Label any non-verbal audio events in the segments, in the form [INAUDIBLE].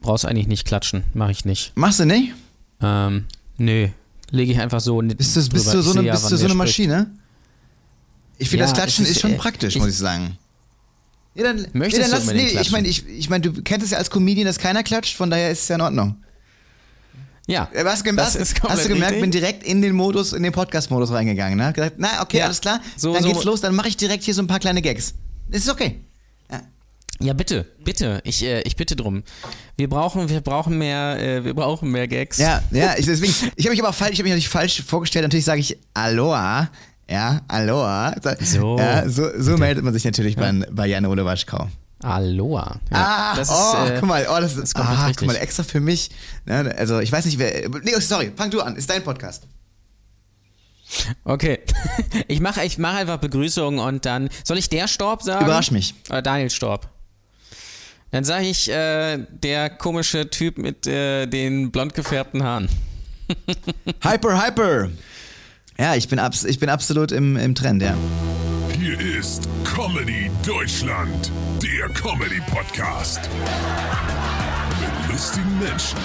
brauchst eigentlich nicht klatschen. Mache ich nicht. Machst du nicht? Ähm, nö. Lege ich einfach so Bist du, bist du so eine, bist du so eine Maschine? Ich finde, ja, das Klatschen ist, ist, schon äh, praktisch, ich, muss ich sagen. Ja, dann, Möchtest nee, dann lass, nee, ich meine, ich, ich mein, du kennst es ja als Comedian, dass keiner klatscht, von daher ist es ja in Ordnung. Ja. Hast, du, hast, hast du gemerkt, ich bin direkt in den Modus, in den Podcast-Modus reingegangen, ne? Gesagt, na, okay, ja. alles klar, so, dann so geht's los, dann mache ich direkt hier so ein paar kleine Gags. Ist okay. Ja. Bitte, bitte. Ich, äh, ich bitte drum. Wir brauchen, wir brauchen mehr, äh, wir brauchen mehr Gags. Ja, ja, [LAUGHS] ich, deswegen, ich habe mich aber falsch, ich habe mich natürlich falsch vorgestellt. Natürlich sage ich Aloha. Ja, Aloha. So, ja, so, so meldet man sich natürlich ja. bei, bei Jan Ole Waschkau. Aloha. Ja, ah, das oh, ist, äh, guck mal, oh, das, ist ah, guck mal, extra für mich. Ne, also, ich weiß nicht, wer. Nee, oh, sorry, fang du an, ist dein Podcast. Okay. [LAUGHS] Ich mache ich mach einfach Begrüßungen und dann. Soll ich der Storb sagen? Überrasch mich. Oder Daniel Storb. Dann sage ich äh, der komische Typ mit äh, den blond gefärbten Haaren. [LAUGHS] hyper, hyper. Ja, ich bin, abs ich bin absolut im, im Trend, ja. Hier ist Comedy Deutschland, der Comedy Podcast. Mit lustigen Menschen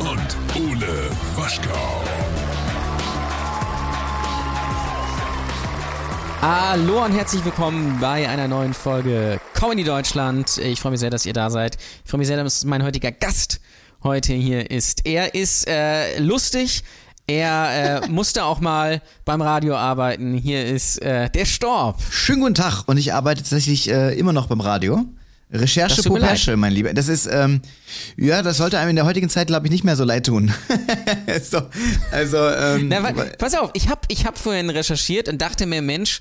und Ole Waschkau. Hallo und herzlich willkommen bei einer neuen Folge Comedy Deutschland. Ich freue mich sehr, dass ihr da seid. Ich freue mich sehr, dass mein heutiger Gast heute hier ist. Er ist äh, lustig. Er äh, [LAUGHS] musste auch mal beim Radio arbeiten. Hier ist äh, der Storb. Schönen guten Tag und ich arbeite tatsächlich äh, immer noch beim Radio. Recherche Popesche, mein Lieber. Das ist, ähm, ja, das sollte einem in der heutigen Zeit, glaube ich, nicht mehr so leid tun. [LAUGHS] so, also, ähm, Na, pass auf, ich habe ich hab vorhin recherchiert und dachte mir, Mensch,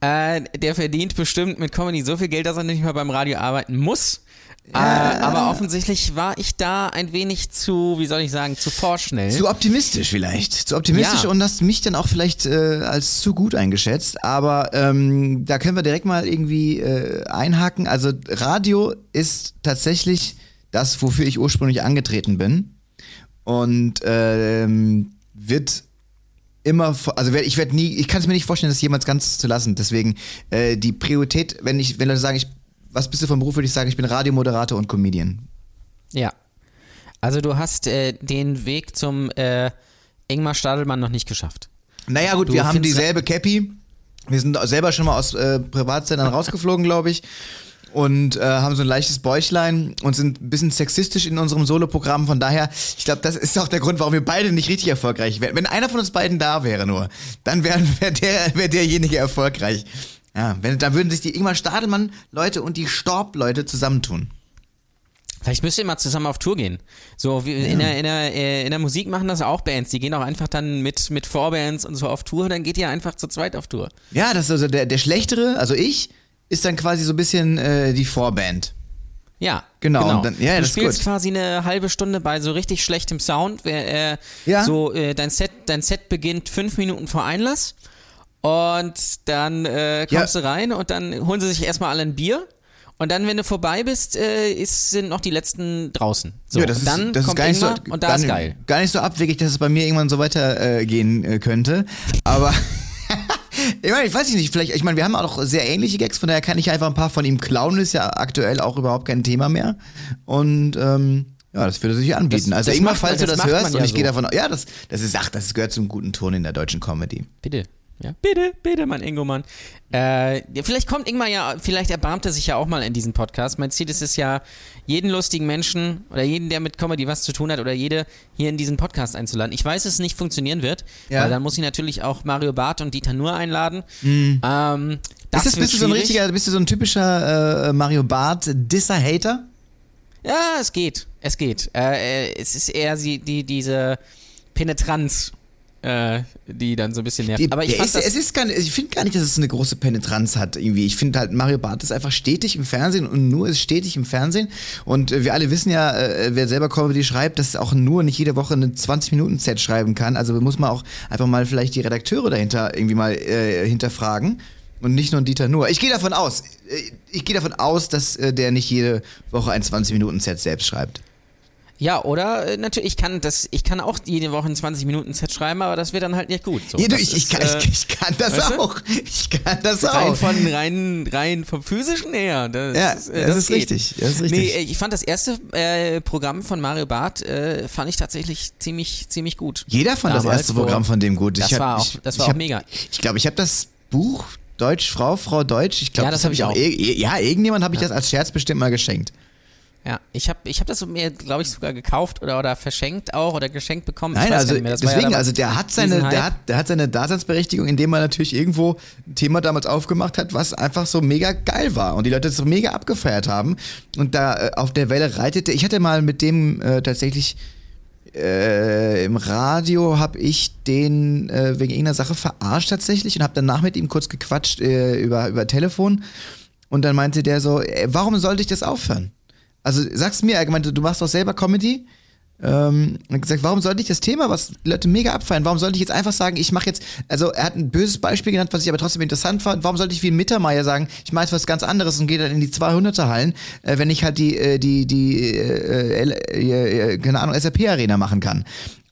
äh, der verdient bestimmt mit Comedy so viel Geld, dass er nicht mehr beim Radio arbeiten muss. Ja. Äh, aber offensichtlich war ich da ein wenig zu, wie soll ich sagen, zu vorschnell. Zu optimistisch vielleicht. Zu optimistisch ja. und hast mich dann auch vielleicht äh, als zu gut eingeschätzt. Aber ähm, da können wir direkt mal irgendwie äh, einhaken. Also Radio ist tatsächlich das, wofür ich ursprünglich angetreten bin. Und ähm, wird immer, also ich werde nie, ich kann es mir nicht vorstellen, das jemals ganz zu lassen. Deswegen äh, die Priorität, wenn ich, wenn Leute sagen, ich was bist du vom Beruf, würde ich sagen, ich bin Radiomoderator und Comedian. Ja. Also du hast äh, den Weg zum äh, Ingmar Stadelmann noch nicht geschafft. Naja gut, du wir haben dieselbe Cappy. Wir sind selber schon mal aus äh, Privatsendern rausgeflogen, glaube ich. Und äh, haben so ein leichtes Bäuchlein und sind ein bisschen sexistisch in unserem Soloprogramm. Von daher, ich glaube, das ist auch der Grund, warum wir beide nicht richtig erfolgreich wären. Wenn einer von uns beiden da wäre nur, dann wäre wär der, wär derjenige erfolgreich. Ja, wenn, da würden sich die Ingmar Stadelmann-Leute und die Storb-Leute zusammentun. Vielleicht müsst ihr mal zusammen auf Tour gehen. So, wie ja. in, der, in, der, äh, in der Musik machen das auch Bands. Die gehen auch einfach dann mit, mit Vorbands und so auf Tour. Dann geht ihr einfach zu zweit auf Tour. Ja, das ist also der, der Schlechtere, also ich, ist dann quasi so ein bisschen äh, die Vorband. Ja, genau. genau. Dann, ja, du spielst quasi eine halbe Stunde bei so richtig schlechtem Sound. Äh, ja. So, äh, dein, Set, dein Set beginnt fünf Minuten vor Einlass. Und dann äh, kommst ja. du rein und dann holen sie sich erstmal alle ein Bier. Und dann, wenn du vorbei bist, äh, ist, sind noch die letzten draußen. So, ja, das ist, dann das kommt ist gar nicht so, und da ist geil. Gar nicht so abwegig, dass es bei mir irgendwann so weitergehen äh, äh, könnte. Aber [LAUGHS] ich meine, ich weiß nicht, vielleicht, ich meine, wir haben auch sehr ähnliche Gags, von daher kann ich einfach ein paar von ihm klauen, ist ja aktuell auch überhaupt kein Thema mehr. Und ähm, ja, das würde sich anbieten. Das, also das immer, falls du das, hörst, und ich so. gehe davon ja, das, das ist, ach, das gehört zum guten Ton in der deutschen Comedy. Bitte. Ja, bitte, bitte, mein Ingo-Mann. Äh, vielleicht kommt Ingmar ja, vielleicht erbarmt er sich ja auch mal in diesen Podcast. Mein Ziel ist es ja, jeden lustigen Menschen oder jeden, der mit Comedy was zu tun hat oder jede hier in diesen Podcast einzuladen. Ich weiß, dass es nicht funktionieren wird, ja. weil dann muss ich natürlich auch Mario Barth und Dieter Nur einladen. Mhm. Ähm, das ist, bist du so ein richtiger, bist du so ein typischer äh, Mario Barth Disser-Hater? Ja, es geht. Es geht. Äh, äh es ist eher die, die, diese Penetranz äh, die dann so ein bisschen nervt. Aber ich, ist, es ist gar ich finde gar nicht, dass es eine große Penetranz hat irgendwie. Ich finde halt, Mario Barth ist einfach stetig im Fernsehen und nur ist stetig im Fernsehen. Und äh, wir alle wissen ja, äh, wer selber Comedy schreibt, dass auch nur nicht jede Woche eine 20-Minuten-Set schreiben kann. Also muss man auch einfach mal vielleicht die Redakteure dahinter irgendwie mal äh, hinterfragen. Und nicht nur Dieter nur. Ich gehe davon aus, äh, ich gehe davon aus, dass äh, der nicht jede Woche ein 20-Minuten-Set selbst schreibt. Ja, oder äh, natürlich, ich kann das, ich kann auch jede Woche ein 20 Minuten Set schreiben, aber das wird dann halt nicht gut. So, ja, du, ich, ich, kann, äh, ich, ich, kann das auch. Ich kann das rein auch. Von, rein, rein vom physischen her. Das, ja, das, äh, das ist geht. richtig. Das ist richtig. Nee, ich fand das erste äh, Programm von Mario Barth, äh, fand ich tatsächlich ziemlich, ziemlich gut. Jeder fand Damals, das erste Programm von dem gut. Das ich war auch, das war auch hab, mega. Ich glaube, ich habe das Buch Deutsch, Frau, Frau Deutsch. Ich glaube, ja, das, das habe ich auch. ja, irgendjemand habe ich ja. das als Scherz bestimmt mal geschenkt. Ja, ich habe ich hab das mir, glaube ich, sogar gekauft oder, oder verschenkt auch oder geschenkt bekommen. Nein, also deswegen, ja also der hat seine, der hat, der hat seine Daseinsberechtigung, indem er natürlich irgendwo ein Thema damals aufgemacht hat, was einfach so mega geil war und die Leute das so mega abgefeiert haben und da äh, auf der Welle reitete. Ich hatte mal mit dem äh, tatsächlich äh, im Radio habe ich den äh, wegen irgendeiner Sache verarscht tatsächlich und habe danach mit ihm kurz gequatscht äh, über, über Telefon und dann meinte der so, äh, warum sollte ich das aufhören? Also sag's mir, er meinte, du machst doch selber Comedy. Ähm, und gesagt, warum sollte ich das Thema, was Leute mega abfeiern, warum sollte ich jetzt einfach sagen, ich mache jetzt, also er hat ein böses Beispiel genannt, was ich aber trotzdem interessant fand, warum sollte ich wie Mittermeier sagen, ich mache jetzt was ganz anderes und gehe dann in die 200er Hallen, äh, wenn ich halt die, äh, die, die, äh, äh, äh, keine Ahnung, SAP-Arena machen kann.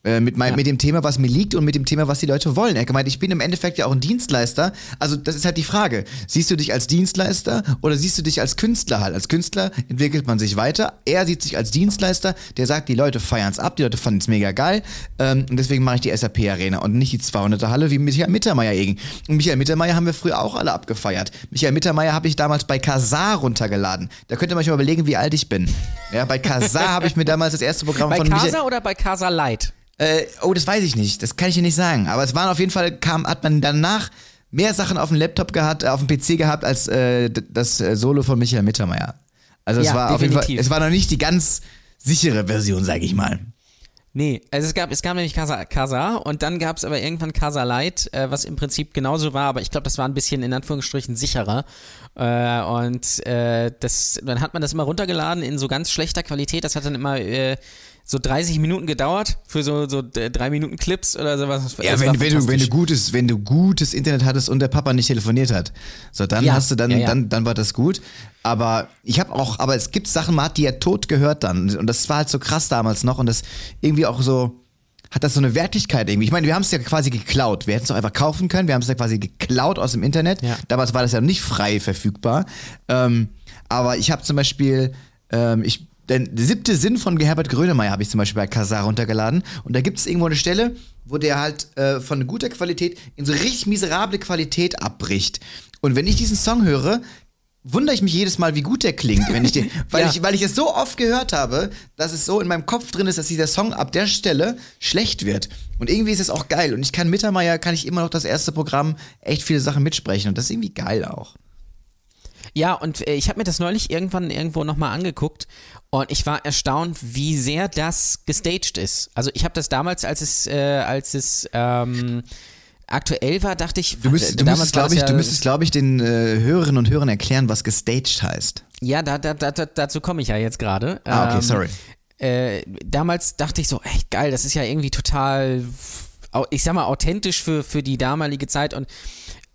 Äh, mit, mein, ja. mit dem Thema, was mir liegt und mit dem Thema, was die Leute wollen. Er gemeint, ich bin im Endeffekt ja auch ein Dienstleister. Also das ist halt die Frage. Siehst du dich als Dienstleister oder siehst du dich als Künstler halt? Als Künstler entwickelt man sich weiter. Er sieht sich als Dienstleister, der sagt, die Leute feiern es ab, die Leute fanden es mega geil. Ähm, und deswegen mache ich die SAP-Arena und nicht die 200er Halle wie Michael Mittermeier eben. Und Michael Mittermeier haben wir früher auch alle abgefeiert. Michael Mittermeier habe ich damals bei Kazar runtergeladen. Da könnt ihr euch mal überlegen, wie alt ich bin. Ja, bei Kazar [LAUGHS] habe ich mir damals das erste Programm bei von Kasa Michael oder bei Kasa Light? Äh, oh, das weiß ich nicht. Das kann ich dir nicht sagen. Aber es waren auf jeden Fall, kam, hat man danach mehr Sachen auf dem Laptop gehabt, äh, auf dem PC gehabt, als äh, das äh, Solo von Michael Mittermeier. Also es ja, war definitiv. auf jeden Fall, es war noch nicht die ganz sichere Version, sag ich mal. Nee, also es gab, es gab nämlich Casa, Casa und dann gab es aber irgendwann Casa Light, äh, was im Prinzip genauso war, aber ich glaube, das war ein bisschen in Anführungsstrichen sicherer. Äh, und äh, das, dann hat man das immer runtergeladen in so ganz schlechter Qualität. Das hat dann immer äh, so 30 Minuten gedauert für so, so drei Minuten Clips oder sowas. Ja, wenn, wenn, du, wenn, du gutes, wenn du gutes Internet hattest und der Papa nicht telefoniert hat, so dann ja, hast du dann, ja, ja. dann, dann war das gut. Aber ich habe auch, aber es gibt Sachen, man hat die ja tot gehört dann. Und das war halt so krass damals noch und das irgendwie auch so, hat das so eine Wertigkeit irgendwie. Ich meine, wir haben es ja quasi geklaut. Wir hätten es auch einfach kaufen können. Wir haben es ja quasi geklaut aus dem Internet. Ja. Damals war das ja nicht frei verfügbar. Ähm, aber ich habe zum Beispiel, ähm, ich der siebte Sinn von Herbert Grönemeyer habe ich zum Beispiel bei Kazar runtergeladen. Und da gibt es irgendwo eine Stelle, wo der halt äh, von guter Qualität in so richtig miserable Qualität abbricht. Und wenn ich diesen Song höre, wundere ich mich jedes Mal, wie gut der klingt, wenn ich den, [LAUGHS] weil ja. ich, weil ich es so oft gehört habe, dass es so in meinem Kopf drin ist, dass dieser Song ab der Stelle schlecht wird. Und irgendwie ist es auch geil. Und ich kann Mittermeier, kann ich immer noch das erste Programm echt viele Sachen mitsprechen. Und das ist irgendwie geil auch. Ja, und äh, ich habe mir das neulich irgendwann irgendwo nochmal angeguckt und ich war erstaunt, wie sehr das gestaged ist. Also ich habe das damals, als es, äh, als es ähm, aktuell war, dachte ich. Du, müsst, du müsstest, glaube ich, ja, du müsstest, glaube ich, den äh, Hörerinnen und Hörern erklären, was gestaged heißt. Ja, da, da, da, dazu komme ich ja jetzt gerade. Ah, okay, ähm, sorry. Äh, damals dachte ich so, echt geil, das ist ja irgendwie total, ich sag mal, authentisch für, für die damalige Zeit und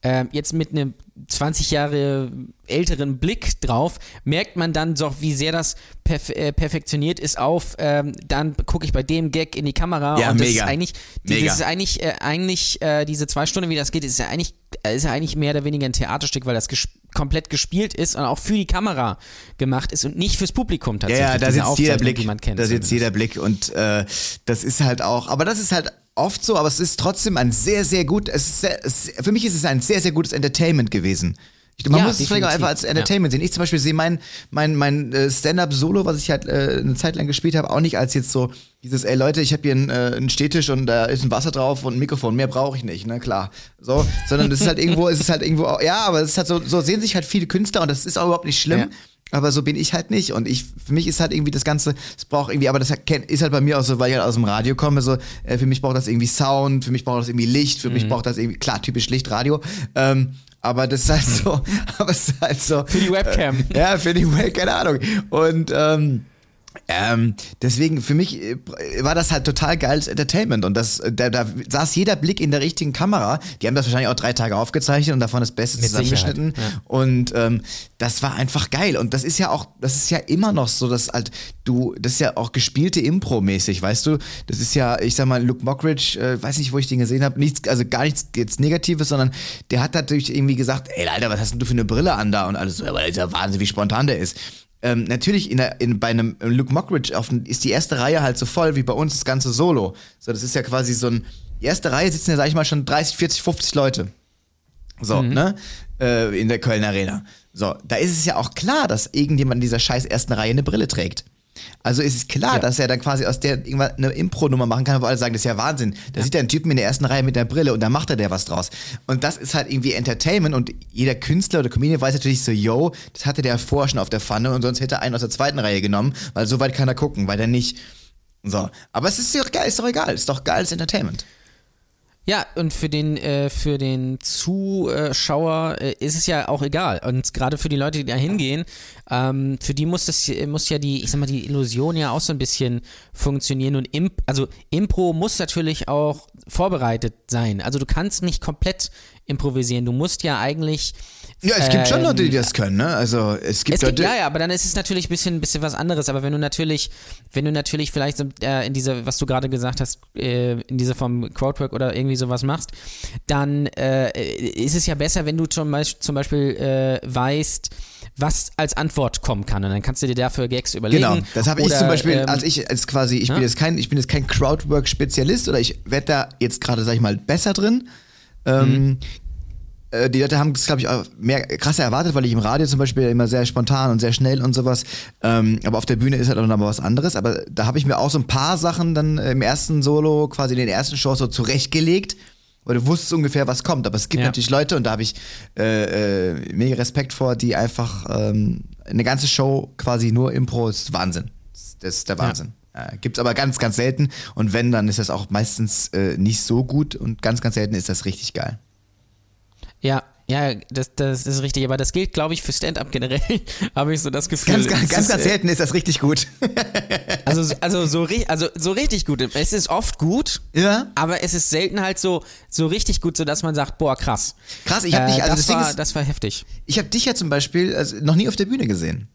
äh, jetzt mit einem 20 Jahre älteren Blick drauf, merkt man dann doch, wie sehr das perf äh, perfektioniert ist auf, ähm, dann gucke ich bei dem Gag in die Kamera ja, und das mega. ist eigentlich, mega. das ist eigentlich, äh, eigentlich äh, diese zwei Stunden, wie das geht, ist ja eigentlich, äh, ist ja eigentlich mehr oder weniger ein Theaterstück, weil das gesp komplett gespielt ist und auch für die Kamera gemacht ist und nicht fürs Publikum tatsächlich. Ja, ja da sitzt jeder Blick, da sitzt jeder Blick und äh, das ist halt auch, aber das ist halt oft so, aber es ist trotzdem ein sehr, sehr gut, es sehr, es, für mich ist es ein sehr, sehr gutes Entertainment gewesen. Ich, man ja, muss es vielleicht auch einfach als Entertainment ja. sehen. Ich zum Beispiel sehe mein, mein, mein äh, Stand-Up-Solo, was ich halt äh, eine Zeit lang gespielt habe, auch nicht als jetzt so dieses, ey Leute, ich habe hier einen, äh, einen Stehtisch und da ist ein Wasser drauf und ein Mikrofon, mehr brauche ich nicht, ne, klar. So, sondern das ist halt irgendwo, es ist halt irgendwo, ja, aber es ist halt so, so sehen sich halt viele Künstler und das ist auch überhaupt nicht schlimm. Ja. Aber so bin ich halt nicht. Und ich, für mich ist halt irgendwie das Ganze, es braucht irgendwie, aber das ist halt bei mir auch so, weil ich halt aus dem Radio komme, so, äh, für mich braucht das irgendwie Sound, für mich braucht das irgendwie Licht, für mhm. mich braucht das irgendwie, klar, typisch Licht, Radio. Ähm, aber das ist halt so, [LAUGHS] aber es ist halt so. Für die Webcam. Äh, ja, für die Webcam, keine Ahnung. Und, ähm, Ähm, deswegen, für mich äh, war das halt total geiles Entertainment und das, äh, da, da saß jeder Blick in der richtigen Kamera. Die haben das wahrscheinlich auch drei Tage aufgezeichnet und davon das Beste zusammengeschnitten. Ja. Und ähm, das war einfach geil. Und das ist ja auch, das ist ja immer noch so, dass halt du, das ist ja auch gespielte Impro-mäßig, weißt du? Das ist ja, ich sag mal, Luke Mockridge, äh, weiß nicht, wo ich den gesehen habe, nichts, also gar nichts jetzt Negatives, sondern der hat natürlich irgendwie gesagt, ey Alter, was hast denn du für eine Brille an da? Und alles so, aber ist ja Wahnsinn, wie spontan der ist. Ähm, natürlich in der, in, bei einem Luke Mockridge auf, ist die erste Reihe halt so voll wie bei uns das ganze Solo. So, das ist ja quasi so ein, die erste Reihe sitzen ja, sag ich mal, schon 30, 40, 50 Leute. So, ne? Äh, in der Köln Arena. So, da ist es ja auch klar, dass irgendjemand in dieser scheiß ersten Reihe eine Brille trägt. Also ist es klar, Ja. dass er dann quasi aus der irgendwann eine Impro-Nummer machen kann, wo alle sagen, das ist ja Wahnsinn. Da sieht er einen Typen in der ersten Reihe mit der Brille und da macht er der was draus. Und das ist halt irgendwie Entertainment und jeder Künstler oder Comedian weiß natürlich so, yo, das hatte der vorher schon auf der Pfanne und sonst hätte er einen aus der zweiten Reihe genommen, weil so weit kann er gucken, weil der nicht. So. Aber es ist doch geil, ist doch egal, ist doch geiles Entertainment. Ja, und für den, äh, für den Zuschauer äh, ist es ja auch egal. Und gerade für die Leute, die da hingehen, ähm, für die muss das muss ja die, ich sag mal, die Illusion ja auch so ein bisschen funktionieren. Und Imp also Impro muss natürlich auch vorbereitet sein. Also du kannst nicht komplett improvisieren. Du musst ja eigentlich. Ja, es gibt schon ähm, Leute, die das können, ne? Also es gibt es gibt, Leute. ja, ja, aber dann ist es natürlich ein bisschen, bisschen was anderes. Aber wenn du natürlich, wenn du natürlich vielleicht so, äh, in diese, was du gerade gesagt hast, äh, in dieser Form Crowdwork oder irgendwie sowas machst, dann äh, ist es ja besser, wenn du zum Beispiel, zum Beispiel äh, weißt, was als Antwort kommen kann. Und dann kannst du dir dafür Gags überlegen. Genau, das habe ich zum Beispiel, ähm, als ich als quasi, ich bin ja? jetzt kein, ich bin jetzt kein Crowdwork-Spezialist oder ich werde da jetzt gerade, sag ich mal, besser drin. Ähm, äh, die Leute haben es, glaube ich, auch mehr krasser erwartet, weil ich im Radio zum Beispiel immer sehr spontan und sehr schnell und sowas. Ähm, aber auf der Bühne ist halt auch noch mal was anderes. Aber da habe ich mir auch so ein paar Sachen dann im ersten Solo, quasi in den ersten Shows so zurechtgelegt. Weil du wusstest ungefähr, was kommt. Aber es gibt Ja. natürlich Leute, und da habe ich äh, äh, mega Respekt vor, die einfach ähm, eine ganze Show quasi nur Impro ist Wahnsinn. Das, das ist der Wahnsinn. Äh, gibt's aber ganz, ganz selten. Und wenn, dann ist das auch meistens äh, nicht so gut und ganz, ganz selten ist das richtig geil. Ja, ja, das, das ist richtig. Aber das gilt, glaube ich, für Stand-up generell. [LAUGHS] Habe ich so das Gefühl. Ganz, ganz, es ganz, ganz äh, selten ist das richtig gut. [LAUGHS] Also, also, so, also so richtig gut. Es ist oft gut, Ja. aber es ist selten halt so, so richtig gut, sodass man sagt, boah, krass. Krass, ich habe Äh, dich, also das, das, war, ist, das war heftig. ich habe dich ja zum Beispiel also noch nie auf der Bühne gesehen.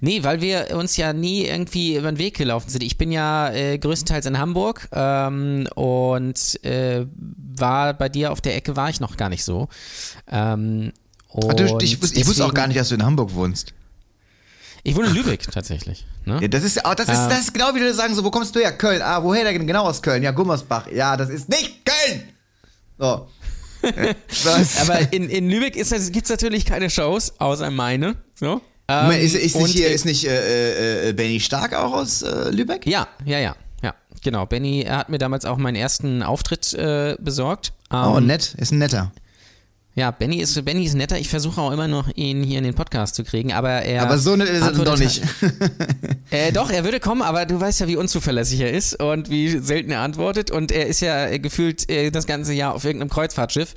Nee, weil wir uns ja nie irgendwie über den Weg gelaufen sind. Ich bin ja äh, größtenteils in Hamburg ähm, und äh, war bei dir auf der Ecke war ich noch gar nicht so. Ähm, Ach, du, ich, wus- ich wusste auch deswegen- gar nicht, dass du in Hamburg wohnst. Ich wohne in Lübeck tatsächlich. Ne? Ja, das ist ja, oh, das ist, Ähm. das ist genau wie du sagen, so, wo kommst du her? Köln. Ah, woher denn genau aus Köln? Ja, Gummersbach. Ja, das ist nicht Köln. So. [LAUGHS] Aber in, in Lübeck gibt es natürlich keine Shows, außer meine. So. Ähm, Moment, ist, ist nicht hier, äh, ist nicht äh, äh, Benny Stark auch aus äh, Lübeck? Ja, ja, ja, ja. Genau. Benny hat mir damals auch meinen ersten Auftritt äh, besorgt. Oh, Ähm, nett, ist ein netter. Ja, Benny ist, Benny ist netter. Ich versuche auch immer noch, ihn hier in den Podcast zu kriegen, aber er. Aber so nett ist er doch nicht. [LAUGHS] Äh, doch, er würde kommen, aber du weißt ja, wie unzuverlässig er ist und wie selten er antwortet. Und er ist ja äh, gefühlt äh, das ganze Jahr auf irgendeinem Kreuzfahrtschiff.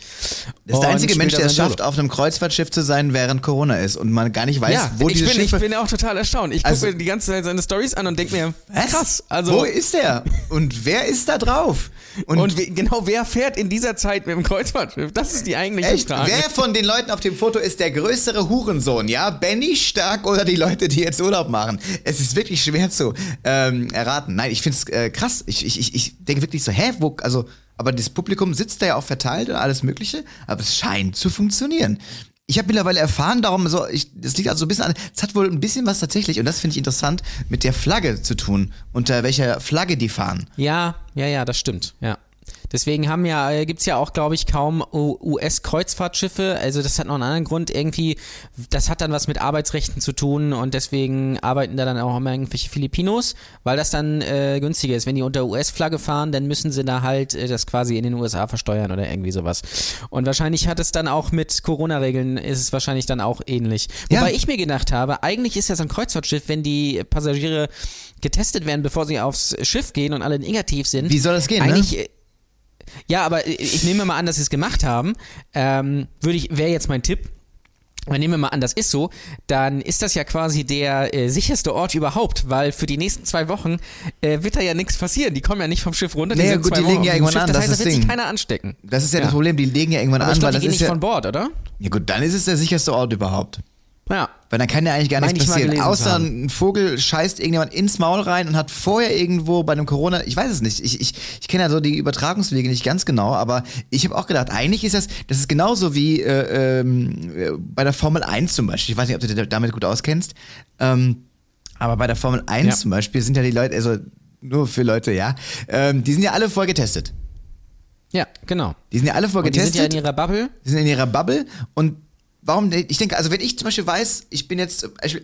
Das ist der einzige Mensch, der es schafft, auf einem Kreuzfahrtschiff zu sein, während Corona ist und man gar nicht weiß, ja, wo ich diese bin, ich Schiffe. bin auch total erstaunt. Ich gucke Also- mir die ganze Zeit seine Stories an und denke mir, Was? krass. Also, wo ist der? Und wer ist da drauf? Und, und, we- genau, wer fährt in dieser Zeit mit dem Kreuzfahrtschiff? Das ist die eigentliche echt, Frage. wer von den Leuten auf dem Foto ist der größere Hurensohn? Ja, Benny Stark oder die Leute, die jetzt Urlaub machen? Es ist wirklich schwer zu ähm, erraten. Nein, ich finde es äh, krass. Ich, ich, ich, ich denke wirklich so, hä, wo, also, aber das Publikum sitzt da ja auch verteilt und alles Mögliche, aber es scheint zu funktionieren. Ich habe mittlerweile erfahren, darum so, ich, das liegt also so ein bisschen an, es hat wohl ein bisschen was tatsächlich, und das finde ich interessant, mit der Flagge zu tun, unter welcher Flagge die fahren. Ja, ja, ja, das stimmt, ja. Deswegen haben ja, äh, gibt's ja auch, glaube ich, kaum US-Kreuzfahrtschiffe. Also das hat noch einen anderen Grund. Irgendwie, das hat dann was mit Arbeitsrechten zu tun und deswegen arbeiten da dann auch immer irgendwelche Filipinos, weil das dann äh, günstiger ist. Wenn die unter US-Flagge fahren, dann müssen sie da halt äh, das quasi in den USA versteuern oder irgendwie sowas. Und wahrscheinlich hat es dann auch mit Corona-Regeln, ist es wahrscheinlich dann auch ähnlich. Ja. Wobei ich mir gedacht habe, eigentlich ist ja so ein Kreuzfahrtschiff, wenn die Passagiere getestet werden, bevor sie aufs Schiff gehen und alle negativ sind. Wie soll das gehen, ne? Eigentlich, äh, ja, aber ich nehme mal an, dass sie es gemacht haben. Ähm, würde ich, wäre jetzt mein Tipp. nehmen wir mal an, das ist so, dann ist das ja quasi der äh, sicherste Ort überhaupt, weil für die nächsten zwei Wochen äh, wird da ja nichts passieren. Die kommen ja nicht vom Schiff runter. Nee, gut, die legen ja irgendwann Schiff, an. Das, das heißt, ist da wird Ding. sich keiner anstecken. Das ist ja, das Problem, die legen ja irgendwann Aber an, ich weil die das gehen ist nicht ja, von Bord, oder? ja gut, dann ist es der sicherste Ort überhaupt. Ja. Weil dann kann ja eigentlich gar nichts passieren. Außer haben. ein Vogel scheißt irgendjemand ins Maul rein und hat vorher irgendwo bei einem Corona, ich weiß es nicht, ich, ich, ich kenne ja so die Übertragungswege nicht ganz genau, aber ich habe auch gedacht, eigentlich ist das, das ist genauso wie äh, äh, bei der Formel 1 zum Beispiel. Ich weiß nicht, ob du dich damit gut auskennst. Ähm, aber bei der Formel 1 Ja. zum Beispiel sind ja die Leute, also nur für Leute, ja, ähm, die sind ja alle vorher getestet. Ja, genau. Die sind ja alle Und die sind ja in ihrer Bubble. Die sind in ihrer Bubble und warum, ich denke, also wenn ich zum Beispiel weiß, ich bin jetzt, ich,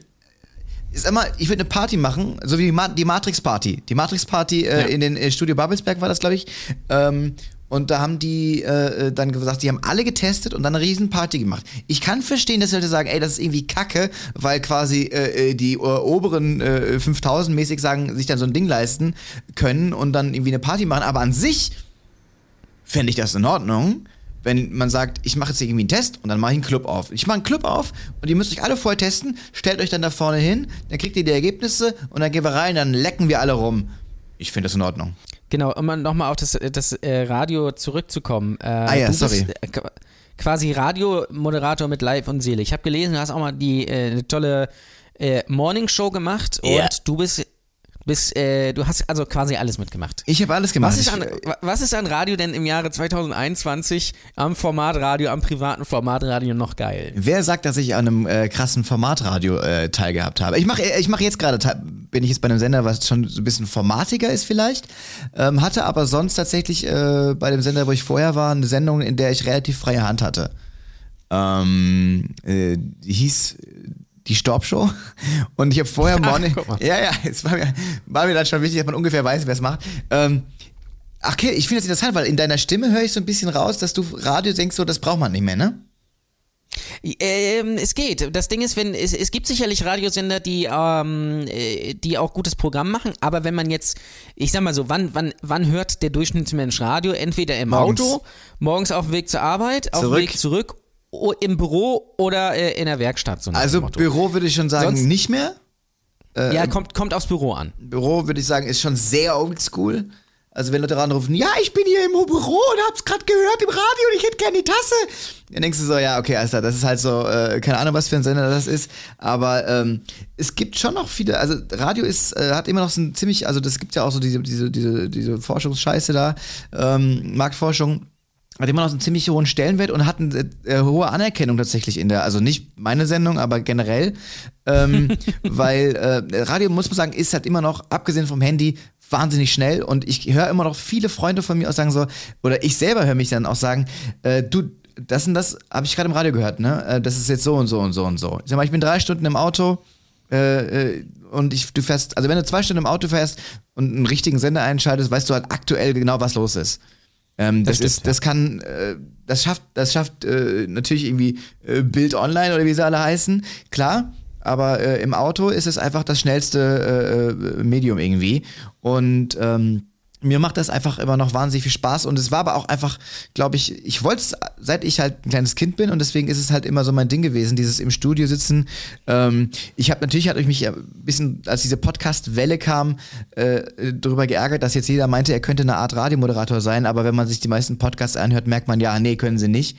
ist immer, ich würde eine Party machen, so wie die, Ma die Matrix-Party. Die Matrix-Party äh, Ja. in den äh, Studio Babelsberg war das, glaube ich. Ähm, und da haben die äh, dann gesagt, die haben alle getestet und dann eine riesen Party gemacht. Ich kann verstehen, dass Leute sagen, ey, das ist irgendwie kacke, weil quasi äh, äh, die äh, oberen äh, 5000 mäßig sagen, sich dann so ein Ding leisten können und dann irgendwie eine Party machen. Aber an sich fände ich das in Ordnung, wenn man sagt, ich mache jetzt hier irgendwie einen Test und dann mache ich einen Club auf. Ich mache einen Club auf und ihr müsst euch alle vorher testen, stellt euch dann da vorne hin, dann kriegt ihr die Ergebnisse und dann gehen wir rein, dann lecken wir alle rum. Ich finde das in Ordnung. Genau, um nochmal auf das, das äh, Radio zurückzukommen. Äh, Ah ja, sorry. Bist, äh, qu- quasi Radiomoderator mit Live und Seele. Ich habe gelesen, du hast auch mal die eine tolle Morning Show gemacht Ja. und du bist, bist äh, du hast also quasi alles mitgemacht. Ich habe alles gemacht. Was ist, an, wa- was ist an Radio denn im Jahre 2021 am Formatradio, am privaten Formatradio noch geil? Wer sagt, dass ich an einem äh, krassen Formatradio äh, teilgehabt habe? Ich mache ich mach jetzt gerade, bin ich jetzt bei einem Sender, was schon so ein bisschen formatiger ist vielleicht, ähm, hatte aber sonst tatsächlich äh, bei dem Sender, wo ich vorher war, eine Sendung, in der ich relativ freie Hand hatte. Ähm, äh, die hieß die Staubshow und ich habe vorher Ach, Morning, mal. ja ja, es war mir, war mir dann schon wichtig, dass man ungefähr weiß, wer es macht. Ähm, Ach, okay, ich finde das interessant, weil in deiner Stimme höre ich so ein bisschen raus, dass du Radio denkst, so das braucht man nicht mehr, ne? Ähm, es geht. Das Ding ist, wenn es, es gibt sicherlich Radiosender, die ähm, äh, die auch gutes Programm machen, aber wenn man jetzt, ich sag mal so, wann wann wann hört der Durchschnittsmensch Radio? Entweder im Morgens. Auto, morgens auf dem Weg zur Arbeit, auf dem. Weg zurück, im Büro oder äh, in der Werkstatt. So Also. Büro würde ich schon sagen, Sonst- nicht mehr. ja, kommt kommt aufs Büro an. Büro würde ich sagen, ist schon sehr oldschool. Also wenn Leute ranrufen, ja, ich bin hier im Büro und hab's gerade gehört im Radio und ich hätte gerne die Tasse. Dann denkst du so, ja, okay, alles klar, das ist halt so, äh, keine Ahnung, was für ein Sender das ist. Aber ähm, es gibt schon noch viele, also Radio ist, äh, hat immer noch so ein ziemlich, also das gibt ja auch so diese, diese, diese, diese Forschungsscheiße da, ähm, Marktforschung hat immer noch einen ziemlich hohen Stellenwert und hat eine äh, hohe Anerkennung tatsächlich in der, also nicht meine Sendung, aber generell, ähm, [LAUGHS] weil äh, Radio, muss man sagen, ist halt immer noch, abgesehen vom Handy, wahnsinnig schnell und ich höre immer noch viele Freunde von mir auch sagen so, oder ich selber höre mich dann auch sagen, äh, du, das und das habe ich gerade im Radio gehört, ne? Äh, das ist jetzt so und so und so und so. Ich sag mal, ich bin drei Stunden im Auto, äh, äh, und ich, du fährst, also wenn du zwei Stunden im Auto fährst und einen richtigen Sender einschaltest, weißt du halt aktuell genau, was los ist. Ähm, das, stimmt, ist, das kann, äh, das schafft, das schafft äh, natürlich irgendwie äh, Bild Online oder wie sie alle heißen, klar. Aber äh, im Auto ist es einfach das schnellste äh, äh, Medium irgendwie. Und ähm, mir macht das einfach immer noch wahnsinnig viel Spaß und es war aber auch einfach, glaube ich, ich wollte es, seit ich halt ein kleines Kind bin und deswegen ist es halt immer so mein Ding gewesen, dieses im Studio sitzen. Ähm, ich habe natürlich, hat mich ein bisschen, als diese Podcast-Welle kam, äh, darüber geärgert, dass jetzt jeder meinte, er könnte eine Art Radiomoderator sein, aber wenn man sich die meisten Podcasts anhört, merkt man, ja, nee, können sie nicht.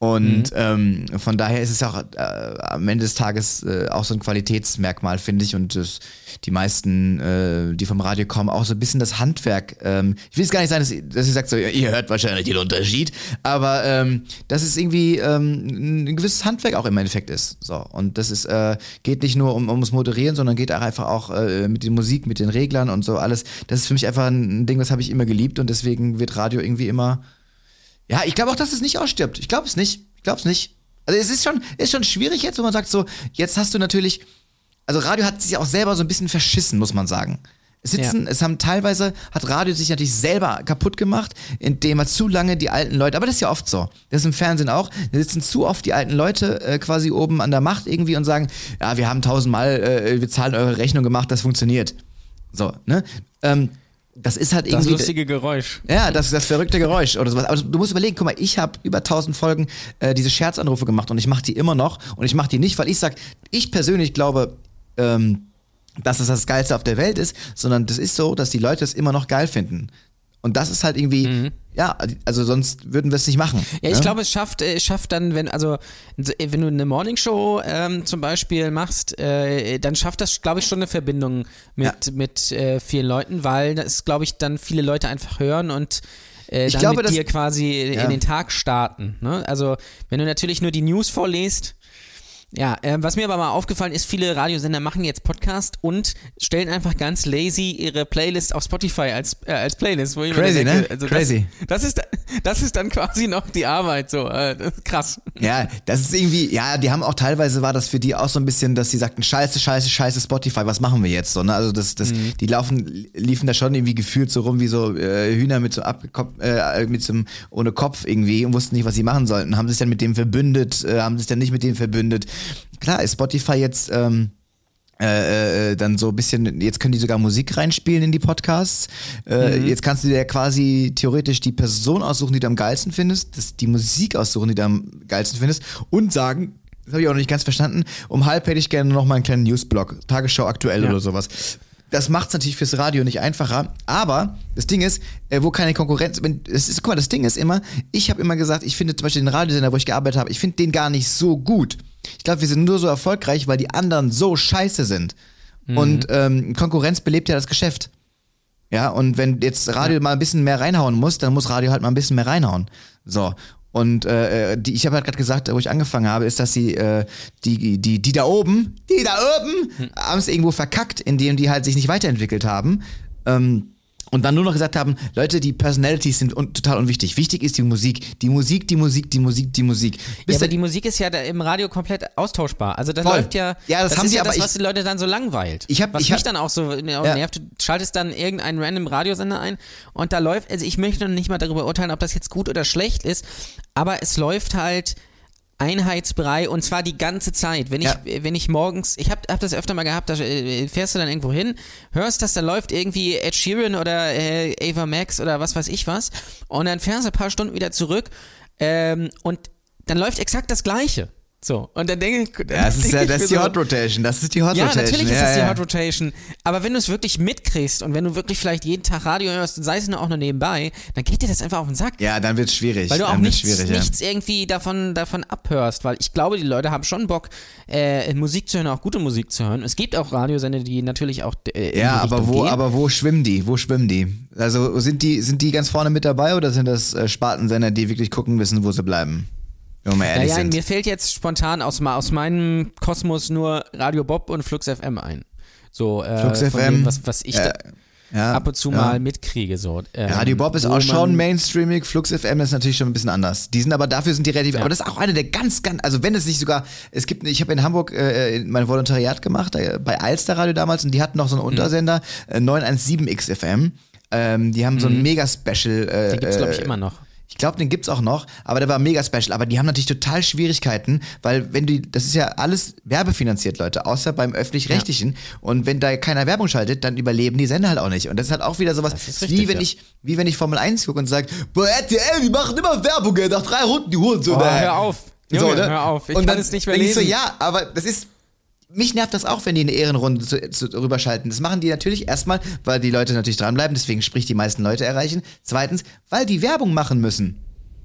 Und ähm, von daher ist es auch äh, am Ende des Tages äh, auch so ein Qualitätsmerkmal, finde ich. Und das, die meisten, äh, die vom Radio kommen, auch so ein bisschen das Handwerk. Ähm, ich will es gar nicht sagen, dass, dass ihr sagt, so, ihr hört wahrscheinlich den Unterschied, aber ähm, dass es irgendwie ähm, ein gewisses Handwerk auch im Endeffekt ist. So. Und das ist, äh, geht nicht nur um, ums Moderieren, sondern geht auch einfach auch äh, mit der Musik, mit den Reglern und so alles. Das ist für mich einfach ein Ding, das habe ich immer geliebt und deswegen wird Radio irgendwie immer ja, ich glaube auch, dass es nicht ausstirbt. Ich glaube es nicht. Ich glaube es nicht. Also es ist schon, ist schon schwierig jetzt, wo man sagt so, jetzt hast du natürlich, also Radio hat sich auch selber so ein bisschen verschissen, muss man sagen. Es sitzen, es haben teilweise, hat Radio sich natürlich selber kaputt gemacht, indem er zu lange die alten Leute, aber das ist ja oft so. Das ist im Fernsehen auch. Da sitzen zu oft die alten Leute äh, quasi oben an der Macht irgendwie und sagen, ja, wir haben tausendmal, äh, wir zahlen eure Rechnung gemacht, das funktioniert. So, ne? Ähm, das ist halt irgendwie. Das lustige Geräusch. Ja, das, das verrückte Geräusch oder sowas. Aber du musst überlegen, guck mal, ich habe über 1000 Folgen äh, diese Scherzanrufe gemacht und ich mache die immer noch. Und ich mache die nicht, weil ich sag, ich persönlich glaube, ähm, dass es das Geilste auf der Welt ist, sondern das ist so, dass die Leute es immer noch geil finden. Und das ist halt irgendwie, mhm. ja, also sonst würden wir es nicht machen. Ja, ich ne? glaube, es schafft, es schafft dann, wenn, also wenn du eine Morningshow ähm, zum Beispiel machst, äh, dann schafft das, glaube ich, schon eine Verbindung mit, ja. mit äh, vielen Leuten, weil das, glaube ich, dann viele Leute einfach hören und äh, ich dann glaube, mit dir quasi ja. in den Tag starten. Ne? Also wenn du natürlich nur die News vorliest, ja, äh, was mir aber mal aufgefallen ist, viele Radiosender machen jetzt Podcast und stellen einfach ganz lazy ihre Playlist auf Spotify als, äh, als Playlist. Crazy, denke, ne? Also Crazy. Das, das, ist, das ist dann quasi noch die Arbeit, so äh, krass. Ja, das ist irgendwie, ja, die haben auch teilweise war das für die auch so ein bisschen, dass sie sagten, scheiße, scheiße, scheiße Spotify, was machen wir jetzt so, ne? Also das, das, mhm. die laufen, liefen da schon irgendwie gefühlt so rum wie so äh, Hühner mit so abgekopf, äh, mit so einem, ohne Kopf irgendwie und wussten nicht, was sie machen sollten. Haben sich dann mit dem verbündet, äh, haben sich dann nicht mit dem verbündet klar ist Spotify jetzt ähm, äh, äh, dann so ein bisschen, jetzt können die sogar Musik reinspielen in die Podcasts. Äh, mhm. Jetzt kannst du dir quasi theoretisch die Person aussuchen, die du am geilsten findest, das, die Musik aussuchen, die du am geilsten findest und sagen, das habe ich auch noch nicht ganz verstanden, um halb hätte ich gerne noch mal einen kleinen Newsblog, Tagesschau aktuell ja. oder sowas. Das macht es natürlich fürs Radio nicht einfacher, aber das Ding ist, äh, wo keine Konkurrenz, wenn, das ist, guck mal, das Ding ist immer, ich habe immer gesagt, ich finde zum Beispiel den Radiosender, wo ich gearbeitet habe, ich finde den gar nicht so gut. Ich glaube, wir sind nur so erfolgreich, weil die anderen so scheiße sind. Mhm. Und ähm, Konkurrenz belebt ja das Geschäft. Ja, und wenn jetzt Radio ja. mal ein bisschen mehr reinhauen muss, dann muss Radio halt mal ein bisschen mehr reinhauen. So. Und äh, die, ich habe halt gerade gesagt, wo ich angefangen habe, ist, dass sie äh, die, die, die da oben, die da oben, hm. haben es irgendwo verkackt, indem die halt sich nicht weiterentwickelt haben. Ähm, und dann nur noch gesagt haben, Leute, die Personalities sind un total unwichtig. Wichtig ist die Musik. Die Musik, die Musik, die Musik, die Musik. Bis ja, aber die Musik ist ja im Radio komplett austauschbar. Also das voll. läuft ja, ja das, das haben ist sie, ja aber das, was die Leute dann so langweilt. Ich hab, was ich mich hab, dann auch so nervt, du schaltest dann irgendeinen random Radiosender ein und da läuft, also ich möchte noch nicht mal darüber urteilen, ob das jetzt gut oder schlecht ist, aber es läuft halt Einheitsbrei und zwar die ganze Zeit. Wenn ich, ja. wenn ich morgens, ich habe hab das öfter mal gehabt, da äh, fährst du dann irgendwo hin, hörst, dass da läuft irgendwie Ed Sheeran oder äh, Ava Max oder was weiß ich was und dann fährst du ein paar Stunden wieder zurück ähm, und dann läuft exakt das Gleiche. So, und dann denke ich. Ja, das ist, ja, das ist die so, Hot Rotation. Das ist die Hot ja, Rotation. Natürlich ja, ist das ja. die Hot Rotation. Aber wenn du es wirklich mitkriegst und wenn du wirklich vielleicht jeden Tag Radio hörst, sei es nur auch nur nebenbei, dann geht dir das einfach auf den Sack. Ja, dann wird es schwierig. Weil du auch dann nichts, nichts irgendwie davon, davon abhörst. Weil ich glaube, die Leute haben schon Bock, äh, Musik zu hören, auch gute Musik zu hören. Es gibt auch Radiosender, die natürlich auch. Äh, ja, aber wo, gehen. aber wo schwimmen die? Wo schwimmen die? Also sind die, sind die ganz vorne mit dabei oder sind das äh, Spartensender, die wirklich gucken wissen, wo sie bleiben? Wenn wir ehrlich naja, sind. mir fällt jetzt spontan aus, aus meinem Kosmos nur Radio Bob und Flux FM ein. So, äh, Flux FM, dem, was, was ich äh, ja, ab und zu ja. mal mitkriege. So. Ähm, Radio Bob ist auch schon mainstreamig, Flux FM ist natürlich schon ein bisschen anders. Die sind aber, dafür sind die relativ, ja. aber das ist auch eine der ganz, ganz, also wenn es nicht sogar, es gibt, ich habe in Hamburg äh, mein Volontariat gemacht, äh, bei Alster Radio damals und die hatten noch so einen mhm. Untersender, äh, 917XFM. Ähm, die haben mhm. so ein mhm. Mega-Special. Äh, die gibt's, glaube ich, immer noch. Ich glaube, den gibt's auch noch, aber der war mega special. Aber die haben natürlich total Schwierigkeiten, weil wenn du, das ist ja alles werbefinanziert, Leute, außer beim öffentlich-rechtlichen. Ja. Und wenn da keiner Werbung schaltet, dann überleben die Sender halt auch nicht. Und das ist halt auch wieder sowas, richtig, wie wenn ja. ich, wie wenn ich Formel 1 gucke und sage, boah, RTL, die machen immer Werbung, ey, nach drei Runden, die holen so. Oh, hör auf. Junge, so, ne? hör auf. Ich und kann dann es nicht mehr lesen. Ich so, ja, aber das ist, mich nervt das auch, wenn die eine Ehrenrunde zu, zu, rüberschalten. Das machen die natürlich erstmal, weil die Leute natürlich dranbleiben, deswegen sprich die meisten Leute erreichen. Zweitens, weil die Werbung machen müssen.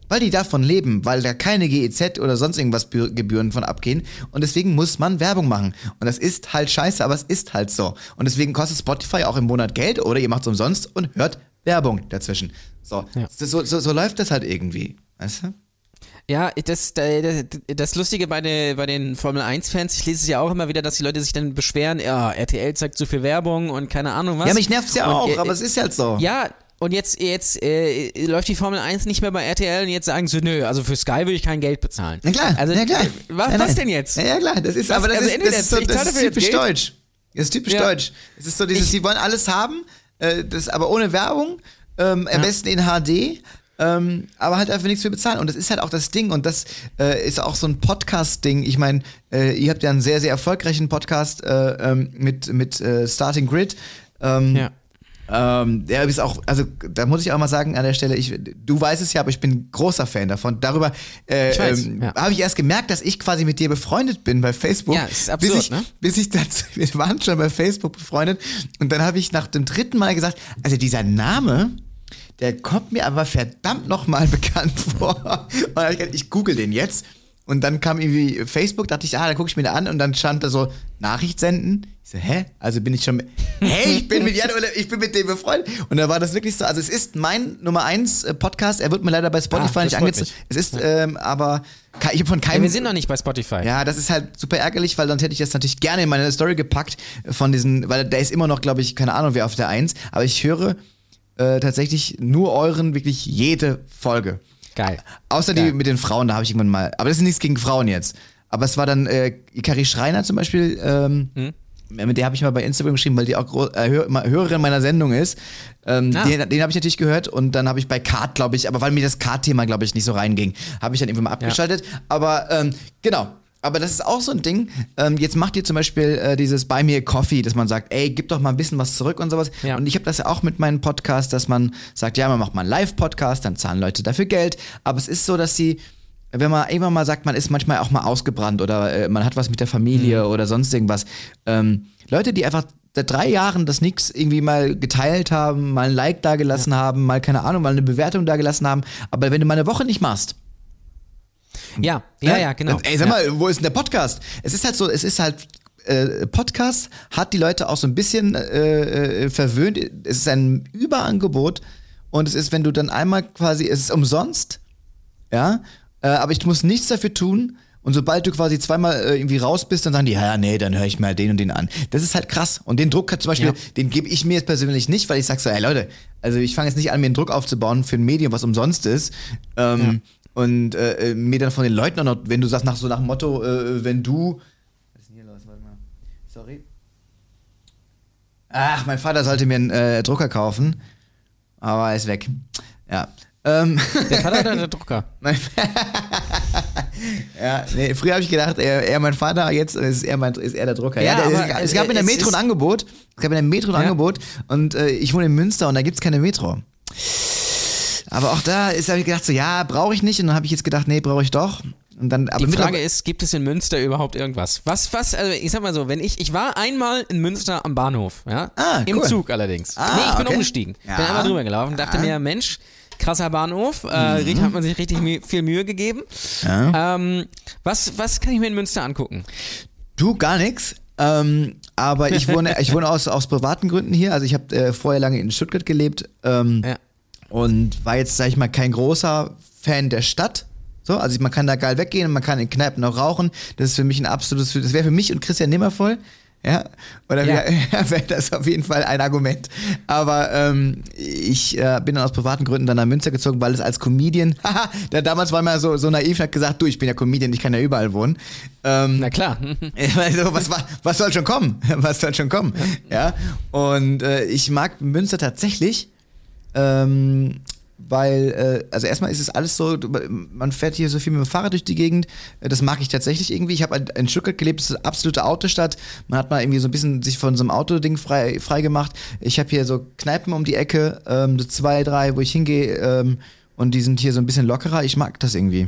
Weil die davon leben, weil da keine GEZ oder sonst irgendwas Gebühren von abgehen. Und deswegen muss man Werbung machen. Und das ist halt scheiße, aber es ist halt so. Und deswegen kostet Spotify auch im Monat Geld oder ihr macht es umsonst und hört Werbung dazwischen. So, ja. so, so, so läuft das halt irgendwie. Weißt du? Ja, das, das, das Lustige bei, den, bei den Formel 1-Fans, ich lese es ja auch immer wieder, dass die Leute sich dann beschweren, ja, RTL zeigt zu viel Werbung und keine Ahnung was. Ja, mich nervt es ja und, auch, äh, aber es ist halt so. Ja, und jetzt, jetzt äh, läuft die Formel 1 nicht mehr bei RTL und jetzt sagen sie, nö, also für Sky will ich kein Geld bezahlen. Na klar, also, na klar. Was, nein, was denn jetzt? Ja, ja klar, das ist, was, aber das also ist, das ist, so, das ist typisch deutsch. Das ist typisch ja. deutsch. Es ist so dieses, ich, sie wollen alles haben, äh, das aber ohne Werbung, ähm, am ja. besten in HD ähm, aber halt einfach nichts für bezahlen. Und das ist halt auch das Ding. Und das äh, ist auch so ein Podcast-Ding. Ich meine, äh, ihr habt ja einen sehr, sehr erfolgreichen Podcast äh, ähm, mit, mit äh, Starting Grid. Ähm, ja. Ähm, der ist auch, also da muss ich auch mal sagen an der Stelle, ich, du weißt es ja, aber ich bin großer Fan davon. Darüber äh, ähm, ja. habe ich erst gemerkt, dass ich quasi mit dir befreundet bin bei Facebook. Ja, ist absurd, bis ich, ne? Bis ich dazu, [LAUGHS] wir waren schon bei Facebook befreundet und dann habe ich nach dem dritten Mal gesagt, also dieser Name, der kommt mir aber verdammt nochmal [LAUGHS] bekannt vor. Ich, gedacht, ich google den jetzt. Und dann kam irgendwie Facebook, dachte ich, ah, da gucke ich mir da an und dann stand da so Nachricht senden. Ich so, hä? Also bin ich schon, [LAUGHS] hey, ich bin mit Jan ich bin mit dem befreundet. Und da war das wirklich so, also es ist mein Nummer 1 äh, Podcast, er wird mir leider bei Spotify ah, nicht angezeigt. Es ist ähm, aber, ich habe von keinem... Ja, wir sind noch nicht bei Spotify. Ja, das ist halt super ärgerlich, weil sonst hätte ich das natürlich gerne in meine Story gepackt von diesen, weil da ist immer noch, glaube ich, keine Ahnung, wer auf der 1, aber ich höre äh, tatsächlich nur euren, wirklich jede Folge. Geil. Außer Geil. die mit den Frauen, da habe ich irgendwann mal. Aber das ist nichts gegen Frauen jetzt. Aber es war dann äh, Ikari Schreiner zum Beispiel. Ähm, hm? Mit der habe ich mal bei Instagram geschrieben, weil die auch äh, Hörerin meiner Sendung ist. Ähm, ah. Den, den habe ich natürlich gehört und dann habe ich bei Kart, glaube ich, aber weil mir das Kart-Thema, glaube ich, nicht so reinging, habe ich dann irgendwie mal abgeschaltet. Ja. Aber ähm, genau, aber das ist auch so ein Ding. Ähm, jetzt macht ihr zum Beispiel äh, dieses Buy Me a Coffee, dass man sagt, ey, gib doch mal ein bisschen was zurück und sowas. Ja. Und ich habe das ja auch mit meinem Podcast, dass man sagt, ja, man macht mal einen Live-Podcast, dann zahlen Leute dafür Geld. Aber es ist so, dass sie, wenn man irgendwann mal sagt, man ist manchmal auch mal ausgebrannt oder äh, man hat was mit der Familie mhm. oder sonst irgendwas. Ähm, Leute, die einfach seit drei Jahren das nix irgendwie mal geteilt haben, mal ein Like dagelassen ja. haben, mal keine Ahnung, mal eine Bewertung dagelassen haben. Aber wenn du mal eine Woche nicht machst, ja, ja, ja, genau. Ey, sag mal, wo ist denn der Podcast? Es ist halt so, es ist halt äh, Podcast hat die Leute auch so ein bisschen äh, äh, verwöhnt. Es ist ein Überangebot und es ist, wenn du dann einmal quasi, es ist umsonst, ja, äh, aber ich muss nichts dafür tun. Und sobald du quasi zweimal äh, irgendwie raus bist, dann sagen die, ja, nee, dann höre ich mal den und den an. Das ist halt krass. Und den Druck hat zum Beispiel, ja. den gebe ich mir jetzt persönlich nicht, weil ich sage so, ey Leute, also ich fange jetzt nicht an, mir einen Druck aufzubauen für ein Medium, was umsonst ist. Ähm, ja und äh, äh, mir dann von den Leuten auch noch, wenn du sagst, nach so nach dem Motto, äh, wenn du. Was ist denn hier los? Warte mal. Sorry. Ach, mein Vater sollte mir einen äh, Drucker kaufen, aber er ist weg. Ja. Ähm. Der Vater oder [LAUGHS] der Drucker? [LAUGHS] ja, nee, früher habe ich gedacht, er, er mein Vater, jetzt ist er, mein, ist er der Drucker. Ja, ja der, es, es, gab in der Metro ein Angebot. Es gab in der Metro ein ja. Angebot und äh, ich wohne in Münster und da gibt es keine Metro. Aber auch da ist habe ich gedacht so, ja, brauche ich nicht. Und dann habe ich jetzt gedacht, nee, brauche ich doch. Und dann, aber die Frage ist, gibt es in Münster überhaupt irgendwas? Was, was, also ich sag mal so, wenn ich, ich war einmal in Münster am Bahnhof, ja, ah, cool. im Zug allerdings. Ah, nee, ich bin okay. umgestiegen, ja. bin einmal drüber gelaufen, dachte ja. mir, Mensch, krasser Bahnhof, äh, mhm. hat man sich richtig viel Mühe gegeben. Ja. Ähm, was, was kann ich mir in Münster angucken? Du, gar nichts. Ähm, aber ich wohne, [LAUGHS] ich wohne aus, aus privaten Gründen hier. Also ich habe äh, vorher lange in Stuttgart gelebt. Ähm, ja und war jetzt, sag ich mal, kein großer Fan der Stadt. So, also man kann da geil weggehen, man kann in Kneipen noch rauchen. Das ist für mich ein absolutes, das wäre für mich und Christian Nimmervoll. Ja, oder ja. wäre [LAUGHS] wär das auf jeden Fall ein Argument. Aber ähm, ich äh, bin dann aus privaten Gründen dann nach Münster gezogen, weil es als Comedian, [LAUGHS] haha, da damals war man so, so naiv und hat gesagt, du, ich bin ja Comedian, ich kann ja überall wohnen. Ähm, Na klar. [LAUGHS] also, was, was soll schon kommen? Was soll schon kommen? Ja. Und äh, ich mag Münster tatsächlich, ähm, weil, äh, also erstmal ist es alles so, man fährt hier so viel mit dem Fahrrad durch die Gegend, äh, das mag ich tatsächlich irgendwie. Ich habe in Stuttgart gelebt, das ist eine absolute Autostadt. Man hat mal irgendwie so ein bisschen sich von so einem Autoding frei, frei gemacht. Ich habe hier so Kneipen um die Ecke, ähm, so zwei, drei, wo ich hingehe ähm, und die sind hier so ein bisschen lockerer. Ich mag das irgendwie.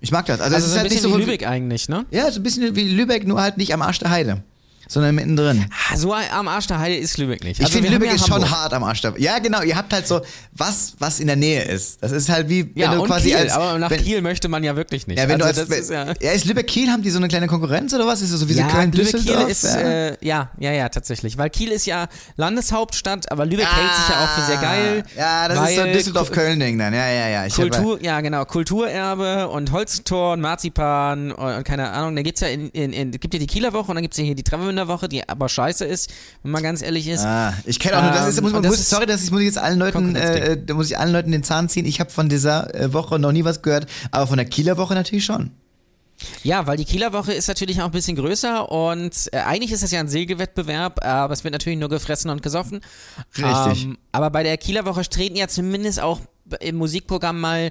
Ich mag das. Also, also es ist so halt nicht so wie Lübeck eigentlich, ne? Ja, so ein bisschen wie Lübeck, nur halt nicht am Arsch der Heide sondern mittendrin. Ah, so am Arsch der Heide ist Lübeck nicht. Ich also finde, Lübeck ja ist Hamburg. schon hart am Arsch der Ja, genau. Ihr habt halt so was, was in der Nähe ist. Das ist halt wie, ja, wenn du quasi Kiel, als. Aber nach wenn, Kiel möchte man ja wirklich nicht. Ja, wenn also du als, ist, ja. ja, ist Lübeck-Kiel, haben die so eine kleine Konkurrenz oder was? Ist das so wie ja, so Köln-Düsseldorf? Lübeck-Kiel ist, ja. Äh, ja, ja, ja, tatsächlich. Weil Kiel ist ja Landeshauptstadt, aber Lübeck ah, hält sich ja auch für sehr geil. Ja, das ist so ein Düsseldorf-Köln-Ding dann. Ja, ja, ja. Ich Kultur, ja, genau. Kulturerbe und Holztor und Marzipan und, keine Ahnung. Da gibt's ja in, in, in, gibt ja die Kieler Woche und dann gibt es ja hier die Travemünder Woche, die aber scheiße ist, wenn man ganz ehrlich ist. Ah, ich kenne auch nur, das ist, muss, man, das muss, sorry, das ist, muss ich jetzt allen Leuten, äh, da muss ich allen Leuten den Zahn ziehen. Ich habe von dieser äh, Woche noch nie was gehört, aber von der Kieler Woche natürlich schon. Ja, weil die Kieler Woche ist natürlich auch ein bisschen größer und äh, eigentlich ist es ja ein Segelwettbewerb, aber es wird natürlich nur gefressen und gesoffen. Richtig. Ähm, aber bei der Kieler Woche treten ja zumindest auch im Musikprogramm mal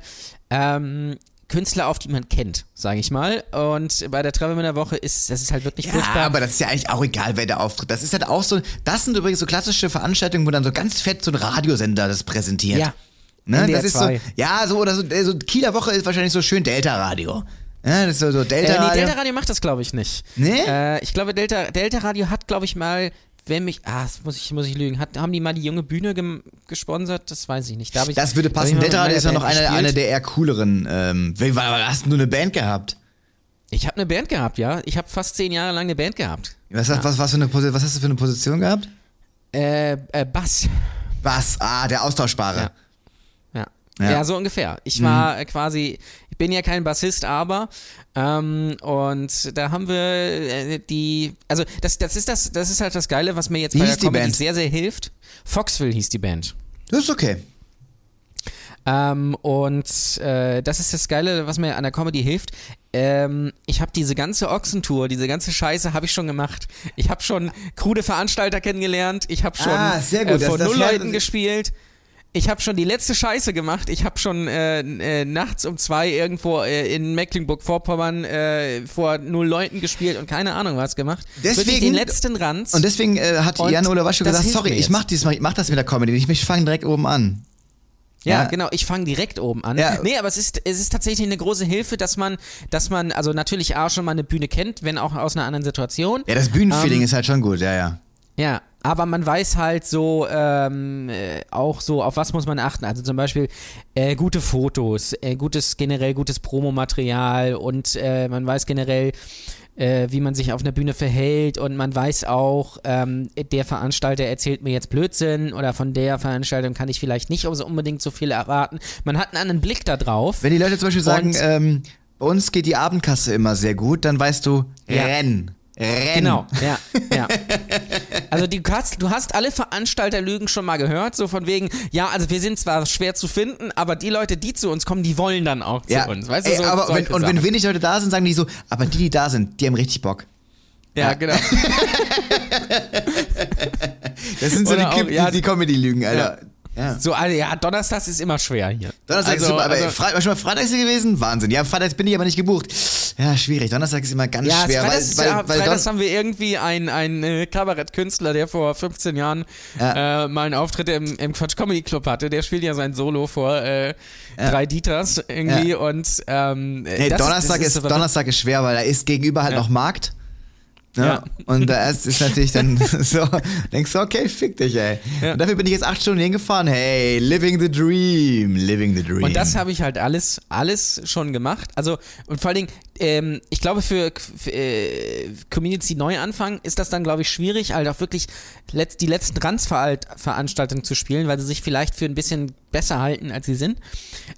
ähm, Künstler auf, die man kennt, sage ich mal. Und bei der Travel in der Woche ist das ist halt wirklich Ja, furchtbar. aber das ist ja eigentlich auch egal, wer da auftritt. Das ist halt auch so, das sind übrigens so klassische Veranstaltungen, wo dann so ganz fett so ein Radiosender das präsentiert. Ja. Ne? NDR Das ist so, 2. ja, so oder so, äh, so Kieler Woche ist wahrscheinlich so schön Delta-Radio. Ja, das ist so, so Äh, Delta nee, Radio. Delta Radio macht das, glaube ich, nicht. Nee? Äh, ich glaube, Delta, Delta Radio hat, glaube ich, mal, wenn mich, ah, das muss ich, muss ich lügen, hat, haben die mal die junge Bühne gesponsert? Das weiß ich nicht. Da ich, das würde passen. Radio ist ja noch Band eine, der eher cooleren. Ähm, hast du eine Band gehabt? Ich habe eine Band gehabt, ja. Ich habe fast zehn Jahre lang eine Band gehabt. Was, hast- was, was, eine, was hast du für eine Position gehabt? Äh, äh Bass. Bass, ah, der Austauschbare. Ja. Ja. Ja. so ungefähr. Ich war äh, quasi, ich bin ja kein Bassist, aber ähm, und da haben wir äh, die, also das, das ist das, das ist halt das Geile, was mir jetzt Wie bei der Comedy sehr, sehr hilft. Foxville hieß die Band. Das ist okay. Ähm, und äh, das ist das Geile, was mir an der Comedy hilft. Ähm, ich habe diese ganze Ochsentour, diese ganze Scheiße habe ich schon gemacht. Ich habe schon krude Veranstalter kennengelernt. Ich habe schon Ah. Äh, vor Nullleuten das- gespielt. Ich habe schon die letzte Scheiße gemacht. Ich habe schon äh, äh, nachts um zwei irgendwo äh, in Mecklenburg-Vorpommern äh, vor null Leuten gespielt und keine Ahnung was gemacht. Wirklich Deswegen- den letzten Ranz. Und deswegen äh, hat Und Jan Ole Waschko das gesagt, sorry, ich mach diesmal, ich mach das mit der Comedy. Ich, ich fange direkt oben an. Ja, Ja. genau. Ich fange direkt oben an. Ja. Nee, aber es ist, es ist tatsächlich eine große Hilfe, dass man, dass man, also natürlich A schon mal eine Bühne kennt, wenn auch aus einer anderen Situation. Ja, das Bühnenfeeling Ähm, ist halt schon gut, ja, ja. Ja, aber man weiß halt so ähm, äh, auch so, auf was muss man achten. Also zum Beispiel äh, gute Fotos, äh, gutes, generell gutes Promomaterial und äh, man weiß generell, äh, wie man sich auf einer Bühne verhält und man weiß auch, ähm, der Veranstalter erzählt mir jetzt Blödsinn oder von der Veranstaltung kann ich vielleicht nicht so unbedingt so viel erwarten. Man hat einen anderen Blick da drauf. Wenn die Leute zum Beispiel sagen, ähm, bei uns geht die Abendkasse immer sehr gut, dann weißt du, Ja. renn. Renn. Genau, ja, ja. Also du hast, du hast alle Veranstalterlügen schon mal gehört, so von wegen, ja, also wir sind zwar schwer zu finden, aber die Leute, die zu uns kommen, die wollen dann auch zu Ja, uns. Weißt du, ey, so, aber wenn, und wenn wenig Leute da sind, sagen die so, aber die, die da sind, die haben richtig Bock. Ja, Ja. genau. [LAUGHS] Das sind so die, Oder auch, Clip- ja, die, die Comedy-Lügen, Alter. Ja. So, also, ja, Donnerstags ist immer schwer hier. Donnerstag also, ist super, aber also, Fre schon mal Freitags gewesen? Wahnsinn. Ja, Freitags bin ich aber nicht gebucht. Ja, schwierig. Donnerstag ist immer ganz ja, schwer, Freitags, weil, ja, weil, weil Freitags Don haben wir irgendwie einen, einen äh, Kabarettkünstler, der vor 15 Jahren Ja. äh, mal einen Auftritt im, im Quatsch Comedy Club hatte. Der spielt ja sein Solo vor äh, drei Dieters irgendwie und ähm, nee, das Donnerstag, das ist, aber- Donnerstag ist schwer, weil da ist gegenüber halt Ja. noch Markt. Ne? Ja. Und da ist, ist natürlich dann [LAUGHS] so, denkst du, okay, fick dich, ey. Ja. Und dafür bin ich jetzt acht Stunden hingefahren. Hey, living the dream, living the dream. Und das habe ich halt alles, alles schon gemacht. Also, und vor allen Dingen, ähm, ich glaube, für, für äh, Community Neuanfang ist das dann, glaube ich, schwierig, halt auch wirklich letzt, die letzten Ranzveranstaltungen zu spielen, weil sie sich vielleicht für ein bisschen besser halten, als sie sind.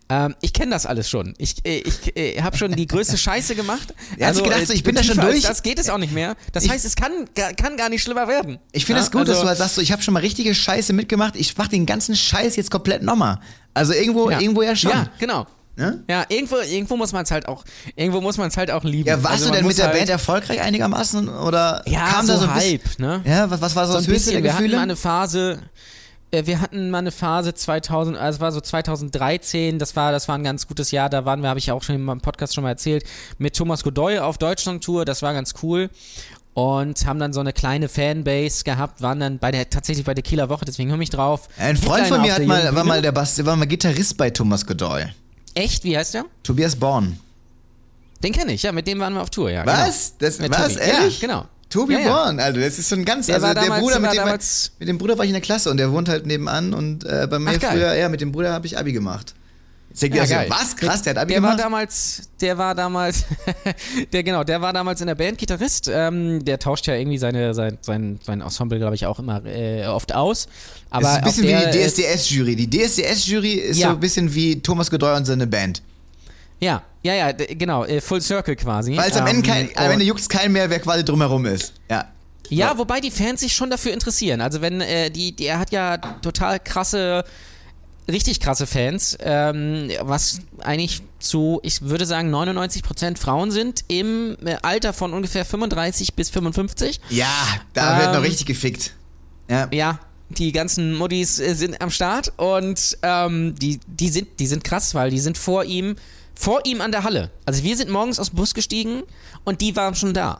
Ähm, ich kenne das alles schon. Ich, äh, ich äh, habe schon die größte [LAUGHS] Scheiße gemacht. Ja, hast du gedacht, so, ich bin da schon durch? Das geht es auch nicht mehr. Das Ich- heißt, es kann, kann gar nicht schlimmer werden. Ich finde Ja, es gut, dass also- du halt sagst, so, ich habe schon mal richtige Scheiße mitgemacht. Ich mach den ganzen Scheiß jetzt komplett nochmal. Also irgendwo, ja. irgendwo ja schon. Ja, genau. Ne? Ja, irgendwo, irgendwo muss man es halt auch, irgendwo muss man es halt auch lieben. Ja, warst Also du denn mit der halt, Band erfolgreich einigermaßen oder Ja, kam so, da so ein bisschen, ne? Ja, was, was war so, So das ein höchste der bisschen. Wir hatten Gefühle? mal eine Phase, äh, wir hatten mal eine Phase 2000, also es war so 2013, das war, das war ein ganz gutes Jahr, da waren wir, habe ich ja auch schon in meinem Podcast schon mal erzählt, mit Thomas Godoy auf Deutschland-Tour, das war ganz cool. Und haben dann so eine kleine Fanbase gehabt, waren dann bei der, tatsächlich bei der Kieler Woche, deswegen hör mich drauf. Ein Freund von mir hat mal, war mal der Bass, war mal Gitarrist bei Thomas Godoy. Echt? Wie heißt der? Tobias Born. Den kenne ich, ja, mit dem waren wir auf Tour, ja. Was? Genau. Das, Mit was? Tobi. Ehrlich? Ja, genau. Tobi Ja, ja. Born, also das ist so ein ganz, Der also der damals- Bruder, der mit war dem, damals- mit dem Bruder war ich in der Klasse und der wohnt halt nebenan und äh, bei mir Ach, geil. früher, ja, mit dem Bruder habe ich Abi gemacht. Denkt Ja, ihr so, geil. was? Krass, der hat Abi Der war gemacht? damals, der war damals, [LAUGHS] der genau, der war damals in der Band Gitarrist. Ähm, der tauscht ja irgendwie seine, sein, sein, sein Ensemble, glaube ich, auch immer äh, oft aus. Aber das ist ein bisschen der, wie die äh, DSDS-Jury. Die DSDS-Jury ist Ja. so ein bisschen wie Thomas Godoy und seine Band. Ja, ja, ja, genau, äh, Full Circle quasi. Weil es am Ende, kein, Ähm, am Ende juckt es keinen mehr, wer quasi drumherum ist. Ja. Ja, wobei die Fans sich schon dafür interessieren. Also wenn äh, die, die, er hat ja total krasse, richtig krasse Fans, ähm, was eigentlich zu, ich würde sagen, 99% Frauen sind im äh, Alter von ungefähr 35 bis 55. Ja, da wird Ähm, noch richtig gefickt. Ja. Ja, die ganzen Muddis äh, sind am Start und ähm, die, die, sind, die sind krass, weil die sind vor ihm vor ihm an der Halle. Also wir sind morgens aus dem Bus gestiegen und die waren schon da.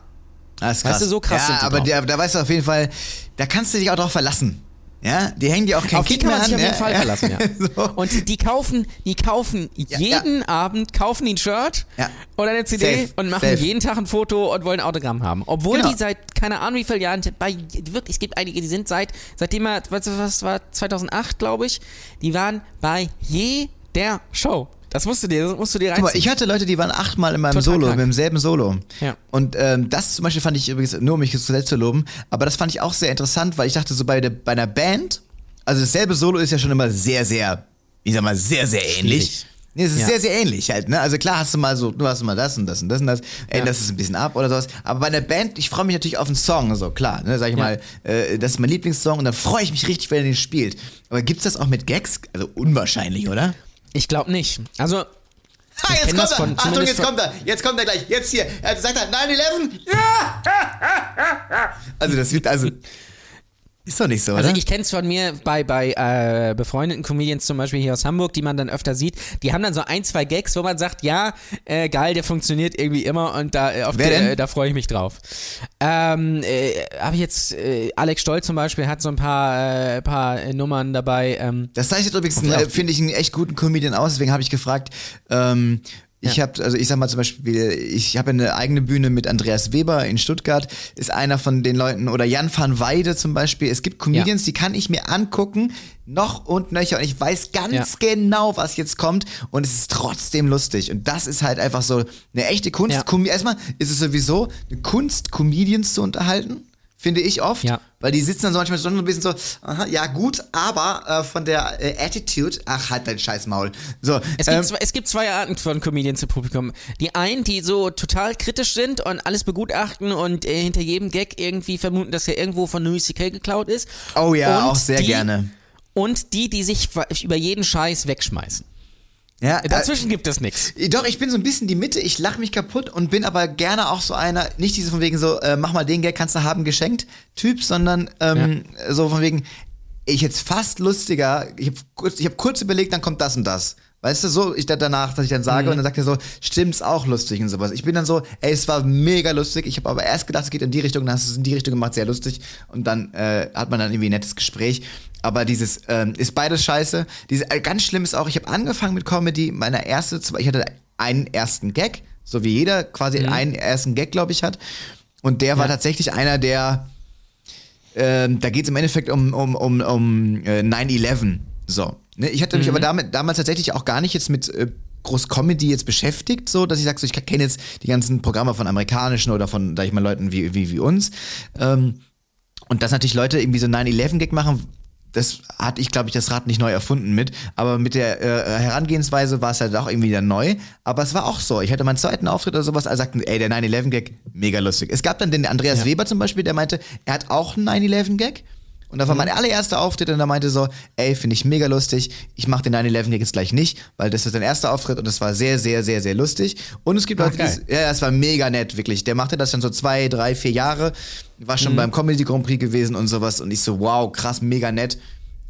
Das ist krass. Weißt du, so krass ja, sind die aber der, da weißt du auf jeden Fall, da kannst du dich auch drauf verlassen. Ja, die hängen dir auch kein Auf die Kind kann man mehr sich an. auf jeden Fall verlassen, ja. [LAUGHS] so. Und die, die kaufen, die kaufen jeden Abend, kaufen die ein Shirt oder eine CD Safe. und machen Safe. jeden Tag ein Foto und wollen ein Autogramm haben. Obwohl Genau. die seit, keine Ahnung wie vielen Jahren, bei, wirklich, es gibt einige, die sind seit, seitdem er, was, was war, 2008, glaube ich, die waren bei jeder Show. Das musst du dir, das musst du dir Guck mal, reinziehen. ich hatte Leute, die waren achtmal in meinem Total Solo, krank. mit demselben Solo. Ja. Und ähm, das zum Beispiel fand ich übrigens, nur um mich selbst zu loben, aber das fand ich auch sehr interessant, weil ich dachte, so bei, der, bei einer Band, also dasselbe Solo ist ja schon immer sehr, sehr, ich sag mal, sehr, sehr ähnlich. Schwierig. Nee, es ist Ja. sehr, sehr ähnlich halt, ne? Also klar hast du mal so, du hast mal das und das und das und das, änderst es ein bisschen ab oder sowas. Aber bei einer Band, ich freue mich natürlich auf einen Song, so klar, ne? Sag ich Ja. mal, äh, das ist mein Lieblingssong und dann freue ich mich richtig, wenn er den spielt. Aber gibt's das auch mit Gags? Also unwahrscheinlich, oder? Ich glaube nicht. Also, Ha, jetzt kommt er! von- Achtung, jetzt kommt er! Jetzt kommt er gleich! Jetzt hier! Er sagt er 9-11! Ja! Also das wird, also. Ist doch nicht so, Also oder? ich kenne es von mir bei, bei äh, befreundeten Comedians zum Beispiel hier aus Hamburg, die man dann öfter sieht. Die haben dann so ein, zwei Gags, wo man sagt, ja, äh, geil, der funktioniert irgendwie immer und da, äh, der, äh, da freue ich mich drauf. Ähm, äh, Habe ich jetzt, äh, Alex Stoll zum Beispiel hat so ein paar, paar Nummern dabei. Ähm, Das zeichnet übrigens, finde ich, einen echt guten Comedian aus, deswegen habe ich gefragt, ähm, ich Ja. habe, also ich sag mal zum Beispiel, ich habe eine eigene Bühne mit Andreas Weber in Stuttgart, ist einer von den Leuten, oder Jan van Weide zum Beispiel. Es gibt Comedians, die kann ich mir angucken, noch und nöcher, und ich weiß ganz Ja. genau, was jetzt kommt, und es ist trotzdem lustig. Und das ist halt einfach so eine echte Kunst. Ja. Erstmal ist es sowieso eine Kunst, Comedians zu unterhalten. Finde ich oft. Ja. Weil die sitzen dann so manchmal so ein bisschen so, aha, ja gut, aber äh, von der äh, Attitude, ach halt dein scheiß Maul. So, Es ähm, gibt, zwei, es gibt zwei Arten von Comedians im Publikum. Die einen, die so total kritisch sind und alles begutachten und äh, hinter jedem Gag irgendwie vermuten, dass er irgendwo von Louis C.K. geklaut ist. oh ja, Und auch sehr die, gerne. Und die, die sich über jeden Scheiß wegschmeißen. Ja, äh, Dazwischen gibt es nichts. Doch, ich bin so ein bisschen die Mitte, ich lache mich kaputt und bin aber gerne auch so einer, nicht diese von wegen so, äh, mach mal den Gag, kannst du haben, geschenkt Typ, sondern ähm, so von wegen, ich jetzt fast lustiger, ich habe kurz, ich hab kurz überlegt, dann kommt das und das. Weißt du, so, ich da danach, dass ich dann sage und dann sagt er so, stimmt's auch lustig und sowas. Ich bin dann so, ey, es war mega lustig, ich habe aber erst gedacht, es geht in die Richtung, dann hast du es in die Richtung gemacht, sehr lustig und dann äh, hat man dann irgendwie ein nettes Gespräch. Aber dieses ähm, ist beides scheiße. Diese, äh, ganz schlimm ist auch, ich habe angefangen mit Comedy, meine erste, ich hatte einen ersten Gag, so wie jeder quasi einen ersten Gag, glaube ich, hat. Und der war Ja. tatsächlich einer, der ähm, da geht es im Endeffekt um, um, um, um äh, 9-11. So. Ne? Ich hatte mich aber damit, damals tatsächlich auch gar nicht jetzt mit äh, groß Comedy jetzt beschäftigt, so dass ich sage, so, ich kenne jetzt die ganzen Programme von amerikanischen oder von, sag ich mal, Leuten wie, wie, wie uns. Ähm, und dass natürlich Leute irgendwie so 9-11-Gag machen, das hatte ich, glaube ich, das Rad nicht neu erfunden mit. Aber mit der äh, Herangehensweise war es halt auch irgendwie wieder neu. Aber es war auch so. Ich hatte meinen zweiten Auftritt oder sowas, alle sagten, ey, der 9-11-Gag, mega lustig. Es gab dann den Andreas Ja. Weber zum Beispiel, der meinte, er hat auch einen 9-11-Gag. Und das war mein allererster Auftritt und er meinte so, ey, finde ich mega lustig, ich mache den 9-11-Gag jetzt gleich nicht, weil das ist sein erster Auftritt und das war sehr, sehr, sehr, sehr lustig. Und es gibt Ach, Leute, die, ja, das war mega nett, wirklich. Der machte das dann so zwei, drei, vier Jahre, war schon beim Comedy Grand Prix gewesen und sowas und ich so, wow, krass, mega nett.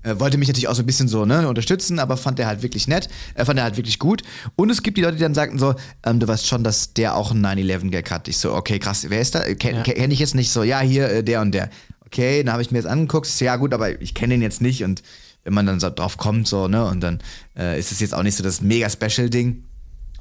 Äh, wollte mich natürlich auch so ein bisschen so ne, unterstützen, aber fand er halt wirklich nett, äh, fand er halt wirklich gut. Und es gibt die Leute, die dann sagten so, ähm, du weißt schon, dass der auch einen 9-11-Gag hat. Ich so, okay, krass, wer ist da? Ken, Ja. Kenne ich jetzt nicht so, ja, hier, äh, der und der. Okay, dann habe ich mir jetzt angeguckt, ja gut, aber ich kenne ihn jetzt nicht und wenn man dann so drauf kommt, so, ne, und dann äh, ist es jetzt auch nicht so das mega Special-Ding.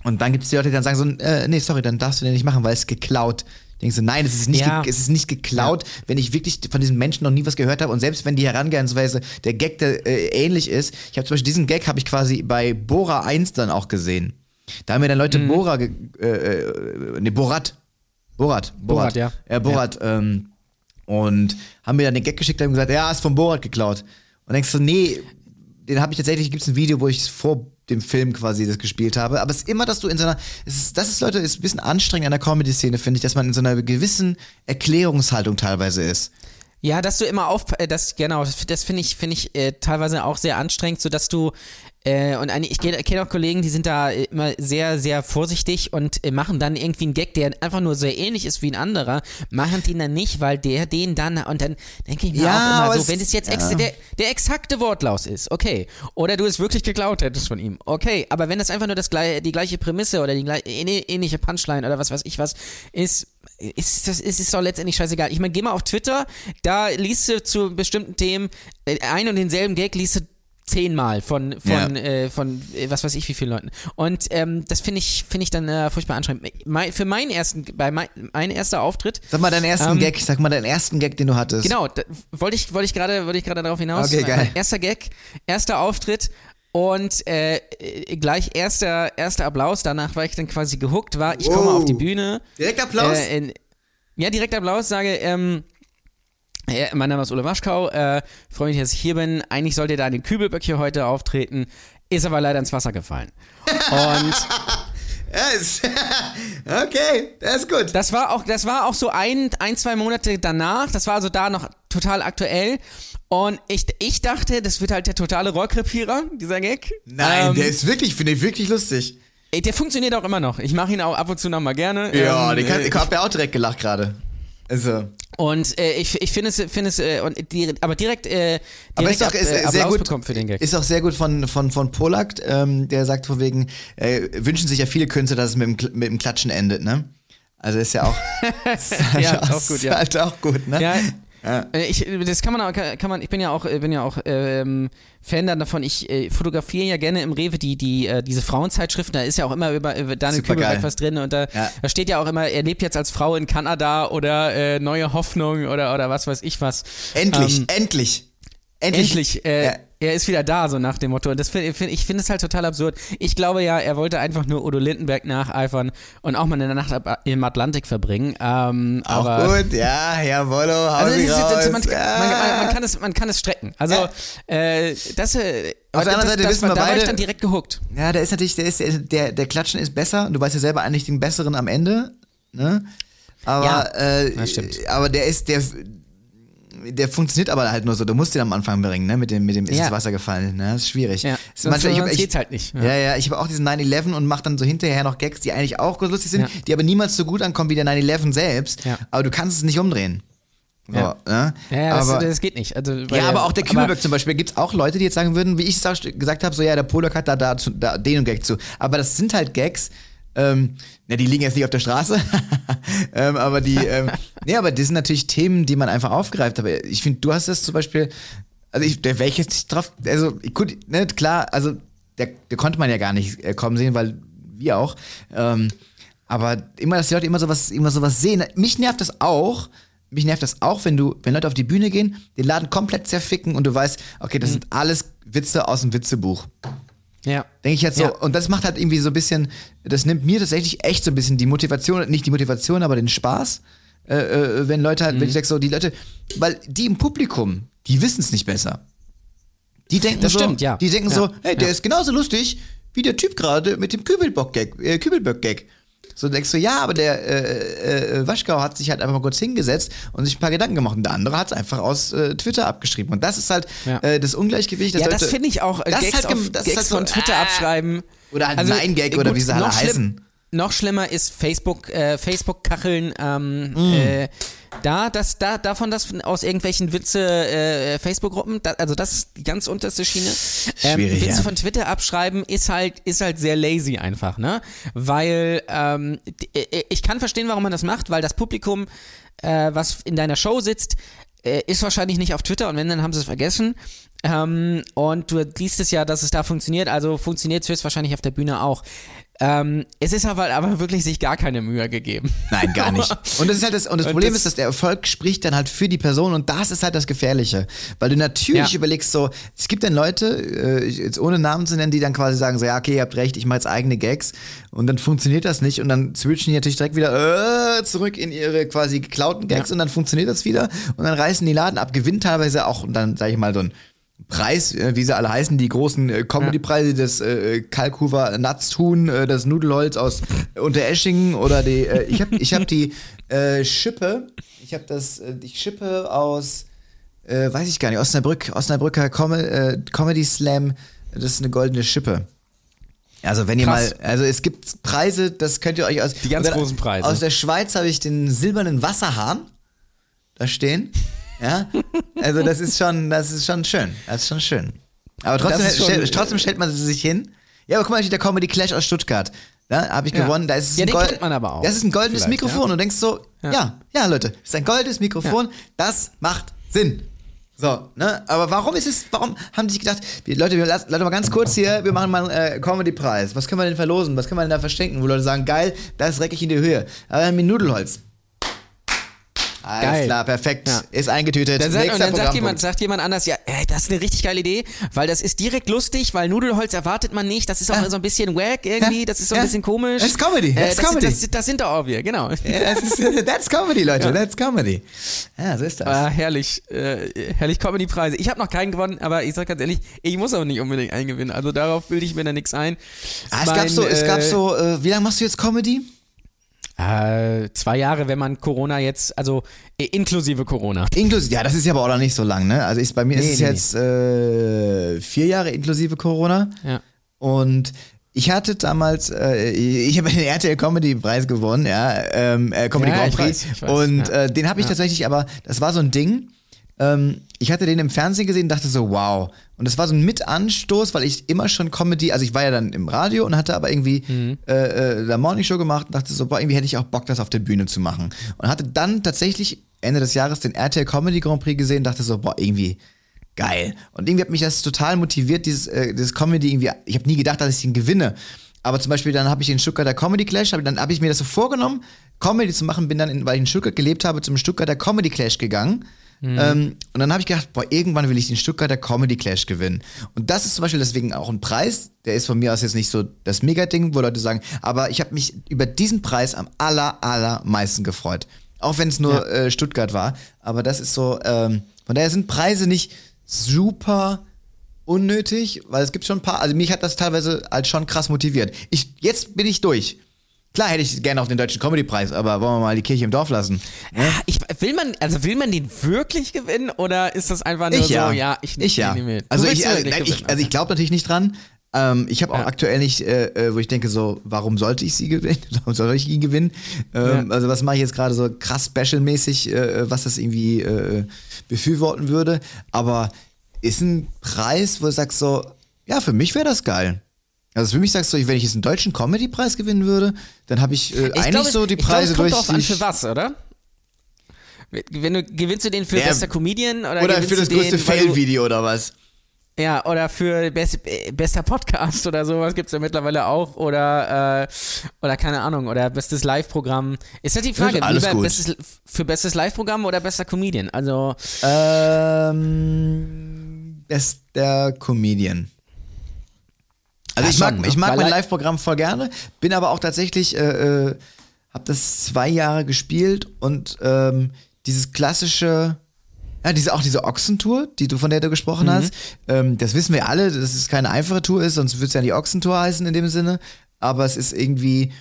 Und dann gibt es die Leute, die dann sagen so, äh, nee, sorry, dann darfst du den nicht machen, weil es geklaut. Denkst du, nein, es ist nicht, Ja. es ist nicht geklaut, wenn ich wirklich von diesen Menschen noch nie was gehört habe und selbst wenn die Herangehensweise der Gag der, äh, ähnlich ist, ich habe zum Beispiel diesen Gag habe ich quasi bei Bora 1 dann auch gesehen. Da haben mir dann Leute Bora, ge äh, äh, nee, Borat, Borat, Borat, ja. Äh, Borat, ähm, und haben mir dann den Gag geschickt und gesagt, ja, ist von Borat geklaut. Und denkst du, nee, den habe ich tatsächlich, gibt es ein Video, wo ich vor dem Film quasi das gespielt habe. Aber es ist immer, dass du in so einer, es ist, das ist, Leute, ist ein bisschen anstrengend an der Comedy-Szene, finde ich, dass man in so einer gewissen Erklärungshaltung teilweise ist. Ja, dass du immer auf, äh, das genau, das finde ich, finde ich äh, teilweise auch sehr anstrengend, so dass du Äh, und ich kenne auch Kollegen, die sind da immer sehr, sehr vorsichtig und äh, machen dann irgendwie einen Gag, der einfach nur sehr ähnlich ist wie ein anderer, machen den dann nicht, weil der den dann, und dann denke ich mir Ja, auch immer so, wenn es jetzt ja. ex der, der exakte Wortlaut ist, okay, oder du es wirklich geklaut hättest von ihm, okay, aber wenn das einfach nur das, gleiche- die gleiche Prämisse oder die ähnliche Punchline oder was weiß ich was ist, ist das ist, ist doch letztendlich scheißegal. Ich meine, geh mal auf Twitter, da liest du zu bestimmten Themen äh, ein und denselben Gag liest du zehnmal von von Ja. äh, von äh, was weiß ich wie vielen Leuten und ähm, das finde ich finde ich dann äh, furchtbar anstrengend. Mein, für meinen ersten bei mein, mein erster Auftritt Sag mal deinen ersten Ähm, Gag, sag mal deinen ersten Gag, den du hattest. Genau, wollte ich, wollte ich gerade, wollte ich gerade darauf hinaus. Okay, geil. Erster Gag, erster Auftritt und äh, gleich erster, erster Applaus. Danach war ich dann quasi gehuckt, war, ich komme Wow. auf die Bühne. Direkt Applaus? Äh, in, ja, direkt Applaus, sage, ähm, ja, mein Name ist Ole Waschkau, äh, freue mich, dass ich hier bin. Eigentlich sollte da in den Kübelböck hier heute auftreten, ist aber leider ins Wasser gefallen. Und [LAUGHS] ist, [LAUGHS] okay, das ist gut. Das war auch, das war auch so ein, ein, zwei Monate danach. Das war also da noch total aktuell. Und ich, ich dachte, das wird halt der totale Rohrkrepierer, dieser Gag. Nein, Ähm, der ist wirklich, finde ich, wirklich lustig. der funktioniert auch immer noch. Ich mache ihn auch ab und zu noch mal gerne. Ja, Ähm, den kann, äh, ich hab ja auch direkt gelacht gerade. Also, und äh, ich, ich finde es, finde es, äh, und die, aber direkt, äh, direkt aber ist auch ab, ist, äh, sehr gut. für den Gag. Ist auch sehr gut von von von Polak, ähm, der sagt von wegen äh, wünschen sich ja viele Künstler, dass es mit dem, mit dem Klatschen endet, ne? Also ist ja auch ist [LAUGHS] halt [LAUGHS] Ja, ist auch gut, ja. Halt auch gut, ne? Ja, Ja. Äh, Ich, das kann man kann man, ich bin ja auch, äh, bin ja auch ähm, Fan dann davon. Ich äh, fotografiere ja gerne im Rewe die, die, äh, diese Frauenzeitschriften. Da ist ja auch immer über, über Daniel. Kübelberg was drin und da, Ja. da steht ja auch immer, er lebt jetzt als Frau in Kanada oder äh, neue Hoffnung oder, oder was weiß ich was. Endlich, Ähm, endlich. Endlich. Endlich, äh, Ja. Er ist wieder da, so nach dem Motto. Und das find, find, ich finde es halt total absurd. Ich glaube ja, er wollte einfach nur Udo Lindenberg nacheifern und auch mal eine Nacht im Atlantik verbringen. Ähm, Auch aber gut, ja, jawollo, hau Also ist, raus. man, ja. man, man, man, kann es, man kann es strecken. Also äh, das, äh, Auf der anderen Seite das wissen wir da war ich beide- dann direkt gehuckt. Ja, der ist natürlich, der ist, der, der Klatschen ist besser. und Du weißt ja selber eigentlich den besseren am Ende, ne? Aber, Ja, äh, aber der ist, der, der funktioniert aber halt nur so. Du musst ihn am Anfang bringen, ne? Mit dem, mit dem ist Ja. ins Wasser gefallen, ne? Das ist schwierig. Ja, Ist manchmal- ich- ich- geht's halt nicht. Ja, ja, ich habe auch diesen 9-11 und mache dann so hinterher noch Gags, die eigentlich auch lustig sind, Ja. die aber niemals so gut ankommen wie der 9-11 selbst. Ja. Aber du kannst es nicht umdrehen. So, Ja. ne? Ja, ja das, aber, das geht nicht. Also, ja, aber auch der aber- Kübelberg zum Beispiel, gibt es auch Leute, die jetzt sagen würden, wie ich es gesagt habe, so ja, der Polak hat da, da, da den und Gag zu. Aber das sind halt Gags, ähm, na, die liegen jetzt nicht auf der Straße, [LAUGHS] ähm, aber die, ähm, [LAUGHS] nee, aber das sind natürlich Themen, die man einfach aufgreift. Aber ich finde, du hast das zum Beispiel, also ich, der wäre ich jetzt nicht drauf, also gut, ne, klar, also der, der konnte man ja gar nicht äh, kommen sehen, weil wir auch. Ähm, aber immer, dass die Leute immer sowas, immer sowas sehen. Mich nervt das auch. Mich nervt das auch, wenn du, wenn Leute auf die Bühne gehen, den Laden komplett zerficken und du weißt, okay, das sind alles Witze aus dem Witzebuch. Ja. Denke ich jetzt so. Ja. Und das macht halt irgendwie so ein bisschen, das nimmt mir tatsächlich echt so ein bisschen die Motivation, nicht die Motivation, aber den Spaß. Äh, äh, wenn Leute halt, wenn Mhm. ich sag so, die Leute, weil die im Publikum, die wissen es nicht besser. Die denken Das so, stimmt, ja. die denken Ja. so, hey, der ist genauso lustig wie der Typ gerade mit dem Kübelbock-Gag, äh, Kübelböck-Gag. So denkst du, ja, aber der äh, äh, Waschkau hat sich halt einfach mal kurz hingesetzt und sich ein paar Gedanken gemacht. Und der andere hat es einfach aus äh, Twitter abgeschrieben. Und das ist halt Ja. äh, das Ungleichgewicht. dass Ja, das Leute- finde ich auch. äh, Das ist Gags, halt auf, das ist Gags halt so, von Twitter ah. abschreiben. Oder halt Nein-Gag oder wie sie alle heißen. Noch schlimmer ist Facebook, äh, Facebook-Kacheln, ähm, Mm. äh, da, das, da, davon, dass aus irgendwelchen Witze, äh, Facebook-Gruppen, da, also das ist die ganz unterste Schiene. Ähm, Witze ja. von Twitter abschreiben ist halt, ist halt sehr lazy einfach, ne? Weil, ähm, d- äh, ich kann verstehen, warum man das macht, weil das Publikum, äh, was in deiner Show sitzt, äh, ist wahrscheinlich nicht auf Twitter und wenn, dann haben sie es vergessen. Ähm, und du liest es ja, dass es da funktioniert, also funktioniert es höchstwahrscheinlich auf der Bühne auch. Ähm, es ist aber, aber wirklich sich gar keine Mühe gegeben. Nein, gar nicht. [LAUGHS] Und das ist halt das, und das Und Problem das- ist, dass der Erfolg spricht dann halt für die Person und das ist halt das Gefährliche. Weil du natürlich Ja. überlegst so, es gibt dann Leute, äh, jetzt ohne Namen zu nennen, die dann quasi sagen so, ja, okay, ihr habt recht, ich mache jetzt eigene Gags und dann funktioniert das nicht und dann switchen die natürlich direkt wieder äh, zurück in ihre quasi geklauten Gags Ja. und dann funktioniert das wieder und dann reißen die Laden ab, gewinnen teilweise auch und dann, sag ich mal, so ein Preis, äh, wie sie alle heißen, die großen äh, Comedy-Preise, das äh, Kalkhuber Nutzhuhn, äh, das Nudelholz aus äh, Untereschingen oder die, äh, ich habe ich hab die äh, Schippe, ich habe das, äh, die Schippe aus, äh, weiß ich gar nicht, Osnabrück, Osnabrücker Com äh, Comedy Slam das ist eine goldene Schippe. Also wenn Krass. ihr mal, also es gibt Preise, das könnt ihr euch aus. Die ganz oder, großen Preise. Aus der Schweiz habe ich den silbernen Wasserhahn da stehen. Ja, also das ist schon, das ist schon schön. Das ist schon schön. Aber trotzdem, schon, stell, trotzdem stellt man sich hin. Ja, aber guck mal, der Comedy Clash aus Stuttgart. Da habe ich ja. gewonnen. Da ist es ja, ein den Gold, man aber auch. Das ist ein goldenes Mikrofon. Ja. Und denkst so, ja. ja, ja, Leute, das ist ein goldenes Mikrofon. Das macht Sinn. So, ne? Aber warum ist es, warum haben die sich gedacht, Leute, wir lassen mal ganz kurz hier, wir machen mal einen äh, Comedy-Preis. Was können wir denn verlosen? Was können wir denn da verschenken? Wo Leute sagen, geil, das recke ich in die Höhe. Aber wir haben Nudelholz. Alles Geil. klar, perfekt. Ja. Ist eingetütet. Dann, sagt, und dann sagt jemand, sagt jemand anders, ja, ey, das ist eine richtig geile Idee, weil das ist direkt lustig, weil Nudelholz erwartet man nicht. Das ist auch ja. so ein bisschen wack irgendwie, das ist so ein bisschen komisch. Das ist Comedy. Äh, das, Comedy. Das, das, sind doch auch wir, genau. das ist, [LAUGHS] that's Comedy, Leute. That's Comedy. Ja, so ist das. Ah, herrlich. Äh, herrlich Comedy-Preise. Ich habe noch keinen gewonnen, aber ich sag ganz ehrlich, ich muss auch nicht unbedingt einen gewinnen. Also darauf bilde ich mir da nichts ein. Ah, es, mein, gab so, es gab äh, so, äh, wie lange machst du jetzt Comedy? Äh, zwei Jahre, wenn man Corona jetzt, also inklusive Corona. Inklusive, ja, das ist ja aber auch noch nicht so lang, ne? Also ich, bei mir nee, ist es nee, jetzt nee. Äh, vier Jahre inklusive Corona. Ja. Und ich hatte damals, äh, ich habe den RTL Comedy Preis gewonnen, ja, ähm, äh, Comedy ja, Grand Prix. Weiß, weiß, und ja. äh, den habe ich tatsächlich, aber das war so ein Ding. Ähm, ich hatte den im Fernsehen gesehen und dachte so, wow. Und das war so ein Mitanstoß, weil ich immer schon Comedy, also ich war ja dann im Radio und hatte aber irgendwie mhm. äh, äh, der Morning Show gemacht und dachte so, boah, irgendwie hätte ich auch Bock, das auf der Bühne zu machen. Und hatte dann tatsächlich Ende des Jahres den RTL Comedy Grand Prix gesehen und dachte so, boah, irgendwie geil. Und irgendwie hat mich das total motiviert, dieses, äh, dieses Comedy irgendwie, ich habe nie gedacht, dass ich ihn gewinne. Aber zum Beispiel dann habe ich den Stuttgarter Comedy Clash, hab, dann habe ich mir das so vorgenommen, Comedy zu machen, bin dann, in, weil ich in Stuttgart gelebt habe, zum Stuttgarter Comedy Clash gegangen Mhm. Ähm, und dann habe ich gedacht, boah, irgendwann will ich den Stuttgarter Comedy Clash gewinnen. Und das ist zum Beispiel deswegen auch ein Preis, der ist von mir aus jetzt nicht so das Mega-Ding, wo Leute sagen, aber ich habe mich über diesen Preis am aller, allermeisten gefreut. Auch wenn es nur ja. äh, Stuttgart war. Aber das ist so, ähm, von daher sind Preise nicht super unnötig, weil es gibt schon ein paar, also mich hat das teilweise als schon krass motiviert. Ich, jetzt bin ich durch. Klar hätte ich gerne auch den deutschen Comedy-Preis, aber wollen wir mal die Kirche im Dorf lassen. Ne? Ich, will man, also will man den wirklich gewinnen oder ist das einfach nur ich so, ja, ja ich, ich ja. Mit. Also ich, äh, nein, ich, also ich glaube natürlich nicht dran. Ähm, ich habe auch ja. aktuell nicht, äh, äh, wo ich denke so, warum sollte ich sie gewinnen? [LAUGHS] warum soll ich ihn gewinnen? Ähm, ja. Also was mache ich jetzt gerade so krass special-mäßig, äh, was das irgendwie äh, befürworten würde. Aber ist ein Preis, wo du sagst so, ja, für mich wäre das geil. Also für mich sagst du, wenn ich jetzt einen deutschen Comedy-Preis gewinnen würde, dann habe ich, äh, ich eigentlich glaube, so die Preise glaube, es kommt durch. Drauf an, für was, oder? Wenn du, gewinnst du den für ja, bester Comedian oder, oder für das größte Fail-Video oder was? Ja, oder für best, bester Podcast oder sowas gibt es ja mittlerweile auch. Oder, äh, oder keine Ahnung, oder bestes Live-Programm. Ist das die Frage, lieber bestes, für bestes Live-Programm oder bester Comedian? Also. Ähm, bester Comedian. Also ich mag, ich mag mein Live-Programm voll gerne, bin aber auch tatsächlich, äh, äh, habe das zwei Jahre gespielt und ähm, dieses klassische, ja, diese, auch diese Ochsentour, die du, von der du gesprochen mhm. hast, ähm, das wissen wir alle, dass es keine einfache Tour ist, sonst würde es ja die Ochsentour heißen in dem Sinne. Aber es ist irgendwie,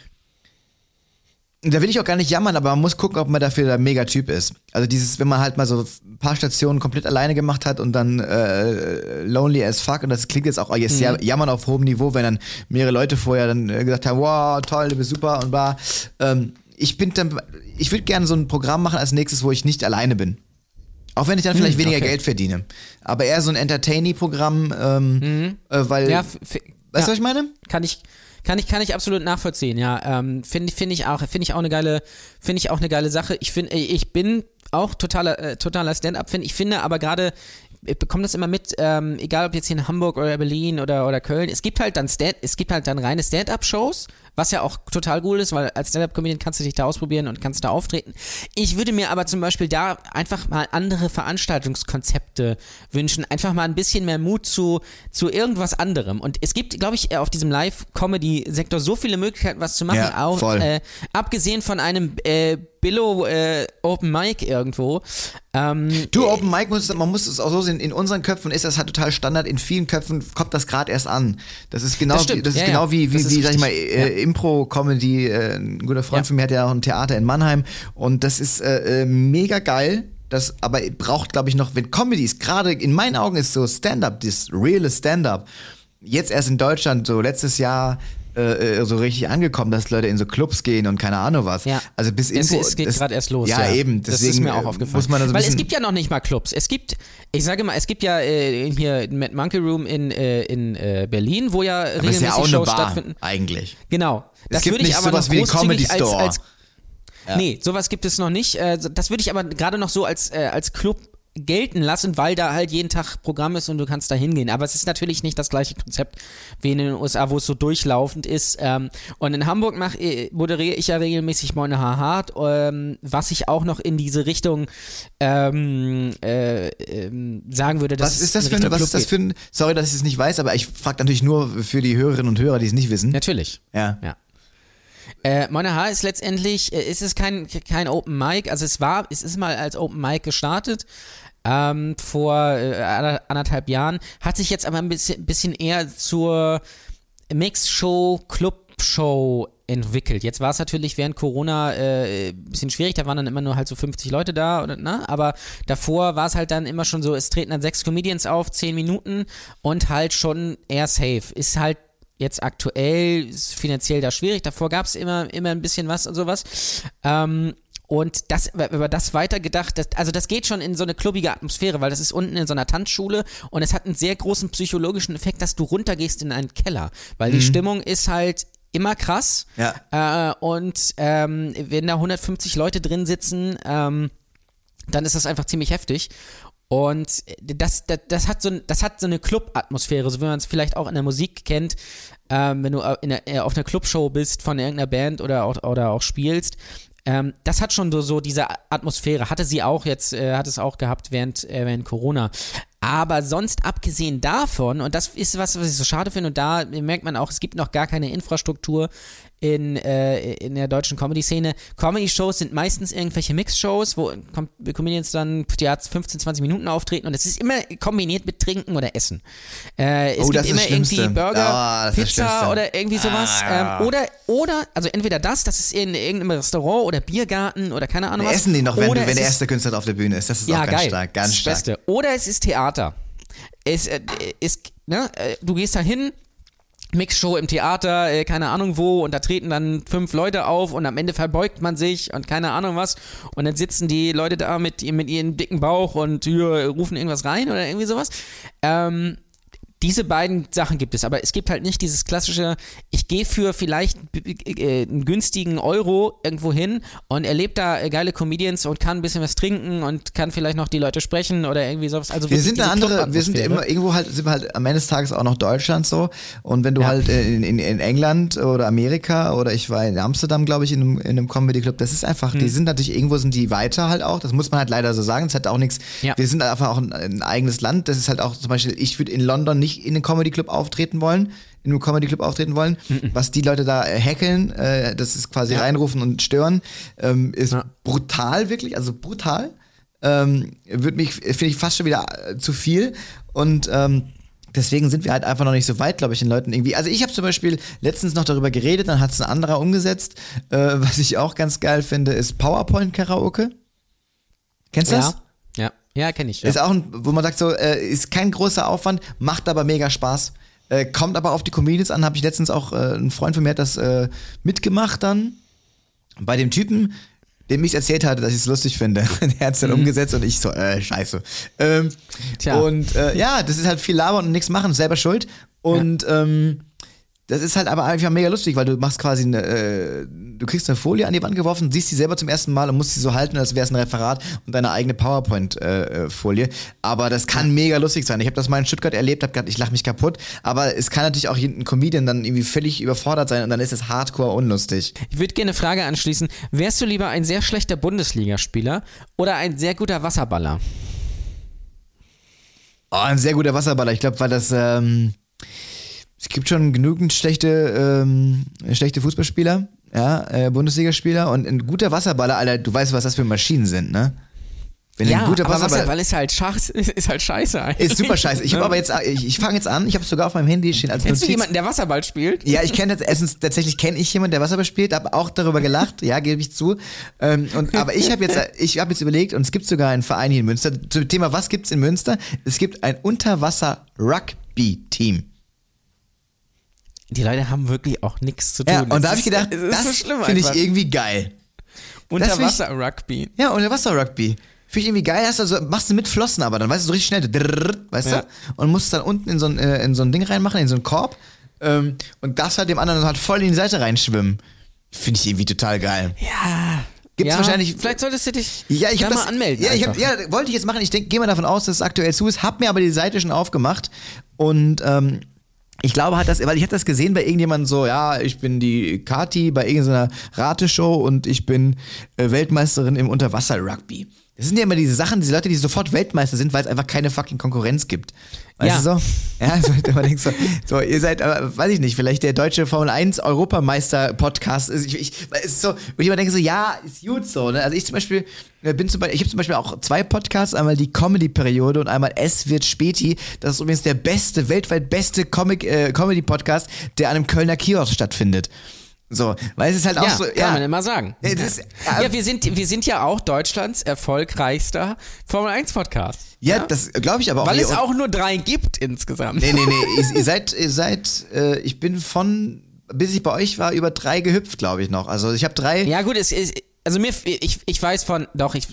da will ich auch gar nicht jammern, aber man muss gucken, ob man dafür der Megatyp ist. Also dieses, wenn man halt mal so ein paar Stationen komplett alleine gemacht hat und dann äh, lonely as fuck und das klingt jetzt auch, oh, jetzt mhm. jammern auf hohem Niveau, wenn dann mehrere Leute vorher dann äh, gesagt haben, wow, toll, du bist super und war. Ähm, ich bin dann, ich würde gerne so ein Programm machen als nächstes, wo ich nicht alleine bin. Auch wenn ich dann vielleicht hm, weniger okay. Geld verdiene. Aber eher so ein Entertaining-Programm, ähm, mhm. äh, weil. Ja, weißt du, ja. was ich meine? Kann ich, kann ich, kann ich absolut nachvollziehen, ja. Ähm, finde find ich auch, finde ich auch eine geile, finde ich auch eine geile Sache. Ich finde, ich bin auch totaler, äh, totaler Stand-up-Fan. Ich finde aber gerade, bekomme das immer mit, ähm, egal ob jetzt hier in Hamburg oder Berlin oder, oder Köln, es gibt halt dann Stand, es gibt halt dann reine Stand-up-Shows, was ja auch total cool ist, weil als Stand-Up-Comedian kannst du dich da ausprobieren und kannst da auftreten. Ich würde mir aber zum Beispiel da einfach mal andere Veranstaltungskonzepte wünschen, einfach mal ein bisschen mehr Mut zu, zu irgendwas anderem. Und es gibt, glaube ich, auf diesem Live-Comedy-Sektor so viele Möglichkeiten, was zu machen, ja, auch äh, abgesehen von einem äh, Billo äh, Open Mic irgendwo. Ähm, du, Open Mic, muss, man muss es auch so sehen, in unseren Köpfen ist das halt total Standard, in vielen Köpfen kommt das gerade erst an. Das ist genau, das, wie, das ist ja, genau ja. wie, wie, wie sag ich mal, äh, Impro-Comedy. Äh, ein guter Freund ja. von mir hat ja auch ein Theater in Mannheim und das ist äh, äh mega geil. Das aber braucht, glaube ich, noch, wenn Comedy ist, gerade in meinen Augen ist so Stand-up, das reale Stand-up, jetzt erst in Deutschland, so letztes Jahr, äh, äh, so richtig angekommen, dass Leute in so Clubs gehen und keine Ahnung was. Ja. Also bis Info, es, es geht gerade erst los. Ja, ja, eben. Deswegen das ist mir auch äh, aufgefallen. Muss man also Weil es gibt ja noch nicht mal Clubs. Es gibt, ich sage mal, es gibt ja äh, hier Mad Monkey Room in, äh, in äh, Berlin, wo ja aber ist regelmäßig ja auch eine Shows Bar, stattfinden. eigentlich. Genau. Das gibt würde ich nicht aber sowas wie den Comedy großzügig als, Store. als Nee, sowas gibt es noch nicht. Das würde ich aber gerade noch so als, als Club gelten lassen, weil da halt jeden Tag Programm ist und du kannst da hingehen. Aber es ist natürlich nicht das gleiche Konzept wie in den USA, wo es so durchlaufend ist. Ähm, Und in Hamburg mach, äh, moderiere ich ja regelmäßig Moine Hart, ähm, was ich auch noch in diese Richtung ähm, äh, ähm, sagen würde. Was ist das für in ein, was ist das für ein, sorry, dass ich es nicht weiß, aber ich frage natürlich nur für die Hörerinnen und Hörer, die es nicht wissen. Natürlich. Ja. Ja. Äh, Moine Haar ist letztendlich, äh, ist es kein, kein Open Mic, also es war, es ist mal als Open Mic gestartet. Ähm, vor äh, ander- anderthalb Jahren, hat sich jetzt aber ein bisschen, bisschen eher zur Mix-Show, Club-Show entwickelt. Jetzt war es natürlich während Corona äh, ein bisschen schwierig, da waren dann immer nur halt so 50 Leute da, oder, ne? aber davor war es halt dann immer schon so, es treten dann sechs Comedians auf, zehn Minuten und halt schon eher safe. Ist halt jetzt aktuell finanziell da schwierig, davor gab es immer, immer ein bisschen was und sowas. Ähm, und das, über das weitergedacht, das, also das geht schon in so eine klubbige Atmosphäre, weil das ist unten in so einer Tanzschule und es hat einen sehr großen psychologischen Effekt, dass du runtergehst in einen Keller, weil die Stimmung ist halt immer krass. Ja. Äh, und ähm, wenn da 150 Leute drin sitzen, ähm, dann ist das einfach ziemlich heftig. Und das, das, das hat so, ein- das hat so eine Club-Atmosphäre, so wie man es vielleicht auch in der Musik kennt, ähm, wenn du in der, äh, auf einer Clubshow bist von irgendeiner Band oder auch, oder auch spielst. Ähm, das hat schon so, so diese Atmosphäre. Hatte sie auch jetzt, äh, hat es auch gehabt während, äh, während Corona. Aber sonst abgesehen davon, und das ist was, was ich so schade finde, und da merkt man auch, es gibt noch gar keine Infrastruktur in, äh, in der deutschen Comedy-Szene. Comedy-Shows sind meistens irgendwelche Mix-Shows, wo Com Comedians dann ja, 15, 20 Minuten auftreten und es ist immer kombiniert mit Trinken oder Essen. Äh, es Oh, gibt immer irgendwie. Burger, das Pizza oder irgendwie sowas. Ah, ja. ähm, oder, oder, also entweder das, das ist in irgendeinem Restaurant oder Biergarten oder keine Ahnung was. Essen die noch, wenn, wenn es der erste Künstler auf der Bühne ist. Das ist ja, auch ganz geil. stark. Ganz das stark. Beste. Oder es ist Theater. Es äh, ist, ne, äh, du gehst da hin, Mixshow im Theater, äh, keine Ahnung wo, und da treten dann fünf Leute auf und am Ende verbeugt man sich und keine Ahnung was. Und dann sitzen die Leute da mit, mit ihrem dicken Bauch und ja, rufen irgendwas rein oder irgendwie sowas. Ähm, diese beiden Sachen gibt es, aber es gibt halt nicht dieses klassische, ich gehe für vielleicht äh, einen günstigen Euro irgendwo hin und erlebe da äh, geile Comedians und kann ein bisschen was trinken und kann vielleicht noch die Leute sprechen oder irgendwie sowas. Also Wir sind eine andere, wir sind immer, irgendwo halt, sind wir halt am Ende des Tages auch noch Deutschland so. Und wenn du Ja. halt in, in, in England oder Amerika oder ich war in Amsterdam, glaube ich, in einem, in einem Comedy Club, das ist einfach, Hm. die sind natürlich, irgendwo sind die weiter halt auch, das muss man halt leider so sagen, es hat auch nichts, Ja. wir sind einfach auch ein, ein eigenes Land, das ist halt auch zum Beispiel, ich würde in London nicht in einem Comedy Club auftreten wollen, in einem Comedy Club auftreten wollen, was die Leute da äh, hackeln, äh, das ist quasi Ja. reinrufen und stören, ähm, ist Ja. brutal wirklich, also brutal ähm, wird mich, finde ich fast schon wieder äh, zu viel. Und ähm, deswegen sind wir halt einfach noch nicht so weit, glaube ich, den Leuten irgendwie. Also ich habe zum Beispiel letztens noch darüber geredet, dann hat es ein anderer umgesetzt. Äh, [LAUGHS] was ich auch ganz geil finde, ist PowerPoint-Karaoke. Kennst du das? Ja, ja, ja kenne ich. Ja. Ist auch ein, wo man sagt so, äh, ist kein großer Aufwand, macht aber mega Spaß. Äh, kommt aber auf die Comedians an, habe ich letztens auch, äh, ein Freund von mir hat das äh, mitgemacht dann. Bei dem Typen, dem ich erzählt hatte, dass ich es lustig finde. [LAUGHS] Der hat es dann umgesetzt und ich so, äh, scheiße. Ähm, Tja. Und äh, ja, das ist halt viel labern und nichts machen, selber schuld. Und ähm, das ist halt aber einfach mega lustig, weil du machst quasi eine, äh, du kriegst eine Folie an die Wand geworfen, siehst sie selber zum ersten Mal und musst sie so halten, als wäre es ein Referat und deine eigene PowerPoint-Folie. aber das kann mega lustig sein. Ich habe das mal in Stuttgart erlebt, hab gedacht, ich lache mich kaputt. Aber es kann natürlich auch ein Comedian dann irgendwie völlig überfordert sein und dann ist es hardcore unlustig. Ich würde gerne eine Frage anschließen. Wärst du lieber ein sehr schlechter Bundesligaspieler oder ein sehr guter Wasserballer? Oh, ein sehr guter Wasserballer. Ich glaube, weil das, ähm, es gibt schon genügend schlechte, ähm, schlechte Fußballspieler, ja, äh, Bundesligaspieler und ein guter Wasserballer, Alter, du weißt, was das für Maschinen sind, ne? Wenn Ja, ein guter aber Wasserballer Wasserball [LAUGHS] ist halt, scheiße, ist halt scheiße eigentlich. ist super scheiße. Ich habe aber jetzt, ich, ich fange jetzt an, ich habe es sogar auf meinem Handy stehen als Kennst du Notiz. jemanden, der Wasserball spielt? Ja, ich kenne erstens tatsächlich kenne ich jemanden, der Wasserball spielt, habe auch darüber gelacht, ja, gebe ich zu. Ähm, und aber ich habe jetzt ich habe jetzt überlegt und es gibt sogar einen Verein hier in Münster zum Thema was gibt's in Münster? Es gibt ein Unterwasser Rugby Team. Die Leute haben wirklich auch nichts zu tun. Ja, und Es da habe ich gedacht, das so schlimm finde ich irgendwie geil. Unterwasser-Rugby. Ja, Unterwasser-Rugby. Finde ich irgendwie geil. Hast du also, machst du mit Flossen aber, dann weißt du so richtig schnell, drrrr, weißt Ja. du? Und musst dann unten in so ein, äh, in so ein Ding reinmachen, in so einen Korb. Ähm, und darfst halt dem anderen halt voll in die Seite reinschwimmen. Finde ich irgendwie total geil. Ja. Gibt's ja, wahrscheinlich- Vielleicht solltest du dich Ja, ich da mal das anmelden. Ja, ich hab, ja, wollte ich jetzt machen. Ich denke, gehe mal davon aus, dass es aktuell zu ist. Hab mir aber die Seite schon aufgemacht und ähm, ich glaube halt, dass, weil ich hatte das gesehen bei irgendjemandem so, ja, ich bin die Kati bei irgendeiner Rateshow und ich bin äh, Weltmeisterin im Unterwasser-Rugby. Das sind ja immer diese Sachen, diese Leute, die sofort Weltmeister sind, weil es einfach keine fucking Konkurrenz gibt. Weißt Ja. du so? Ja, [LAUGHS] so, man denkt so, so, ihr seid, aber, weiß ich nicht, vielleicht der deutsche Formel 1 Europameister-Podcast. ist. Ich, ich, es ist so, wo ich immer denke so, ja, ist gut so. Ne? Also ich zum Beispiel äh, bin zum Beispiel, ich habe zum Beispiel auch zwei Podcasts, einmal die Comedy-Periode und einmal Es wird Späti. Das ist übrigens der beste, weltweit beste Comic, äh, Comedy-Podcast, der an einem Kölner Kiosk stattfindet. So, weil es ist halt auch ja, so, kann man immer sagen. Ja, ist- ja, wir sind, wir sind ja auch Deutschlands erfolgreichster Formel 1 Podcast. ja, das glaube ich aber auch. Weil es auch nur drei gibt insgesamt. Nee, nee, nee. [LAUGHS] ihr, seid, ihr seid, äh, ich bin von, bis ich bei euch war, über drei gehüpft, glaube ich noch. Also ich habe drei. Ja, gut, es ist. Also mir, ich, ich weiß von, doch, ich,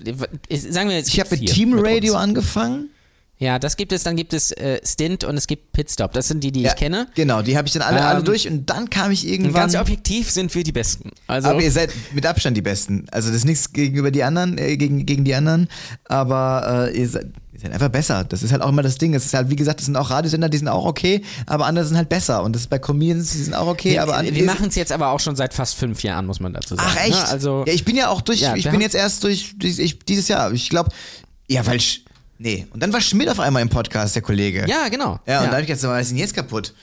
ich sagen wir jetzt. ich habe mit Team Radio angefangen. Ja, das gibt es, dann gibt es äh, Stint und es gibt Pitstop. Das sind die, die Ja, ich kenne. Genau, die habe ich dann alle, alle Ähm, durch und dann kam ich irgendwann. ganz objektiv sind wir die Besten. Also, aber ihr seid mit Abstand die Besten. Also das ist nichts gegenüber die anderen, äh, gegen, gegen die anderen, aber äh, ihr, seid, ihr seid einfach besser. Das ist halt auch immer das Ding. Es ist halt, wie gesagt, das sind auch Radiosender, die sind auch okay, aber andere sind halt besser. Und das ist bei Comedians, die sind auch okay, wir, aber wir ihr- machen es jetzt aber auch schon seit fast fünf Jahren, muss man dazu sagen. Ach echt? Ne? Also, ja, ich bin ja auch durch, Ja, ich wir bin jetzt erst durch, ich, dieses Jahr, ich glaube, ja, weil, Sch- nee. Und dann war Schmidt auf einmal im Podcast, der Kollege. ja, genau. Ja, und da habe ich jetzt, was ist denn jetzt kaputt?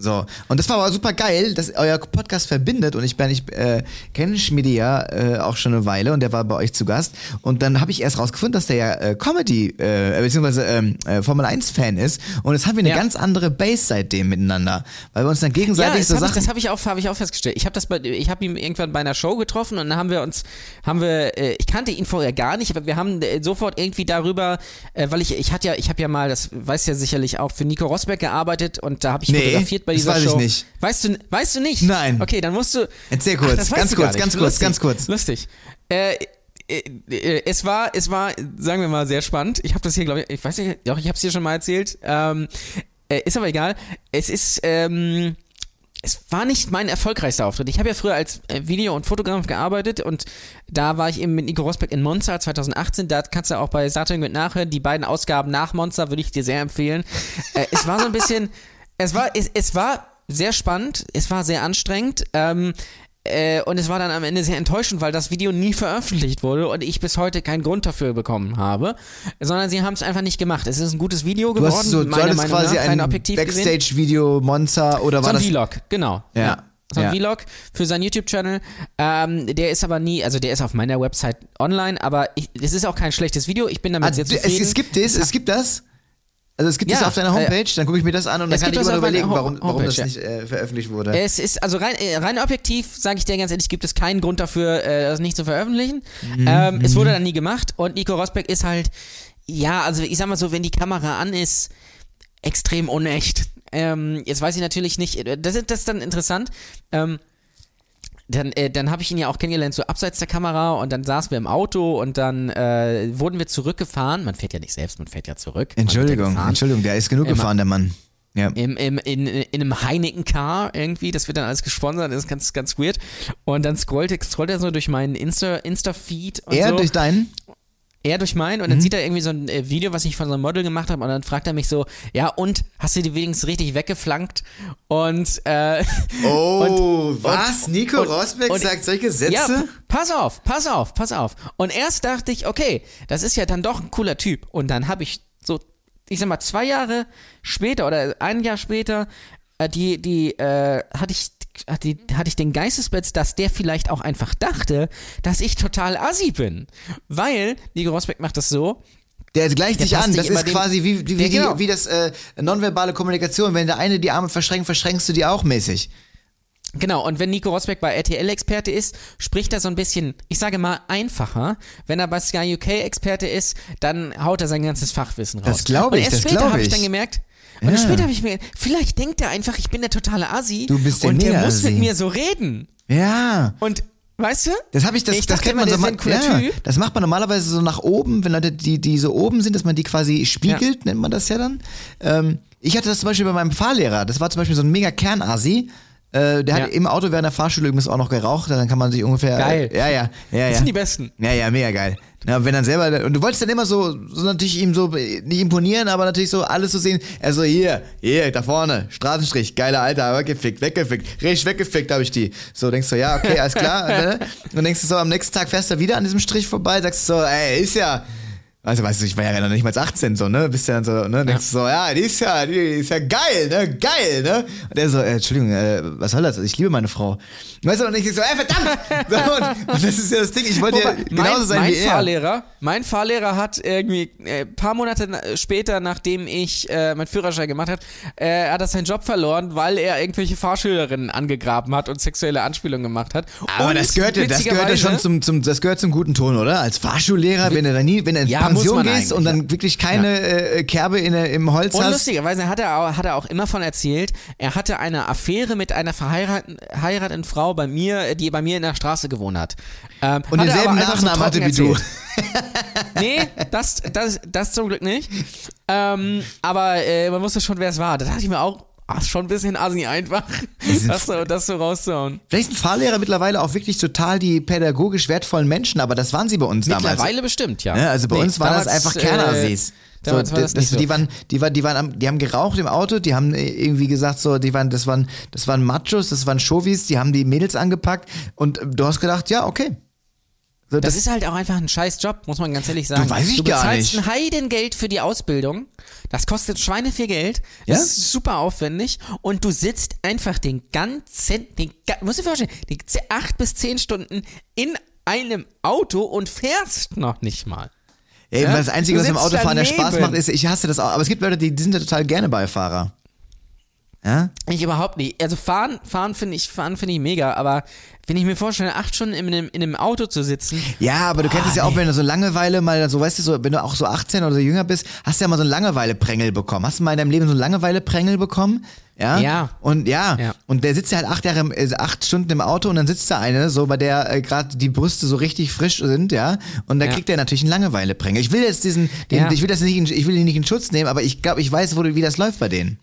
So, und das war aber super geil, dass euer Podcast verbindet und ich bin, ich äh, kenne Schmidi ja äh, auch schon eine Weile und der war bei euch zu Gast und dann habe ich erst rausgefunden, dass der ja äh, Comedy äh, beziehungsweise ähm, äh, Formel 1 Fan ist und jetzt haben wir eine Ja. ganz andere Base seitdem miteinander, weil wir uns dann Ja, gegenseitig das so habe ich, Sachen das hab ich, auch, hab ich auch festgestellt. Ich habe das bei, ich habe ihn irgendwann bei einer Show getroffen und dann haben wir uns, haben wir, äh, ich kannte ihn vorher gar nicht, aber wir haben äh, sofort irgendwie darüber, äh, weil ich, ich hatte ja, ich habe ja mal, das weiß ja sicherlich auch, für Nico Rosberg gearbeitet und da habe ich Nee, fotografiert bei das dieser weiß ich Show. nicht. Weißt du, weißt du nicht? Nein. Okay, dann musst du. Erzähl kurz, [LAUGHS] das weißt ganz kurz, ganz kurz, Lustig, ganz kurz. Lustig. Äh, äh, äh, es war, es war, sagen wir mal, sehr spannend. Ich habe das hier, glaube ich, ich weiß nicht, doch, ich habe es dir schon mal erzählt. Ähm, äh, ist aber egal. Es ist, ähm, es war nicht mein erfolgreichster Auftritt. Ich habe ja früher als Video- und Fotograf gearbeitet und da war ich eben mit Nico Rosberg in Monza 2018. Da kannst du auch bei Saturn mit nachhören. Die beiden Ausgaben nach Monza würde ich dir sehr empfehlen. es war so ein bisschen, [LAUGHS] es war, es, es war sehr spannend, es war sehr anstrengend. Ähm, äh, und es war dann am Ende sehr enttäuschend, weil das Video nie veröffentlicht wurde und ich bis heute keinen Grund dafür bekommen habe, sondern sie haben es einfach nicht gemacht. Es ist ein gutes Video Du geworden, hast so, du meiner Meinung quasi nach, ein. Backstage-Video Monza oder So war ein das? Vlog, genau. Ja. So ein Ja. Vlog für seinen YouTube-Channel. Ähm, der ist aber nie, also der ist auf meiner Website online, aber ich, es ist auch kein schlechtes Video. Ich bin damit Ah, sehr du- es, zufrieden. es gibt das, es gibt das. Also es gibt Ja, das auf deiner äh, Homepage, dann gucke ich mir das an und dann es kann ich immer das überlegen, warum, warum das Homepage, nicht äh, veröffentlicht wurde. Es ist, also rein, äh, rein objektiv, sage ich dir ganz ehrlich, gibt es keinen Grund dafür, äh, das nicht zu veröffentlichen. Mhm, ähm, es wurde dann nie gemacht und Nico Rosberg ist halt, ja, also ich sag mal so, wenn die Kamera an ist, extrem unecht. Ähm, jetzt weiß ich natürlich nicht, äh, das ist, das ist dann interessant. Ähm, dann, äh, dann habe ich ihn ja auch kennengelernt, so abseits der Kamera und dann saßen wir im Auto und dann äh, wurden wir zurückgefahren. Man fährt ja nicht selbst, man fährt ja zurück. Wird ja Entschuldigung. Entschuldigung, der ist genug Immer. gefahren, der Mann. Ja. Im, im, in, in einem Heineken-Car irgendwie, das wird dann alles gesponsert, das ist ganz, ganz weird. Und dann scrollt, scrollt er so durch meinen Insta- Insta-Feed und Er so. durch deinen? Er durch meinen und dann sieht er irgendwie so ein äh, Video, was ich von so einem Model gemacht habe und dann fragt er mich so, ja und, hast du die wenigstens richtig weggeflankt? Und, äh, Oh, [LAUGHS] was? Nico und- Rosberg und- sagt solche Sätze? ja, pass auf, pass auf, pass auf. Und erst dachte ich, okay, das ist ja dann doch ein cooler Typ. Und dann habe ich so, ich sag mal, zwei Jahre später oder ein Jahr später, äh, die, die, äh, hatte ich, hatte, hatte ich den Geistesblitz, dass der vielleicht auch einfach dachte, dass ich total assi bin. Weil, Nico Rosberg macht das so, Der gleicht Der passt an. sich Das ist quasi wie, wie, wie, genau. die, wie das äh, nonverbale Kommunikation. Wenn der eine die Arme verschränkt, verschränkst du die auch mäßig. Genau, und wenn Nico Rosberg bei RTL-Experte ist, spricht er so ein bisschen, ich sage mal, einfacher. Wenn er bei Sky UK-Experte ist, dann haut er sein ganzes Fachwissen raus. Das glaube Und ich, erst das glaube habe ich ich. dann gemerkt, Und ja. später habe ich mir, vielleicht denkt er einfach, ich bin der totale Asi. Du bist der Und der muss mit mir so reden. Ja. Und Weißt du? Das habe ich, das, ich das kennt man so. Man, ja, das macht man normalerweise so nach oben, wenn Leute, die, die so oben sind, dass man die quasi spiegelt, nennt man das ja dann. Ähm, ich hatte das zum Beispiel bei meinem Fahrlehrer. Das war zum Beispiel so ein mega Kernasi. Äh, der Ja. hat im Auto während der Fahrschule übrigens auch noch geraucht. Dann kann man sich ungefähr. Geil. Ja, ja, ja, ja. Das sind die Besten. Ja, ja, mega geil. Ja, wenn dann selber, und du wolltest dann immer so, so natürlich ihm so, nicht imponieren, aber natürlich so alles so sehen. Also hier, hier, da vorne, Straßenstrich, geiler Alter, weggefickt, weggefickt, richtig weggefickt habe ich die. So denkst du, ja, okay, alles klar. [LAUGHS] ne? Und denkst du so, am nächsten Tag fährst du wieder an diesem Strich vorbei, sagst du so, ey, ist ja, also weißt du, ich war ja noch nicht mal 18 so, ne? Bist ja dann so, ne? Denkst du so, ja, die ist ja, die ist ja geil, ne? Geil, ne? Und er so, äh, Entschuldigung, äh, was soll das? Ich liebe meine Frau. Weißt du, und ich so, ey, verdammt! [LAUGHS] So, und, und das ist ja das Ding, ich wollte ja genauso mein, sein mein wie er. Fahrlehrer, mein Fahrlehrer hat irgendwie äh, paar Monate na- später, nachdem ich äh, meinen Führerschein gemacht habe, äh, hat er seinen Job verloren, weil er irgendwelche Fahrschülerinnen angegraben hat und sexuelle Anspielungen gemacht hat. Aber und das gehört, ja- das gehört ja schon zum, zum, das gehört zum guten Ton, oder? Als Fahrschullehrer, wenn du da nie, wenn in Ja, Pension gehst und dann wirklich keine äh, Kerbe in, im Holz Und hast. lustigerweise hat er, auch, hat er auch immer von erzählt, er hatte eine Affäre mit einer verheirateten heirateten Frau bei mir, die bei mir in der Straße gewohnt hat. Ähm, Und hat denselben einfach so Nachnamen hatte wie du. Nee, das, das, das zum Glück nicht. Ähm, aber äh, man wusste schon, wer es war. Da dachte ich mir auch, ach, schon ein bisschen assi einfach, das so, das so rauszuhauen. Vielleicht sind Fahrlehrer mittlerweile auch wirklich total die pädagogisch wertvollen Menschen, aber das waren sie bei uns damals. Mittlerweile bestimmt, ja. Ja, also bei Nee, uns waren das einfach Kernassis. Äh, so, war das das, nicht so. die waren, die waren, die waren, am, die haben geraucht im Auto, die haben äh, irgendwie gesagt so, die waren, das waren, das waren Machos, das waren Chauvis, die haben die Mädels angepackt und du hast gedacht, ja, okay. So, Das ist halt auch einfach ein scheiß Job, muss man ganz ehrlich sagen. weiß ich du gar bezahlst nicht. ein Heidengeld für die Ausbildung. Das kostet Schweine viel Geld. Das Ja? ist super aufwendig. Und du sitzt einfach den ganzen, den, musst du dir vorstellen, die acht bis zehn Stunden in einem Auto und fährst noch nicht mal. Ey, Ja? das Einzige, Du was im Autofahren der. Spaß macht, ist, ich hasse das auch. Aber es gibt Leute, die, die sind ja total gerne Beifahrer. Ja? Ich überhaupt nicht. Also fahren, fahren finde ich, fahren finde ich mega, aber wenn ich mir vorstelle, acht Stunden in einem, in einem Auto zu sitzen, Ja, aber du kennst es ja auch, wenn du so Langeweile mal, so weißt du, so, wenn du auch so 18 oder so jünger bist, hast du ja mal so einen Langeweile-Prängel bekommen. Hast du mal in deinem Leben so einen Langeweile-Prängel bekommen? Ja. Ja. Und ja, Ja. und der sitzt ja halt acht Jahre, im- äh, acht Stunden im Auto und dann sitzt da eine, so bei der äh, gerade die Brüste so richtig frisch sind, ja. Und da Ja. kriegt er natürlich einen Langeweile-Prängel. Ich will jetzt diesen, den, ich will das nicht, in, ich will ihn nicht in Schutz nehmen, aber ich glaube, ich weiß, wo, wie das läuft bei denen.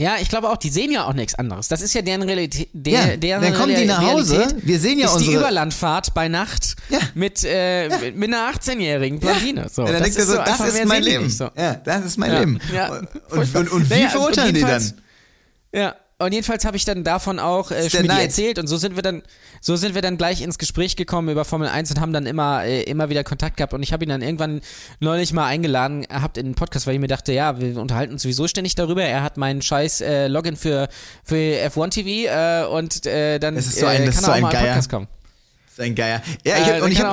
Ja, ich glaube auch, die sehen ja auch nichts anderes. Das ist ja deren Realität. Der, Ja, deren dann kommen die nach Hause, Realität wir sehen ja ist die unsere- Überlandfahrt bei Nacht Ja. mit, äh, mit, mit einer 18-jährigen Blondine. So, Ja, dann das denkt er so, das ist mein die Leben. So. Ja, das ist mein Ja. Leben. Ja. Und, und, und, wie verurteilen die dann? Ja. Und jedenfalls habe ich dann davon auch äh, Neid. erzählt und so sind wir dann so sind wir dann gleich ins Gespräch gekommen über Formel 1 und haben dann immer äh, immer wieder Kontakt gehabt und ich habe ihn dann irgendwann neulich mal eingeladen gehabt in den Podcast, weil ich mir dachte, ja, wir unterhalten uns sowieso ständig darüber. Er hat meinen scheiß äh, Login für für F1 TV äh, und äh, dann so ein- äh, kann ist so er auch ein mal in den. Podcast kommen. Das ist ein Geier. Ja, Äh, ich hab, dann und ich den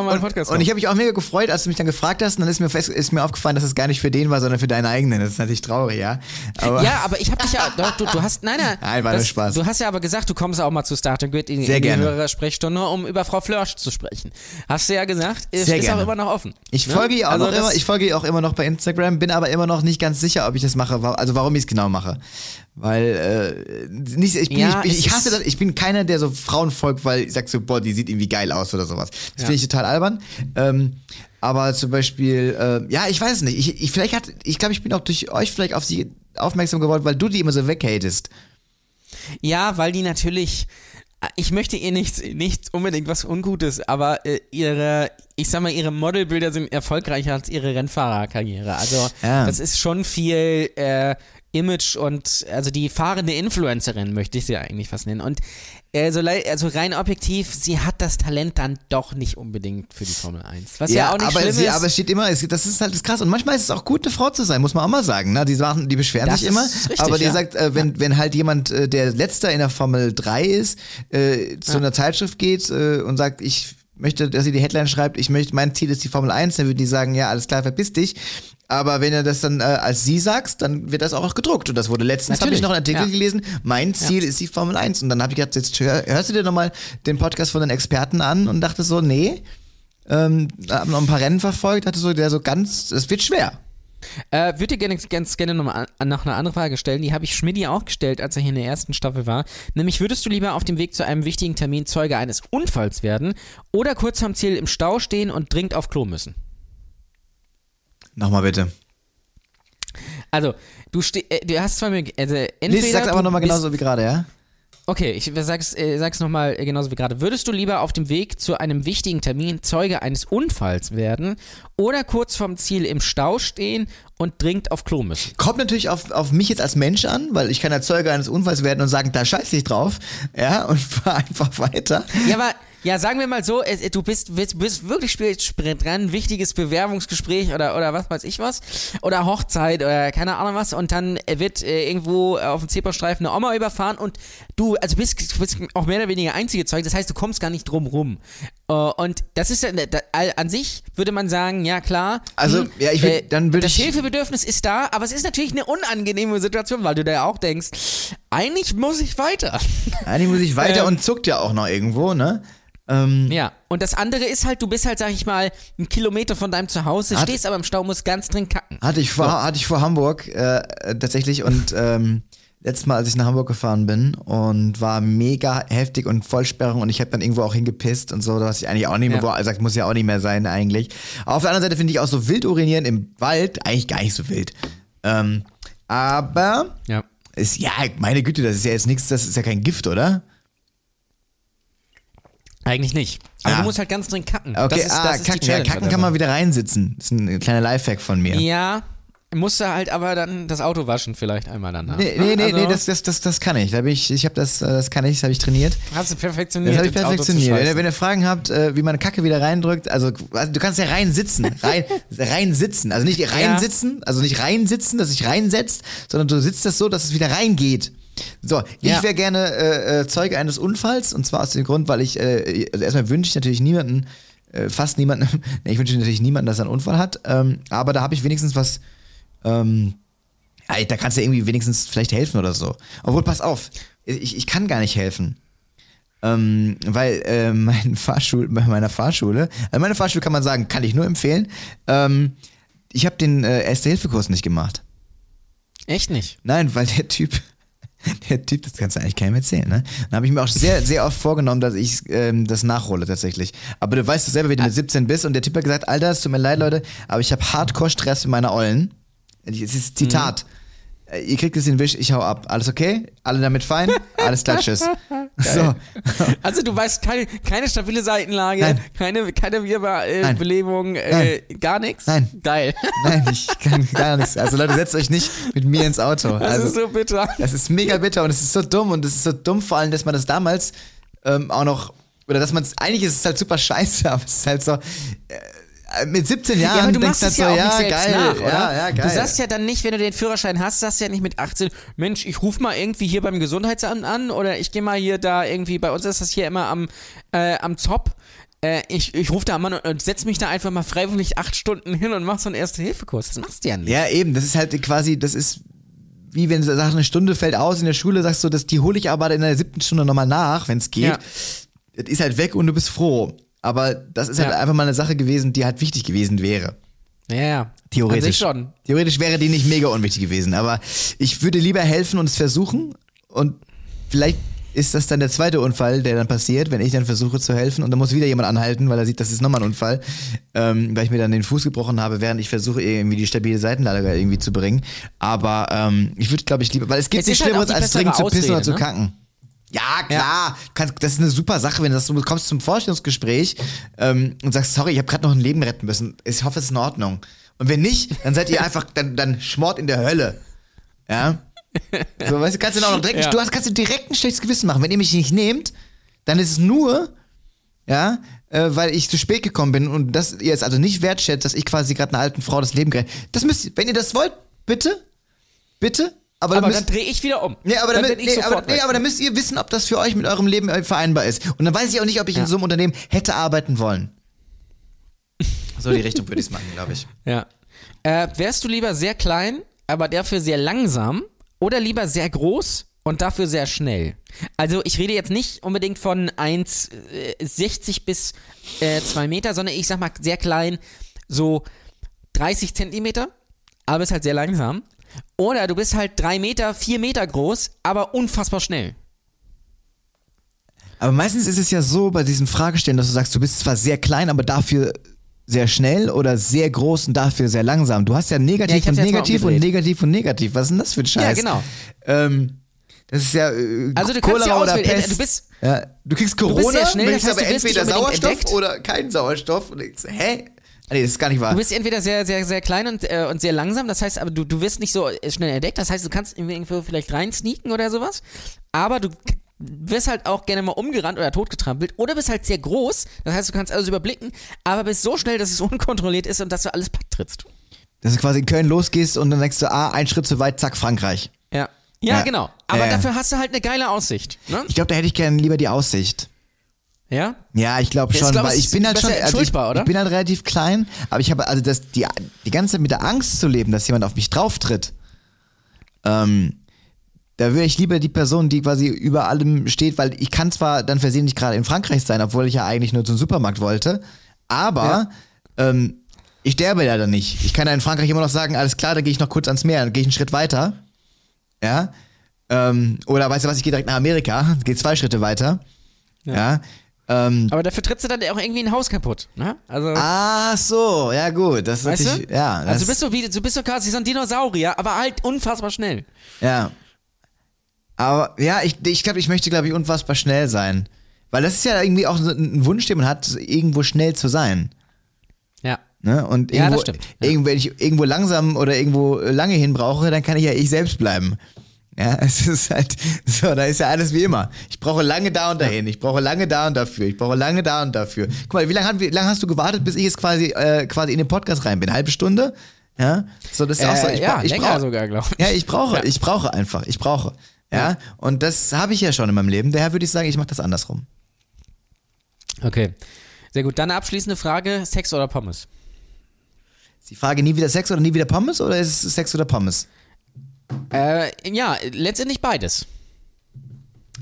und, und ich hab mich auch mega gefreut, als du mich dann gefragt hast, und dann ist mir, fest, ist mir aufgefallen, dass es gar nicht für den war, sondern für deinen eigenen. Das ist natürlich traurig, ja. Aber Ja, aber ich habe dich ja, du, du hast, nein, nein, [LAUGHS] Nein, war nur das, Spaß. Du hast ja aber gesagt, du kommst auch mal zu Start Grid in, Sehr in die gerne. höhere Sprechstunde, um über Frau Flörsch zu sprechen. Hast du ja gesagt, ist, Sehr ist auch immer noch offen. ich Ne? folge ihr auch Also noch das- immer, ich folge ihr auch immer noch bei Instagram, bin aber immer noch nicht ganz sicher, ob ich das mache, also warum ich es genau mache. Weil, äh, nicht, ich, bin, Ja, ich, es ich hasse das, ich bin keiner, der so Frauen folgt, weil ich sag so, boah, die sieht irgendwie geil aus oder sowas. Das Ja. finde ich total albern. Ähm, aber zum Beispiel, äh, ja, ich weiß es nicht. Ich, ich, vielleicht hat, ich glaube, ich bin auch durch euch vielleicht auf sie aufmerksam geworden, weil du die immer so weghatest. Ja, weil die natürlich, ich möchte ihr nichts, nichts unbedingt was Ungutes, aber äh, ihre, ich sag mal, ihre Modelbilder sind erfolgreicher als ihre Rennfahrerkarriere. Also Ja. das ist schon viel äh, Image und also die fahrende Influencerin möchte ich sie eigentlich fast nennen. Und äh, so, also rein objektiv, sie hat das Talent dann doch nicht unbedingt für die Formel 1. Was ja, auch nicht aber, schlimm sie, ist. aber es steht immer, es, das ist halt das krass. Und manchmal ist es auch gut, eine Frau zu sein, muss man auch mal sagen. Ne? Die, Sachen, die beschweren Das sich immer. richtig, aber die ja. sagt, äh, wenn, wenn halt jemand, äh, der letzter in der Formel 3 ist, äh, zu Ja. einer Zeitschrift geht äh, und sagt, ich möchte, dass sie die Headline schreibt, ich möchte, mein Ziel ist die Formel 1, dann würden die sagen, ja, alles klar, verpiss dich. Aber wenn du das dann äh, als sie sagst, dann wird das auch gedruckt. Und das wurde letztens, habe ich noch einen Artikel ja. gelesen, mein Ziel ist die Formel 1. Und dann habe ich gedacht, jetzt hör, hörst du dir nochmal den Podcast von den Experten an und dachte so, nee, ähm, hab noch ein paar Rennen verfolgt, hatte so, der so ganz, es wird schwer. Äh, würde dir gerne, ganz gerne nochmal noch eine andere Frage stellen. Die habe ich Schmidti auch gestellt, als er hier in der ersten Staffel war. Nämlich, würdest du lieber auf dem Weg zu einem wichtigen Termin Zeuge eines Unfalls werden oder kurz vorm Ziel im Stau stehen und dringend auf Klo müssen? Nochmal bitte. Also, du, äh, du hast zwei Möglichkeiten. Also, entweder nee, sag's aber nochmal genauso wie gerade, ja? Okay, ich sag's, äh, sag's nochmal äh, genauso wie gerade. Würdest du lieber auf dem Weg zu einem wichtigen Termin Zeuge eines Unfalls werden oder kurz vorm Ziel im Stau stehen und dringend auf Klo müssen? Kommt natürlich auf, auf mich jetzt als Mensch an, weil ich kann ja Zeuge eines Unfalls werden und sagen, da scheiße ich drauf, ja, und [LAUGHS] fahr einfach weiter. Ja, aber ja, sagen wir mal so, du bist, bist, bist wirklich spät dran, wichtiges Bewerbungsgespräch oder, oder was weiß ich was. Oder Hochzeit oder keine Ahnung was. Und dann wird äh, irgendwo auf dem Zebrastreifen eine Oma überfahren und du, also bist, bist auch mehr oder weniger einzige Zeug. Das heißt, du kommst gar nicht drum rum. Uh, und das ist da, an sich würde man sagen, ja klar. Also, hm, ja, ich will, äh, dann würde Das Hilfebedürfnis ist da, aber es ist natürlich eine unangenehme Situation, weil du da ja auch denkst, eigentlich muss ich weiter. Eigentlich muss ich weiter [LAUGHS] ähm, und zuckt ja auch noch irgendwo, ne? Ähm, ja, und das andere ist halt, du bist halt, sag ich mal, einen Kilometer von deinem Zuhause, hat, stehst aber im Stau, musst ganz dringend kacken. Hatte ich vor, so. hatte ich vor Hamburg äh, tatsächlich und [LAUGHS] ähm, letztes Mal, als ich nach Hamburg gefahren bin und war mega heftig und Vollsperrung und ich habe dann irgendwo auch hingepisst und so, was ich eigentlich auch nicht mehr, ja. also muss ja auch nicht mehr sein eigentlich. auf der anderen Seite finde ich auch so wild urinieren im Wald eigentlich gar nicht so wild. Ähm, aber ja. ist ja, meine Güte, das ist ja jetzt nichts, das ist ja kein Gift, oder? Eigentlich nicht. Aber ah. du musst halt ganz dringend kacken. Okay, das ist, ah, das kacken, ja, kacken kann man wieder reinsitzen. Das ist ein kleiner Lifehack von mir. Ja, musst du halt aber dann das Auto waschen vielleicht einmal danach. Nee, nee, nee, also, nee das, das, das, das kann ich. Da ich, ich habe das, äh, das kann ich, das habe ich trainiert. Hast du perfektioniert? Das habe ich perfektioniert. Wenn, wenn, ihr Fragen habt, äh, wie man Kacke wieder reindrückt, also, also du kannst ja [LAUGHS] rein sitzen, rein, rein sitzen, also nicht rein sitzen, also nicht rein sitzen, dass sich reinsetzt, sondern du sitzt das so, dass es wieder reingeht. So, ich ja. wäre gerne äh, äh, Zeuge eines Unfalls und zwar aus dem Grund, weil ich, äh, also erstmal wünsche ich natürlich niemanden, äh, fast niemanden, [LAUGHS] nee, ich wünsche natürlich niemanden, dass er einen Unfall hat, ähm, aber da habe ich wenigstens was, ähm, da kannst du irgendwie wenigstens vielleicht helfen oder so. Obwohl, pass auf, ich, ich kann gar nicht helfen. Ähm, weil äh, mein [LAUGHS] Fahrschul bei meiner Fahrschule, also meine Fahrschule kann man sagen, kann ich nur empfehlen. Ähm, ich habe den äh, Erste-Hilfe-Kurs nicht gemacht. Echt nicht? Nein, weil der Typ, [LAUGHS] der Typ, das kannst du eigentlich keinem erzählen, ne? Dann habe ich mir auch sehr, sehr oft vorgenommen, dass ich ähm, das nachhole tatsächlich. Aber du weißt selber, wie du mit 17 bist und der Typ hat gesagt, Alter, es tut mir leid, Leute, aber ich habe Hardcore-Stress mit meiner Ollen. Es ist Zitat. Mhm. Äh, ihr kriegt es den Wisch, ich hau ab. Alles okay? Alle damit fein? Alles klar, tschüss. [LAUGHS] so. Also du weißt keine, keine stabile Seitenlage, Nein. keine, keine Wirbelbelebung, äh, äh, gar nichts? Nein. Geil. Nein, ich [LAUGHS] kann gar nichts. Also Leute, setzt euch nicht mit mir ins Auto. Das also, ist so bitter. Das ist mega bitter und es ist so dumm und es ist so dumm vor allem, dass man das damals ähm, auch noch, oder dass man es, eigentlich ist es halt super scheiße, aber es ist halt so, äh, mit 17 Jahren ja, aber du machst es ja so, auch ja, nicht geil, nach, oder? Ja, ja, geil. Du sagst ja dann nicht, wenn du den Führerschein hast, sagst ja nicht mit 18, Mensch, ich ruf mal irgendwie hier beim Gesundheitsamt an oder ich gehe mal hier da irgendwie, bei uns ist das hier immer am, äh, am Zop. Äh, ich, ich rufe da an und, und setze mich da einfach mal freiwillig acht Stunden hin und mach so einen Erste-Hilfe-Kurs. Das machst du ja nicht. Ja, eben, das ist halt quasi, das ist wie wenn du sagst, eine Stunde fällt aus in der Schule, sagst du, das, die hole ich aber in der siebten Stunde nochmal nach, wenn es geht. Ja. Das ist halt weg und du bist froh. Aber das ist halt ja. halt einfach mal eine Sache gewesen, die halt wichtig gewesen wäre. Ja, ja. Theoretisch. schon. Theoretisch wäre die nicht mega unwichtig gewesen. Aber ich würde lieber helfen und es versuchen. Und vielleicht ist das dann der zweite Unfall, der dann passiert, wenn ich dann versuche zu helfen und dann muss wieder jemand anhalten, weil er sieht, das ist nochmal ein Unfall, ähm, weil ich mir dann den Fuß gebrochen habe, während ich versuche irgendwie die stabile Seitenlage irgendwie zu bringen. Aber ähm, ich würde, glaube ich, lieber, weil es gibt nichts halt Schlimmeres als dringend zu pissen oder zu ne? Ja, klar. Ja. das ist eine super Sache, wenn du, kommst zum Vorstellungsgespräch ähm, und sagst, sorry, ich habe gerade noch ein Leben retten müssen. Ich hoffe, es ist in Ordnung. Und wenn nicht, dann seid ihr [LAUGHS] einfach, dann, dann schmort in der Hölle. Ja. So, weißt du, kannst du auch noch direkt, ja. du hast, kannst du direkt ein schlechtes Gewissen machen. Wenn ihr mich nicht nehmt, dann ist es nur, ja, äh, weil ich zu spät gekommen bin und das ihr es also nicht wertschätzt, dass ich quasi gerade einer alten Frau das Leben gerettet. Das müsst, wenn ihr das wollt, bitte, bitte, aber, aber dann, drehe ich wieder um. Nee aber, dann, dann nee, aber, nee, aber dann müsst ihr wissen, ob das für euch mit eurem Leben vereinbar ist. Und dann weiß ich auch nicht, ob ich ja. in so einem Unternehmen hätte arbeiten wollen. So die Richtung würde ich es machen, glaube [LAUGHS] ich. Ja. Äh, wärst du lieber sehr klein, aber dafür sehr langsam oder lieber sehr groß und dafür sehr schnell? Also ich rede jetzt nicht unbedingt von 1,60 äh, bis äh, 2 Meter, sondern ich sag mal sehr klein, so 30 Zentimeter aber bist halt sehr langsam. Oder du bist halt drei Meter, vier Meter groß, aber unfassbar schnell. Aber meistens ist es ja so bei diesen Fragestellen, dass du sagst, du bist zwar sehr klein, aber dafür sehr schnell oder sehr groß und dafür sehr langsam. Du hast ja negativ Ja, und negativ und negativ und negativ. Was ist denn das für ein Scheiß? Ja, genau. Ähm, das ist ja äh, Also du Cholera ja oder. Pest. Du bist- ja, du kriegst Corona, bist sehr schnell, das heißt, aber du entweder Sauerstoff entdeckt. oder keinen Sauerstoff. Und denkst, hä? Ah, Nee, das ist gar nicht wahr. Du bist entweder sehr, sehr, sehr klein und, äh, und sehr langsam, das heißt, aber du, du wirst nicht so äh, schnell entdeckt, das heißt, du kannst irgendwo vielleicht reinsneaken oder sowas, aber du wirst halt auch gerne mal umgerannt oder totgetrampelt oder bist halt sehr groß, das heißt, du kannst alles überblicken, aber bist so schnell, dass es [LAUGHS] unkontrolliert ist und dass du alles patt trittst. Dass du quasi in Köln losgehst und dann denkst du, ah, ein Schritt zu weit, zack, Frankreich. Ja. Ja, Ja. genau. Aber ja. dafür hast du halt eine geile Aussicht. Ne? Ich glaube, da hätte ich gerne lieber die Aussicht. Ja? Ja, ich glaube schon, glaub, weil ich bin halt schon, also ich, oder? ich bin halt relativ klein, aber ich habe also das die die ganze Zeit mit der Angst zu leben, dass jemand auf mich drauftritt. Ähm, da wäre ich lieber die Person, die quasi über allem steht, weil ich kann zwar dann versehentlich gerade in Frankreich sein, obwohl ich ja eigentlich nur zum Supermarkt wollte, aber ähm, ich sterbe ja dann nicht. Ich kann ja in Frankreich immer noch sagen, alles klar, da gehe ich noch kurz ans Meer, dann gehe ich einen Schritt weiter. Ja. Ähm, oder weißt du was, ich gehe direkt nach Amerika, gehe zwei Schritte weiter. Ja. Ähm, Aber dafür trittst du dann auch irgendwie ein Haus kaputt. Ne? Also, Ach so, ja gut, das ist weißt natürlich, du? ja, also du bist, so wie, du bist so quasi so ein Dinosaurier, aber halt unfassbar schnell. ja. Aber ja, ich, ich glaube, ich möchte, glaube ich, unfassbar schnell sein. Weil das ist ja irgendwie auch so ein Wunsch, den man hat, irgendwo schnell zu sein. Ja. Ne? Und Ja, irgendwo, das stimmt, ja. irgendwo, wenn ich irgendwo langsam oder irgendwo lange hin brauche, dann kann ich ja ich selbst bleiben. Ja, [LAUGHS] es ist halt, so, da ist ja alles wie immer. Ich brauche lange da und dahin, ich brauche lange da und dafür, ich brauche lange da und dafür. Guck mal, wie lange wie hast du gewartet, bis ich jetzt quasi, äh, quasi in den Podcast rein bin? Eine halbe Stunde? Ja, so, das ist auch so. Äh, Ich, ja, ich länger brauch- sogar, glaube ich. Ja, ich brauche, Ja. ich brauche einfach, ich brauche. Ja, und das habe ich ja schon in meinem Leben. Daher würde ich sagen, ich mache das andersrum. Okay. Sehr gut. Dann eine abschließende Frage: Sex oder Pommes? Ist die Frage nie wieder Sex oder nie wieder Pommes oder ist es Sex oder Pommes? Äh, ja, letztendlich beides.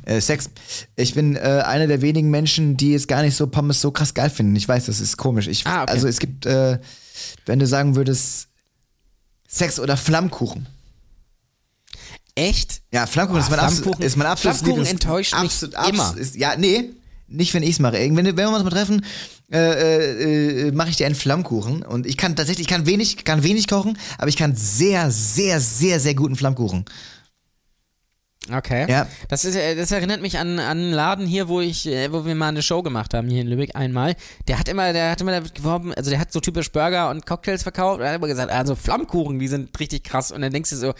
Äh, Sex. Ich bin äh, einer der wenigen Menschen, die jetzt gar nicht so Pommes so krass geil finden. Ich weiß, das ist komisch. Ich, Ah, okay. Also es gibt, äh, wenn du sagen würdest, Sex oder Flammkuchen. Echt? Ja, Flammkuchen Boah, ist mein absolut, Flammkuchen- ist mein absolutes Flammkuchen Lieblings- enttäuscht mich absolut, absolut, immer. Ist, ja, nee, nicht wenn ich's mache. Wenn, wenn wir uns mal treffen, äh, äh, äh, mache ich dir einen Flammkuchen und ich kann tatsächlich, ich kann wenig, kann wenig kochen, aber ich kann sehr, sehr, sehr, sehr guten Flammkuchen. Okay. Ja. Das, ist, äh, das erinnert mich an, an einen Laden hier, wo ich, äh, wo wir mal eine Show gemacht haben hier in Lübeck einmal. Der hat immer, der hat immer damit geworben, also der hat so typisch Burger und Cocktails verkauft und er hat immer gesagt, also Flammkuchen, die sind richtig krass. Und dann denkst du so,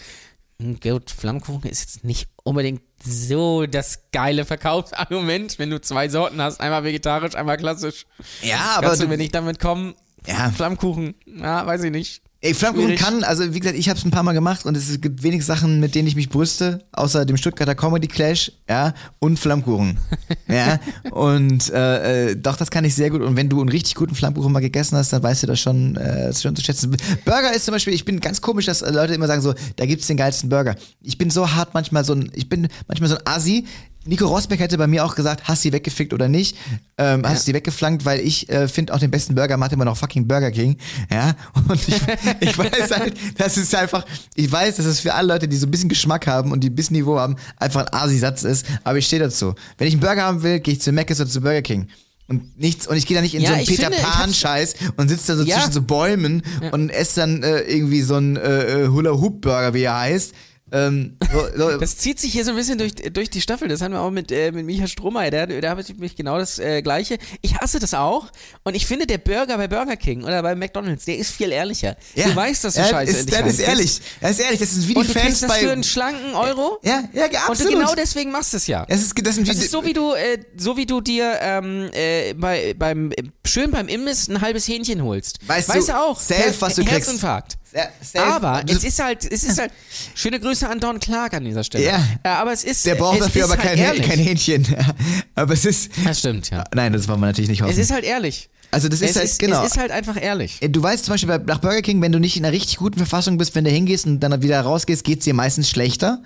hm, gut, Flammkuchen ist jetzt nicht unbedingt so das geile Verkaufsargument, wenn du zwei Sorten hast, einmal vegetarisch, einmal klassisch. Ja, aber Kannst du du, mir nicht damit kommen? Ja. Flammkuchen, ja, weiß ich nicht. Ey, Flammkuchen kann, also wie gesagt, ich habe es ein paar Mal gemacht und es gibt wenig Sachen, mit denen ich mich brüste, außer dem Stuttgarter Comedy Clash, ja, und Flammkuchen. [LAUGHS] ja, und äh, äh, doch, das kann ich sehr gut. Und wenn du einen richtig guten Flammkuchen mal gegessen hast, dann weißt du das schon, äh, schon zu schätzen. Burger ist zum Beispiel, ich bin ganz komisch, dass Leute immer sagen so, da gibt's den geilsten Burger. Ich bin so hart manchmal so ein, ich bin manchmal so ein Assi. Nico Rosberg hätte bei mir auch gesagt, hast du die weggefickt oder nicht? Ähm, Hast du die weggeflankt, weil ich äh, finde auch den besten Burger macht immer noch fucking Burger King. Ja, [LAUGHS] und ich, ich weiß halt, das ist einfach, ich weiß, dass es für alle Leute, die so ein bisschen Geschmack haben und die ein bisschen Niveau haben, einfach ein Asi-Satz ist, aber ich stehe dazu. Wenn ich einen Burger haben will, gehe ich zu Mc's oder zu Burger King. Und nichts, und ich gehe da nicht in Ja, so einen Peter finde, ich hab's- Pan-Scheiß und sitze da so Ja. zwischen so Bäumen und esse dann äh, irgendwie so einen äh, äh, Hula-Hoop-Burger, wie er heißt. Ähm, so, [LAUGHS] Das zieht sich hier so ein bisschen durch, durch die Staffel. Das haben wir auch mit, äh, mit Micha Strohmeier. Der, der hat mich genau das äh, Gleiche. Ich hasse das auch. Und ich finde, der Burger bei Burger King oder bei McDonalds, der ist viel ehrlicher. Du weißt, dass du ja, Scheiße ist, Das ist ehrlich. Das ist ehrlich. Das ist wie die Und du Fans kriegst das bei. für einen schlanken Euro. ja, ja, Und du absolut. genau deswegen machst du es ja. Das ist, das Das ist so wie du, äh, so wie du dir ähm, äh, bei, beim schön beim Imbiss ein halbes Hähnchen holst. Weißt weißt du du auch, Her- was du kriegst. Herzinfarkt. Ja, safe. Aber es ist halt, es ist halt. [LAUGHS] Schöne Grüße an Don Clark an dieser Stelle. Ja. Äh, aber es ist. der braucht es dafür aber halt kein, Hähnchen. [LAUGHS] aber es ist. Das stimmt, ja. Nein, das wollen wir natürlich nicht hoffen. Es ist halt ehrlich. also das ist es, halt, ist, genau. es ist halt einfach ehrlich. Äh, Du weißt zum Beispiel bei, nach Burger King, wenn du nicht in einer richtig guten Verfassung bist, wenn du hingehst und dann wieder rausgehst, geht's dir meistens schlechter.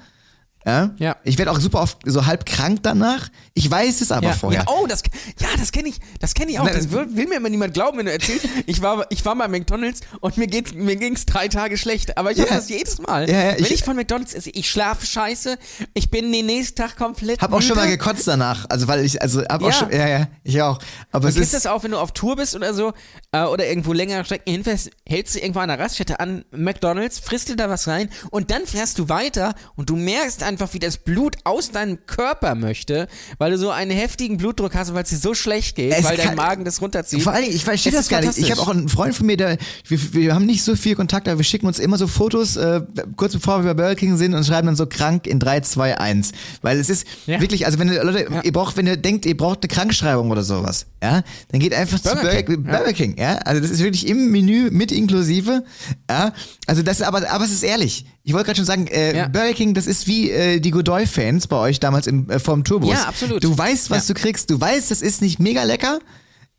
Ja? Ja. Ich werde auch super oft so halb krank danach. Ich weiß es aber ja. vorher. Ja, oh, das, ja, das kenne ich, das kenne ich auch. Na, Das will, will mir immer niemand glauben, wenn du erzählst. [LAUGHS] Ich war, ich war bei McDonalds und mir geht's, mir ging's drei Tage schlecht. Aber ich Ja. habe das jedes Mal. Ja, wenn ich- ich, von McDonalds esse, ich schlafe scheiße, ich bin den nächsten Tag komplett Hab auch schon mal gekotzt danach. Also weil ich, also hab auch schon, ja, ja, ich auch. Aber es Kennst du ist, das auch, wenn du auf Tour bist oder so äh, oder irgendwo längere Strecken hinfährst, hältst du irgendwo an der Raststätte an McDonalds, frisst dir da was rein und dann fährst du weiter und du merkst einfach, wie das Blut aus deinem Körper möchte, weil du so einen heftigen Blutdruck hast weil es dir so schlecht geht, Es weil dein Magen das runterzieht. Vor Dingen, ich verstehe das gar nicht. Ich habe auch einen Freund von mir, der, wir, wir haben nicht so viel Kontakt, aber wir schicken uns immer so Fotos, äh, kurz bevor wir bei Burger King sind und schreiben dann so krank in 3, 2, 1. Weil es ist Ja. wirklich, also wenn ihr, Leute, ihr braucht, wenn ihr denkt, ihr braucht eine Krankschreibung oder sowas, ja, dann geht einfach zu Burger Burger, King, Burger King, ja. Also das ist wirklich im Menü mit inklusive, ja. Also das, aber, aber es ist ehrlich. Ich wollte gerade schon sagen, äh, Ja. Burger King, das ist wie äh, die Godoy-Fans bei euch damals im, äh, vom Tourbus. Ja, absolut. Du weißt, was Ja. du kriegst. Du weißt, das ist nicht mega lecker,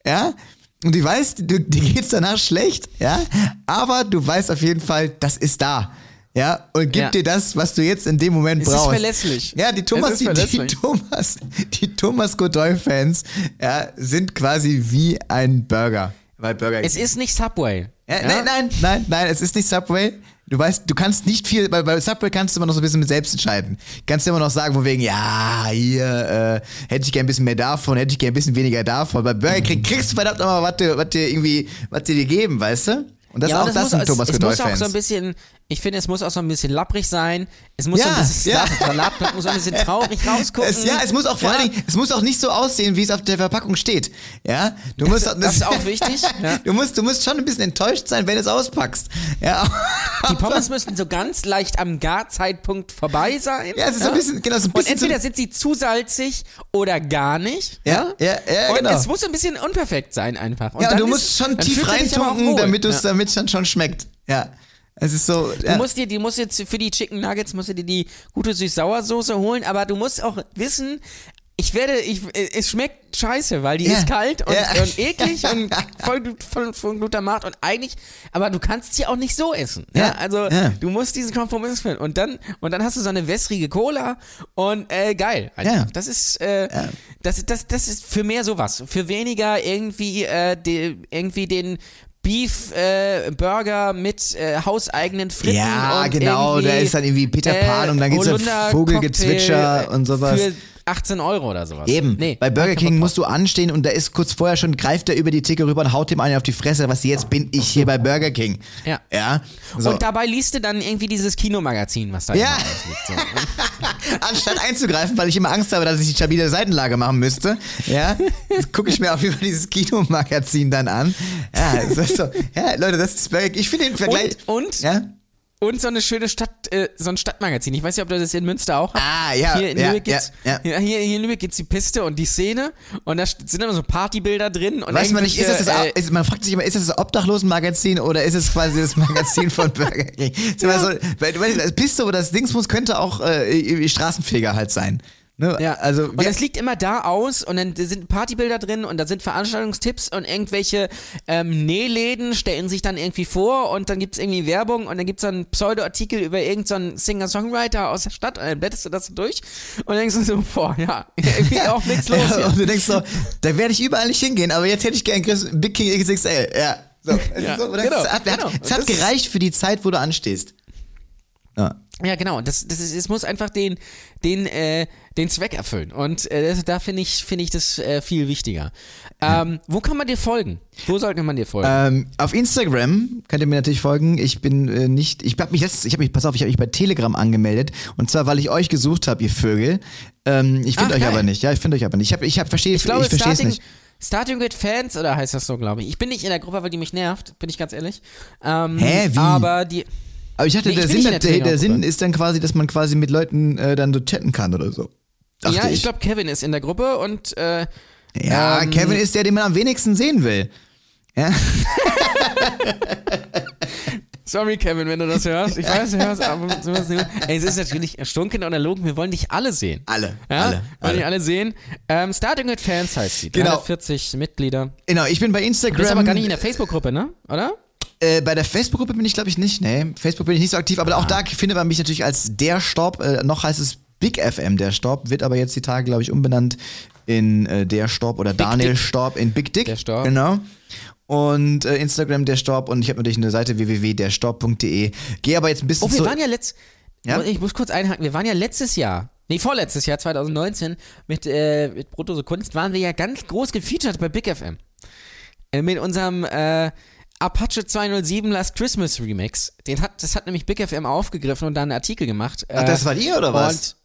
ja. Und du weißt, du, [LAUGHS] dir geht's danach schlecht, ja. Aber du weißt auf jeden Fall, das ist da. Ja, und gibt Ja. dir das, was du jetzt in dem Moment Es ist brauchst. verlässlich. Ja, die Thomas, ist die, die verlässlich. Thomas, die Thomas Godoy-Fans ja, sind quasi wie ein Burger. Weil Burger es ist nicht Subway. ja, Nein, nein, nein, nein, es ist nicht Subway. Du weißt, du kannst nicht viel, bei, bei Subway kannst du immer noch so ein bisschen mit selbst entscheiden. Kannst du immer noch sagen, von wegen, ja, hier, äh, hätte ich gern ein bisschen mehr davon, hätte ich gern ein bisschen weniger davon. Bei Burger King kriegst du verdammt nochmal, was dir, was dir irgendwie, was dir geben, weißt du? Und das ja, auch und es das muss, sind es, Thomas es muss auch so ein bisschen, ich finde, es muss auch so ein bisschen lapprig sein. Es muss Ja, so ein bisschen, ja. das Salatblatt muss ein bisschen traurig [LAUGHS] rausgucken. es, ja, es muss auch vor Ja. allen Dingen, es muss auch nicht so aussehen, wie es auf der Verpackung steht. Ja, du musst, das ist auch wichtig, [LAUGHS] ja. Du musst, du musst schon ein bisschen enttäuscht sein, wenn du es auspackst. Ja, Die [LAUGHS] Pommes müssen so ganz leicht am Garzeitpunkt vorbei sein. Ja, es ist so ein bisschen- genau, so ein Und bisschen entweder so- sind sie zu salzig oder gar nicht. Ja, ja, ja, Und genau. es muss ein bisschen unpperfekt sein einfach. Und ja, und du musst schon tief reintunken, damit es ja. damit dann schon schmeckt. Ja. Es ist so. Du Ja. musst dir, die musst jetzt für die Chicken Nuggets musst du dir die gute Süß-Sauer-Soße holen, aber du musst auch wissen, ich werde, ich, es schmeckt scheiße, weil die Ja. ist kalt und, Ja. und eklig und [LAUGHS] voll, voll, voll Glutamat und eigentlich, aber du kannst sie auch nicht so essen. Ja, Ja. also du musst diesen Kompromiss finden und dann und dann hast du so eine wässrige Cola und äh, geil. einfach. Ja. Das ist, äh, das, das, das ist für mehr sowas, für weniger irgendwie, äh, die, irgendwie den Beef äh, Burger mit äh, hauseigenen Fritten Ja, und genau, da ist dann irgendwie Peter Pan und dann geht's auf Holunder Vogelgezwitscher Cocktail und sowas. Für 18 Euro oder sowas. Eben. Nee, Bei Burger King musst du anstehen und da ist kurz vorher schon, greift er über die Theke rüber und haut dem einen auf die Fresse, was jetzt bin ich hier bei Burger King. Ja. Ja. So. Und dabei liest du dann irgendwie dieses Kinomagazin, was da Ja. immer ausliegt. So. [LAUGHS] Anstatt einzugreifen, weil ich immer Angst habe, dass ich die stabile Seitenlage machen müsste, ja, gucke ich mir auf jeden Fall dieses Kinomagazin dann an. Ja, ist so, ja, Leute, das ist Burger King. Ich finde den Vergleich. Und, und, ja? Und so eine schöne Stadt, äh, so ein Stadtmagazin. Ich weiß nicht, ob du das in Münster auch hast. Ah, ja, Hier in ja, Lübeck gibt's, ja, ja. hier, hier in Lübeck gibt's die Piste und die Szene und da sind immer so Partybilder drin. Und Weiß man nicht, ist das das, äh, ist, man fragt sich immer, ist das das Obdachlosenmagazin oder ist es quasi das Magazin von [LAUGHS] Burger King? So, weißt, das Piste oder das Dingsbus könnte auch äh, irgendwie Straßenfeger halt sein. Ne? Ja, also und es liegt immer da aus und dann sind Partybilder drin und da sind Veranstaltungstipps und irgendwelche ähm, Nähläden stellen sich dann irgendwie vor und dann gibt's irgendwie Werbung und dann gibt's dann einen Pseudo-Artikel über irgendeinen Singer-Songwriter aus der Stadt und dann blätterst du das so durch und denkst du so, boah, ja, [LAUGHS] irgendwie auch [LAUGHS] nichts los Ja, und du denkst so, da werde ich überall nicht hingehen, aber jetzt hätte ich gern Chris, Big King XXL. Ja. So, es Ja, so, genau, es hat, genau. es hat Das- gereicht für die Zeit, wo du anstehst. Ja. Ja, genau. Das, das ist, es muss einfach den, den, äh, den Zweck erfüllen. Und äh, das, da finde ich, finde ich das äh, viel wichtiger. Ähm, Wo kann man dir folgen? Wo sollte man dir folgen? Ähm, auf Instagram könnt ihr mir natürlich folgen. Ich bin äh, nicht, ich habe mich letztens, ich habe mich, pass auf, ich habe mich bei Telegram angemeldet und zwar, weil ich euch gesucht habe, ihr Vögel. Ähm, ich finde euch geil. aber nicht. Ja, ich finde euch aber nicht. Ich habe, ich habe, verstehe, ich, ich ich verstehe es nicht. Starting with Fans, oder heißt das so, glaube ich. Ich bin nicht in der Gruppe, weil die mich nervt, bin ich ganz ehrlich. Ähm, Hä, wie? Aber die. Aber ich dachte, Nee, ich der, bin Sinn, der der, der. Sinn ist dann quasi, dass man quasi mit Leuten äh, dann so chatten kann oder so. Dachte ja, ich ich. glaube, Kevin ist in der Gruppe und äh, ja, ähm, Kevin ist der, den man am wenigsten sehen will. Ja. [LAUGHS] Sorry, Kevin, wenn du das hörst. Ich weiß, du hörst, aber. Ey, es ist natürlich stunken und erlogen. Wir wollen dich alle sehen. Alle, Ja? alle, Wollen alle. dich alle sehen. Ähm, Starting with Fans heißt sie. Genau. 340 Mitglieder. Genau, ich bin bei Du Instagram. bist aber gar nicht in der Facebook-Gruppe, ne? Oder? Äh, bei der Facebook-Gruppe bin ich, glaube ich, nicht. Nee, Facebook bin ich nicht so aktiv, aber Ah. auch da findet man mich natürlich als der Stopp. Äh, noch heißt es Big FM, der Storb, wird aber jetzt die Tage, glaube ich, umbenannt in äh, der Storb oder Big Daniel Dick. Storb in Big Dick. Der Storb. Genau. Und äh, Instagram der Storb und ich habe natürlich eine Seite www.derstorb.de. Gehe aber jetzt ein bisschen Oh, wir waren ja letzt ja? Ich muss kurz einhaken, wir waren ja letztes Jahr Nee, vorletztes Jahr, 2019, mit, äh, mit Brutto so Kunst, waren wir ja ganz groß gefeatured bei Big FM. Äh, mit unserem äh, Apache 207 Last Christmas Remix. Den hat, das hat nämlich Big FM aufgegriffen und da einen Artikel gemacht. Ach, das war ihr oder was?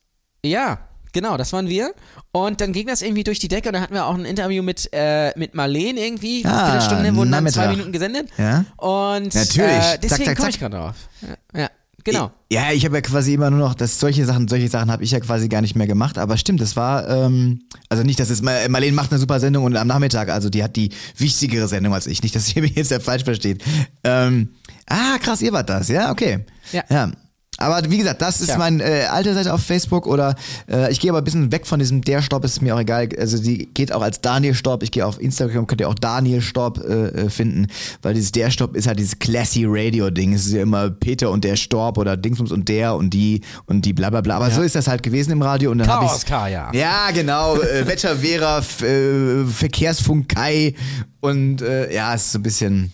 Und, ja, genau, das waren wir. Und dann ging das irgendwie durch die Decke und dann hatten wir auch ein Interview mit, äh, mit Marlene irgendwie. Ah, Viertelstunde wurden dann zwei Minuten gesendet. Ja. Und Natürlich. Äh, deswegen komme ich gerade drauf. Ja. ja. Genau. Ja, ich habe ja quasi immer nur noch, dass solche Sachen, solche Sachen habe ich ja quasi gar nicht mehr gemacht. Aber stimmt, das war, ähm, also nicht, dass es Marlene macht eine super Sendung und am Nachmittag, also die hat die wichtigere Sendung als ich. Nicht, dass ihr [LAUGHS] mich jetzt ja falsch versteht. Ähm, ah, krass, ihr wart das, ja, okay. Ja. ja. Aber wie gesagt, das ist ja. meine äh, alte Seite auf Facebook oder äh, ich gehe aber ein bisschen weg von diesem der Stopp, ist mir auch egal. Also die geht auch als Daniel Stopp. Ich gehe auf Instagram, könnt ihr auch Daniel Stopp äh, äh, finden, weil dieses der Stopp ist halt dieses classy Radio Ding. Es ist ja immer Peter und der Stopp oder Dingsbums und der und die und die bla bla bla. Aber ja. so ist das halt gewesen im Radio und dann habe ich ja. Ja, genau, äh, [LAUGHS] Wetter Vera, äh, Verkehrsfunk Kai und äh, ja, es ist so ein bisschen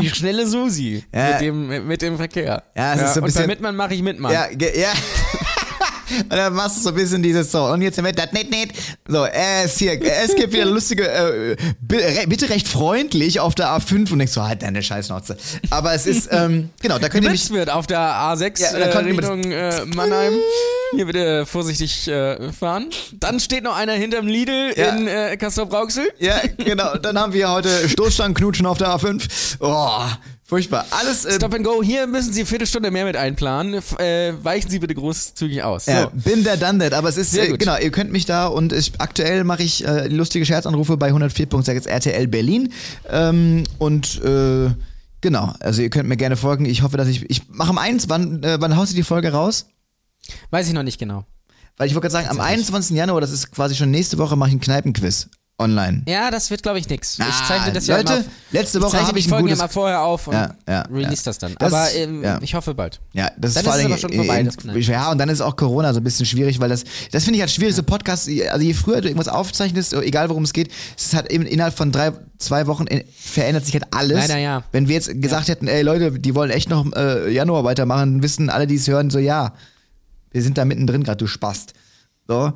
die schnelle Susi ja. mit, dem, mit dem Verkehr. Ja, es ja. ist so ein bisschen. Und bei Mitmann mache ich Mitmann. Ja, ja. [LAUGHS] Und dann machst du so ein bisschen dieses so. Und jetzt mit das nicht, nicht. So, es hier, es gibt wieder lustige, äh, bitte recht freundlich auf der A5 und denkst so, halt deine Scheißnotze. Aber es ist, ähm, genau, da könnt ihr mich. wird auf der A6 ja, äh, Richtung äh, Mannheim. Hier bitte vorsichtig äh, fahren. Dann steht noch einer hinterm Lidl ja. in äh, Castrop-Rauxel. Ja, genau. Dann haben wir heute Stoßstangenknutschen auf der A5. Oh, Furchtbar. Alles. Äh, Stop and go. Hier müssen Sie eine Viertelstunde mehr mit einplanen. Äh, weichen Sie bitte großzügig aus. So. Ja, bin der done that. Aber es ist äh, genau. Ihr könnt mich da und ich, aktuell mache ich äh, lustige Scherzanrufe bei 104.6 RTL Berlin ähm, und äh, genau. Also ihr könnt mir gerne folgen. Ich hoffe, dass ich ich mache am 1. Wann äh, wann haust du die Folge raus? Weiß ich noch nicht genau. Weil ich wollte gerade sagen, am 21. Januar, das ist quasi schon nächste Woche, mache ich einen Kneipenquiz online. Ja, das wird, glaube ich, nix. Ah, ich zeichne das Leute, ja mal, letzte Woche habe ich ein Folgen gutes... ja mal vorher auf und ja, ja, release ja. das dann. Das, aber ähm, ich hoffe bald. Ja, das dann ist vor allem schon vorbei. In, ja, und dann ist auch Corona so ein bisschen schwierig, weil das, das finde ich halt schwierig, so Podcasts, also je früher du irgendwas aufzeichnest, egal worum es geht, es halt eben innerhalb von drei, zwei Wochen verändert sich halt alles. Leider ja. Wenn wir jetzt gesagt hätten, ey Leute, die wollen echt noch äh, Januar weitermachen, wissen alle, die es hören, so ja, wir sind da mittendrin gerade, du Spast. So,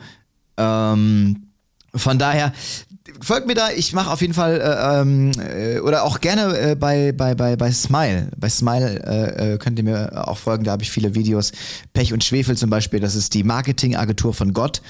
ähm, von daher, folgt mir da, ich mache auf jeden Fall äh, ähm, äh, oder auch gerne äh, bei, bei, bei, bei Smile. Bei Smile äh, äh, könnt ihr mir auch folgen, da habe ich viele Videos. Pech und Schwefel zum Beispiel, das ist die Marketingagentur von Gott.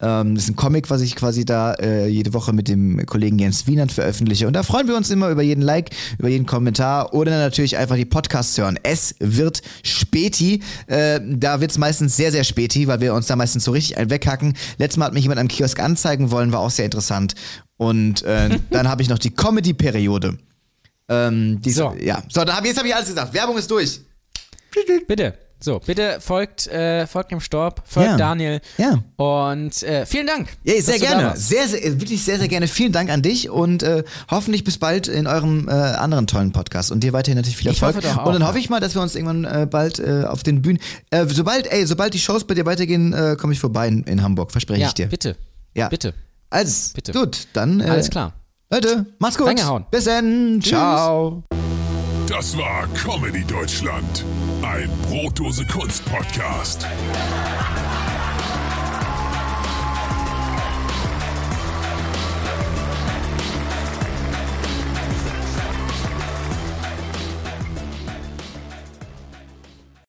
Ähm, das ist ein Comic, was ich quasi da äh, jede Woche mit dem Kollegen Jens Wienand veröffentliche. Und da freuen wir uns immer über jeden Like, über jeden Kommentar oder natürlich einfach die Podcasts hören. Es wird Späti. Äh, da wird es meistens sehr, sehr Späti, weil wir uns da meistens so richtig weghacken. Letztes Mal hat mich jemand am Kiosk anzeigen wollen, war auch sehr interessant. Und äh, dann habe ich noch die Comedy-Periode. Ähm, so. Ja. So, dann hab, jetzt habe ich alles gesagt. Werbung ist durch. Bitte. So, bitte folgt, äh, folgt dem Storb, folgt ja. Daniel. Ja. Und äh, vielen Dank. Ja, sehr gerne. Sehr, sehr, wirklich sehr, sehr gerne. Vielen Dank an dich und äh, hoffentlich bis bald in eurem äh, anderen tollen Podcast. Und dir weiterhin natürlich viel Erfolg. Ich hoffe doch auch, und dann hoffe ich mal, dass wir uns irgendwann äh, bald äh, auf den Bühnen. Sobald, ey, sobald die Shows bei dir weitergehen, komme ich vorbei in, in Hamburg, verspreche ja, ich dir. Bitte. Ja. Bitte. Also, Bitte. gut, dann. Äh, Alles klar. Leute, mach's gut. Reingehauen. Bis dann. Ciao. Das war Comedy Deutschland, ein Brotdose Kunst Podcast.